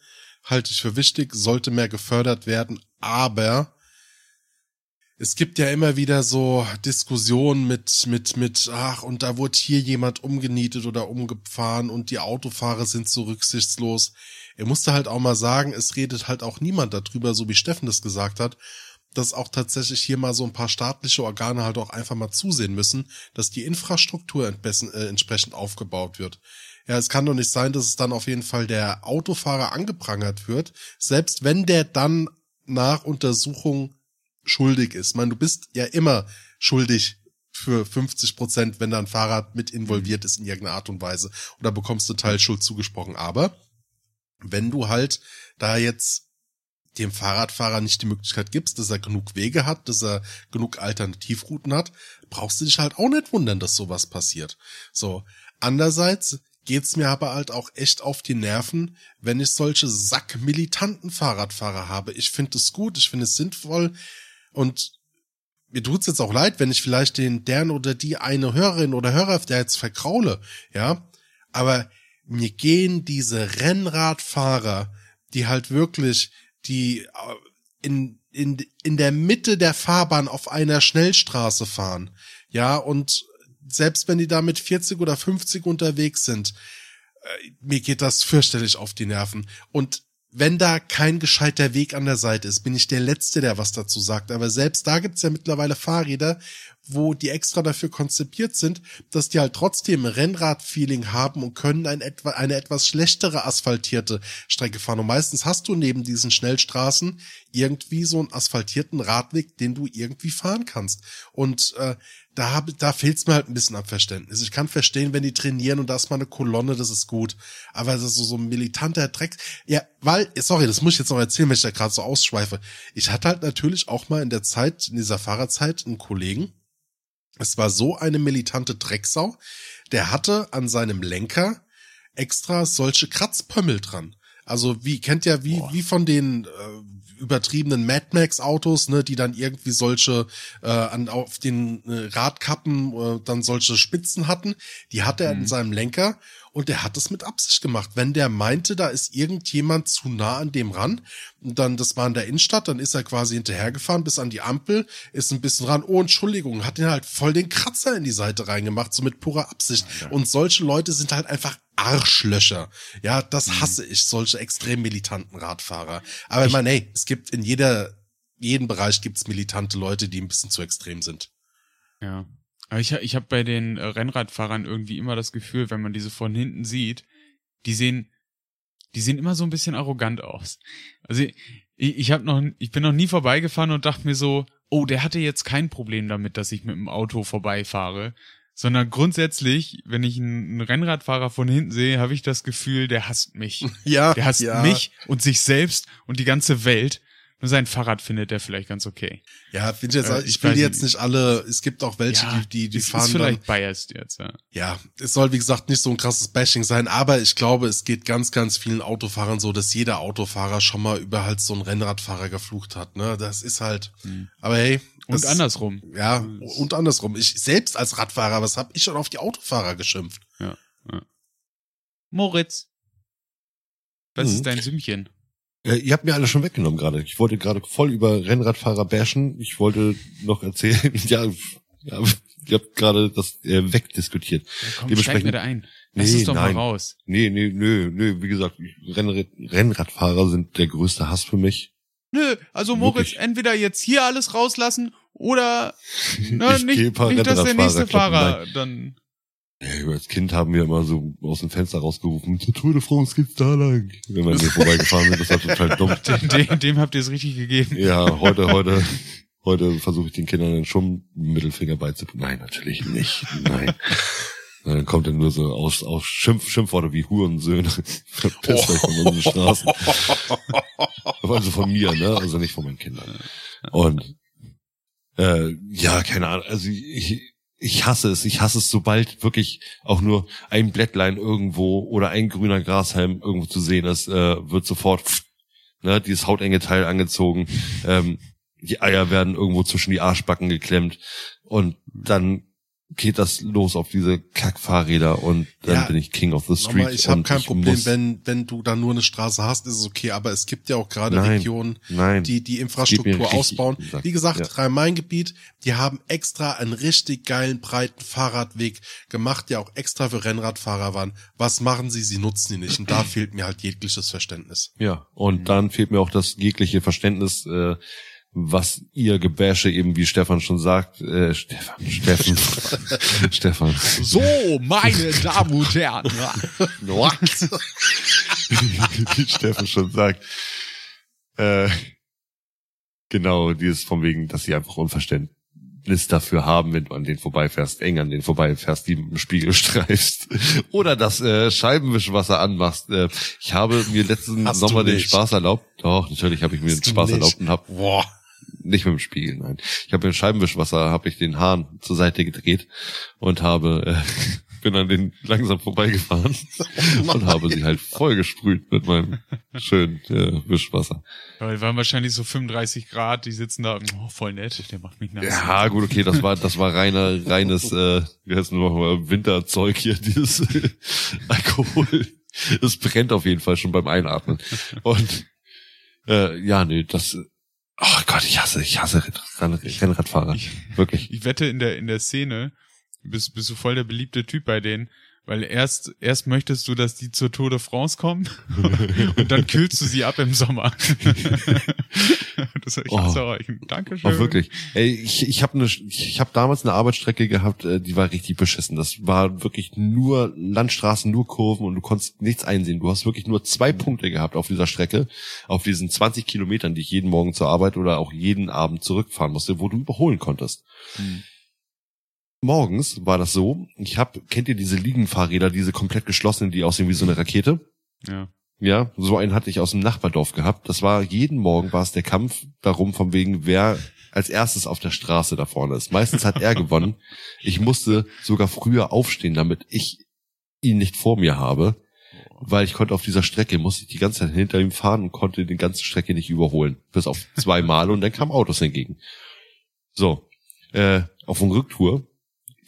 halte ich für wichtig, sollte mehr gefördert werden, aber es gibt ja immer wieder so Diskussionen mit, mit, mit, ach, und da wurde hier jemand umgenietet oder umgefahren und die Autofahrer sind so rücksichtslos. Er musste halt auch mal sagen, es redet halt auch niemand darüber, so wie Steffen das gesagt hat, dass auch tatsächlich hier mal so ein paar staatliche Organe halt auch einfach mal zusehen müssen, dass die Infrastruktur äh, entsprechend aufgebaut wird. Ja, es kann doch nicht sein, dass es dann auf jeden Fall der Autofahrer angeprangert wird, selbst wenn der dann nach Untersuchung schuldig ist. Ich meine, du bist ja immer schuldig für 50 Prozent, wenn da ein Fahrrad mit involviert ist in irgendeiner Art und Weise. Oder bekommst du Teilschuld zugesprochen. Aber wenn du halt da jetzt dem Fahrradfahrer nicht die Möglichkeit gibst, dass er genug Wege hat, dass er genug Alternativrouten hat, brauchst du dich halt auch nicht wundern, dass sowas passiert. So. Andererseits geht's mir aber halt auch echt auf die Nerven, wenn ich solche sackmilitanten Fahrradfahrer habe. Ich finde es gut, ich finde es sinnvoll und mir tut's jetzt auch leid, wenn ich vielleicht den deren oder die eine Hörerin oder Hörer, der jetzt verkraule, ja. Aber mir gehen diese Rennradfahrer, die halt wirklich, die äh, in, in, in der Mitte der Fahrbahn auf einer Schnellstraße fahren, ja, und selbst wenn die da mit 40 oder 50 unterwegs sind, äh, mir geht das fürchterlich auf die Nerven. Und wenn da kein gescheiter Weg an der Seite ist, bin ich der Letzte, der was dazu sagt. Aber selbst da gibt's ja mittlerweile Fahrräder, wo die extra dafür konzipiert sind, dass die halt trotzdem Rennrad-Feeling haben und können ein etwa, eine etwas schlechtere asphaltierte Strecke fahren. Und meistens hast du neben diesen Schnellstraßen irgendwie so einen asphaltierten Radweg, den du irgendwie fahren kannst. Und äh, da, hab, da fehlt's mir halt ein bisschen am Verständnis. Ich kann verstehen, wenn die trainieren und da ist mal eine Kolonne, das ist gut. Aber das ist so, so ein militanter Dreck. Ja, weil, sorry, das muss ich jetzt noch erzählen, wenn ich da gerade so ausschweife. Ich hatte halt natürlich auch mal in der Zeit, in dieser Fahrerzeit, einen Kollegen. Es war so eine militante Drecksau. Der hatte an seinem Lenker extra solche Kratzpömmel dran. Also wie kennt ja wie wie von den äh, übertriebenen Mad Max Autos, ne, die dann irgendwie solche äh, an auf den äh, Radkappen äh, dann solche Spitzen hatten, die hatte er in seinem Lenker und der hat es mit Absicht gemacht. Wenn der meinte, da ist irgendjemand zu nah an dem ran, dann, das war in der Innenstadt, dann ist er quasi hinterhergefahren bis an die Ampel, ist ein bisschen ran, oh, Entschuldigung, hat den halt voll den Kratzer in die Seite reingemacht, so mit purer Absicht. Und solche Leute sind halt einfach Arschlöcher. Ja, das hasse ich, solche extrem militanten Radfahrer. Aber ich meine, hey, es gibt in jeder, jeden Bereich gibt's militante Leute, die ein bisschen zu extrem sind. Ja. Aber ich, ich habe bei den äh, Rennradfahrern irgendwie immer das Gefühl, wenn man diese von hinten sieht, die sehen, die sehen immer so ein bisschen arrogant aus. Also ich, ich habe noch, ich bin noch nie vorbeigefahren und dachte mir so, oh, der hatte jetzt kein Problem damit, dass ich mit dem Auto vorbeifahre. Sondern grundsätzlich, wenn ich einen, einen Rennradfahrer von hinten sehe, habe ich das Gefühl, der hasst mich. [laughs] Ja, Der hasst ja. mich und sich selbst und die ganze Welt. Nur sein Fahrrad findet er vielleicht ganz okay. Ja, finde ich jetzt, Äh, ich, ich will jetzt nicht. alle, es gibt auch welche, Ja, die, die, die fahren ist dann, vielleicht biased jetzt, ja. ja, es soll wie gesagt nicht so ein krasses Bashing sein, aber ich glaube, es geht ganz, ganz vielen Autofahrern so, dass jeder Autofahrer schon mal über halt so einen Rennradfahrer geflucht hat, ne, das ist halt, aber hey. Hm. Und das- andersrum. Ja, und andersrum. Ich selbst als Radfahrer, was hab ich schon auf die Autofahrer geschimpft? Ja, ja. Moritz. Was Mhm. ist dein Sümmchen? Äh, ihr habt mir alle schon weggenommen gerade. Ich wollte gerade voll über Rennradfahrer bashen. Ich wollte noch erzählen, [laughs] ja, ja ihr habt gerade das äh, wegdiskutiert. Ja, komm, Dementsprechend- mir da ein. Lass Nee, es doch nein. mal raus. Nee, nee, nö, nö, wie gesagt, Rennrad, Rennradfahrer sind der größte Hass für mich. Nö, also Moritz, Wirklich? entweder jetzt hier alles rauslassen oder [laughs] na, Ich nicht, nicht, dass der nächste Fahrer dann. Ja, als Kind haben wir immer so aus dem Fenster rausgerufen, zur Tour de France geht's da lang. Wenn wir hier vorbeigefahren sind, das war total dumm. [laughs] Dem, dem habt ihr es richtig gegeben. Ja, heute, heute, Heute versuche ich den Kindern den schon Mittelfinger beizubringen. Nein, natürlich nicht. Nein. Dann kommt dann nur so aus, aus Schimpf, Schimpfworte wie Hurensöhne. [laughs] Verpisst euch von unseren Straßen. Also von mir, ne? Also nicht von meinen Kindern. Und äh, ja, keine Ahnung. Also ich, ich hasse es. Ich hasse es, sobald wirklich auch nur ein Blättlein irgendwo oder ein grüner Grashalm irgendwo zu sehen ist, äh, wird sofort pff, ne, dieses hautenge Teil angezogen. Ähm, die Eier werden irgendwo zwischen die Arschbacken geklemmt und dann geht das los auf diese Kackfahrräder und dann Ja, bin ich King of the Street. Nochmal, ich habe kein Problem, wenn, wenn du da nur eine Straße hast, ist es okay, aber es gibt ja auch gerade Regionen, nein. die die Infrastruktur ausbauen. Sack. Wie gesagt, Ja. Rhein-Main-Gebiet, die haben extra einen richtig geilen, breiten Fahrradweg gemacht, der auch extra für Rennradfahrer waren. Was machen sie? Sie nutzen ihn nicht. Und da [clears throat] fehlt mir halt jegliches Verständnis. Ja, und dann fehlt mir auch das jegliche Verständnis, äh, was ihr Gebäsche eben, wie Stefan schon sagt, äh, Stefan, [laughs] Steffen, [laughs] Stefan, So, meine [laughs] Damen und Herren. wie Steffen schon sagt, äh, genau, dieses von wegen, dass sie einfach Unverständnis dafür haben, wenn du an denen vorbeifährst, eng an denen vorbeifährst, die mit dem Spiegel streifst oder das äh, Scheibenwischwasser anmachst. Äh, ich habe mir letzten Hast Sommer den. Spaß erlaubt. Doch, natürlich habe ich mir den Hast du Spaß erlaubt und habe Boah. Nicht mit dem Spiegel, nein. Ich habe mit dem Scheibenwischwasser habe ich den Hahn zur Seite gedreht und habe äh, [laughs] bin an den langsam vorbeigefahren [laughs] und habe sie halt vollgesprüht mit meinem schönen äh, Wischwasser. Weil waren wahrscheinlich so 35 Grad, die sitzen da, oh, voll nett, der macht mich nass. Ja, gut, okay, das war das war reiner reines äh, wie heißt nur mal Winterzeug hier [laughs] dieses äh, Alkohol. Es brennt auf jeden Fall schon beim Einatmen. Und äh, ja, nee, das Oh Gott, ich hasse, ich hasse Renn- Rennradfahrer. Ich- Wirklich. Ich wette, in der, in der Szene bist, bist du voll der beliebte Typ bei denen, weil erst, erst möchtest du, dass die zur Tour de France kommen [laughs] und dann kühlst du sie ab im Sommer. [laughs] das, ich hasse Oh. Dankeschön. Auch wirklich. Ey, ich, ich habe ne, ich hab damals eine Arbeitsstrecke gehabt, äh, die war richtig beschissen. Das war wirklich nur Landstraßen, nur Kurven und du konntest nichts einsehen. Du hast wirklich nur zwei Punkte gehabt auf dieser Strecke, auf diesen 20 Kilometern, die ich jeden Morgen zur Arbeit oder auch jeden Abend zurückfahren musste, wo du überholen konntest. Hm. Morgens war das so, ich hab, kennt ihr diese Liegenfahrräder, diese komplett geschlossenen, die aussehen wie so eine Rakete? Ja. Ja, so einen hatte ich aus dem Nachbardorf gehabt. Das war jeden Morgen war es der Kampf darum, von wegen, wer als erstes auf der Straße da vorne ist. Meistens hat er gewonnen. Ich musste sogar früher aufstehen, damit ich ihn nicht vor mir habe, weil ich konnte auf dieser Strecke, musste ich die ganze Zeit hinter ihm fahren und konnte die ganze Strecke nicht überholen. Bis auf zwei Male und dann kamen Autos entgegen. So, äh, auf dem Rücktour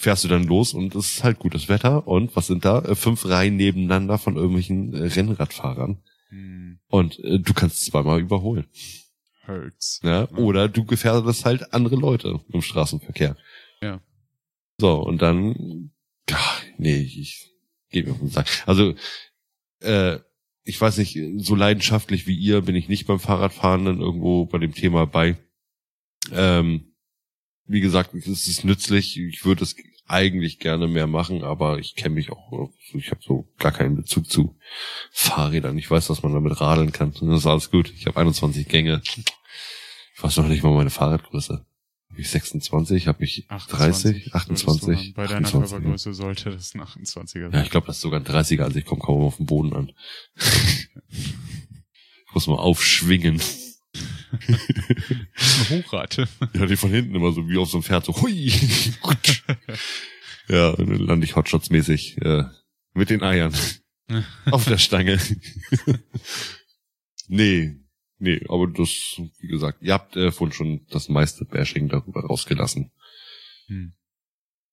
fährst du dann los und es ist halt gutes Wetter und was sind da? Äh, Fünf Reihen nebeneinander von irgendwelchen äh, Rennradfahrern Hm. und äh, du kannst zweimal überholen. Hurts. Ja? Oder du gefährdest halt andere Leute im Straßenverkehr. Ja. So, und dann, ach, nee, ich gebe mir auf den Sack. Also, äh, ich weiß nicht, so leidenschaftlich wie ihr bin ich nicht beim Fahrradfahren dann irgendwo bei dem Thema bei. Ähm, wie gesagt, es ist nützlich. Ich würde es eigentlich gerne mehr machen, aber ich kenne mich auch, ich habe so gar keinen Bezug zu Fahrrädern. Ich weiß, dass man damit radeln kann. [laughs] Das ist alles gut. Ich habe 21 Gänge. Ich weiß noch nicht mal meine Fahrradgröße. Habe ich 26? Habe ich 30? 28? Bei deiner 28, Körpergröße sollte das ein 28er ja, sein. ich glaube, das ist sogar ein 30er, also ich komme kaum auf den Boden an. [laughs] ich muss mal aufschwingen. [laughs] Hochrad. Ja, die von hinten immer so wie auf so einem Pferd so hui. ja, und dann lande ich Hotshots-mäßig äh, mit den Eiern [laughs] auf der Stange. nee, nee, aber das, wie gesagt, ihr habt äh, vorhin schon das meiste Bashing darüber rausgelassen. Hm.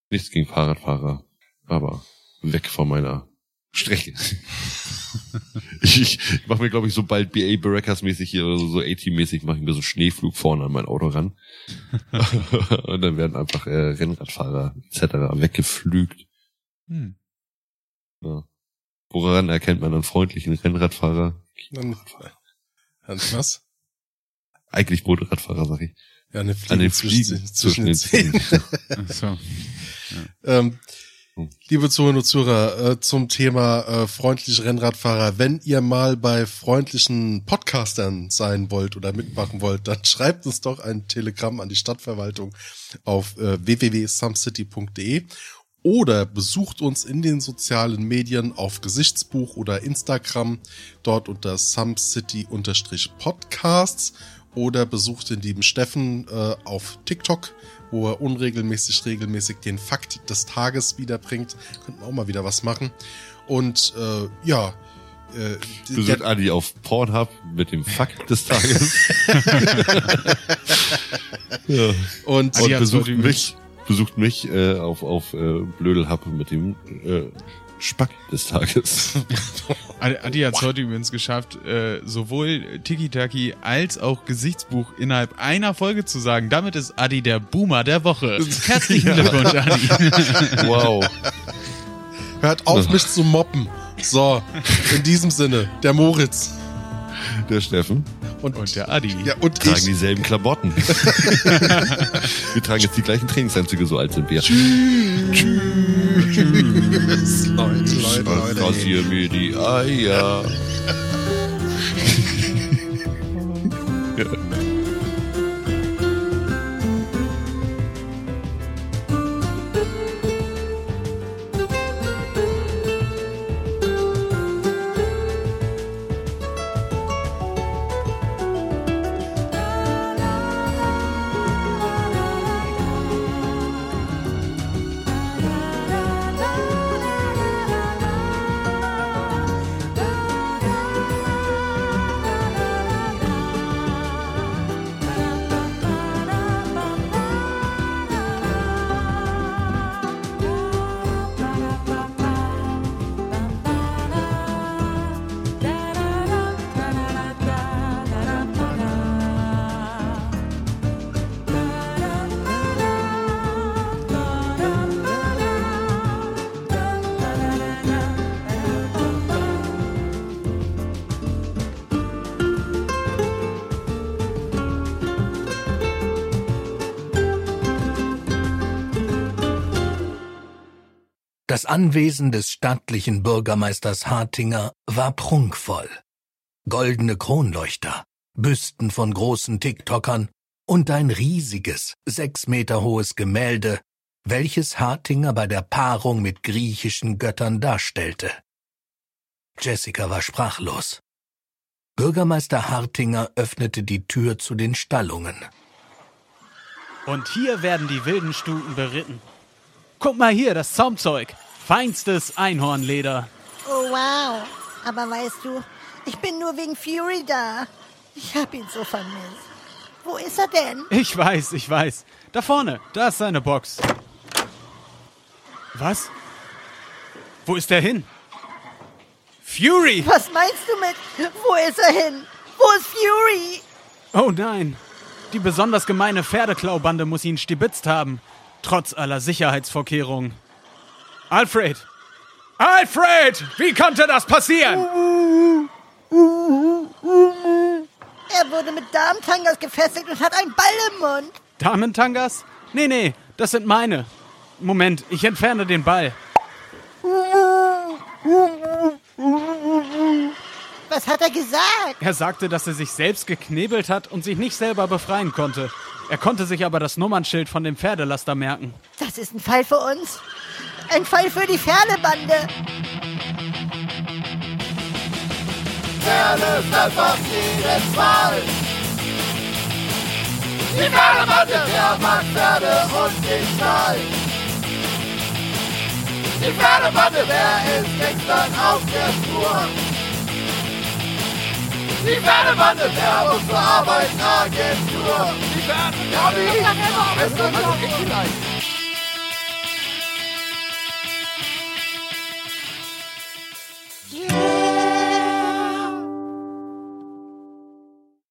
Nichts gegen Fahrradfahrer, aber weg von meiner Strecke. [laughs] ich ich mache mir, glaube ich, so bald BA Barrackers mäßig hier, oder so A-Team-mäßig, mache ich mir so Schneeflug vorne an mein Auto ran. [laughs] Und dann werden einfach äh, Rennradfahrer etc. weggeflügt. Hm. Ja. Woran erkennt man einen freundlichen Rennradfahrer? Dann, [laughs] dann was? Eigentlich Motorradfahrer, sag ich. Ja, eine An den Fliege Fliegen zwischen, zwischen den zwischen Zähnen. Ach so. ähm, Liebe Zuhörer und Zuhörer, äh, zum Thema äh, freundliche Rennradfahrer. Wenn ihr mal bei freundlichen Podcastern sein wollt oder mitmachen wollt, dann [laughs] schreibt uns doch ein Telegramm an die Stadtverwaltung auf äh, www.sumcity.de oder besucht uns in den sozialen Medien auf Gesichtsbuch oder Instagram, dort unter sumcity-podcasts oder besucht den lieben Steffen äh, auf TikTok, wo er unregelmäßig, regelmäßig den Fakt des Tages wiederbringt. Könnten auch mal wieder was machen. Und äh, ja, äh, Besucht der- Adi auf Pornhub mit dem Fakt des Tages. [laughs] ja. und Und besucht mich, besucht mich äh, auf, auf äh, Blödelhub mit dem äh, Spack des Tages. [laughs] Adi hat es heute übrigens geschafft, äh, sowohl Tiki-Taki als auch Gesichtsbuch innerhalb einer Folge zu sagen. Damit ist Adi der Boomer der Woche. [laughs] Herzlichen Glückwunsch, Adi. [laughs] wow. hört auf, mich zu moppen. So, in diesem Sinne, der Moritz Der Steffen. Und, Und der Adi. ja, und Tragen ich. dieselben Klamotten. [laughs] wir tragen jetzt die gleichen Trainingsanzüge, so alt sind wir. Tschüss, Leute, Leute, Leute. Rasier mir die Eier. [laughs] [laughs] Das Anwesen des stattlichen Bürgermeisters Hartinger war prunkvoll. Goldene Kronleuchter, Büsten von großen TikTokern und ein riesiges, sechs Meter hohes Gemälde, welches Hartinger bei der Paarung mit griechischen Göttern darstellte. Jessica war sprachlos. Bürgermeister Hartinger öffnete die Tür zu den Stallungen. Und hier werden die wilden Stuten beritten. Guck mal hier, das Zaumzeug. Feinstes Einhornleder. Oh wow. Aber weißt du, ich bin nur wegen Fury da. Ich hab ihn so vermisst. Wo ist er denn? Ich weiß, ich weiß. Da vorne, da ist seine Box. Was? Wo ist er hin? Fury! Was meinst du mit, wo ist er hin? Wo ist Fury? Oh nein. Die besonders gemeine Pferdeklaubande muss ihn stibitzt haben. Trotz aller Sicherheitsvorkehrungen. Alfred! Alfred! Wie konnte das passieren? Er wurde mit Darmtangas gefesselt und hat einen Ball im Mund. Damentangas? Nee, nee, das sind meine. Moment, ich entferne den Ball. Was hat er gesagt? Er sagte, dass er sich selbst geknebelt hat und sich nicht selber befreien konnte. Er konnte sich aber das Nummernschild von dem Pferdelaster merken. Das ist ein Fall für uns. Ein Fall für die Pferdebande. Pferde einfach jedes Mal. Die Pferdebande, wer mag Pferde und den Stall? Die Pferdebande, wer ist gestern auf der Spur? Die Pferdebande, wer muss zur Arbeitsagentur? Die Pferde, ja wie? Es wird also ich vielleicht. Yeah.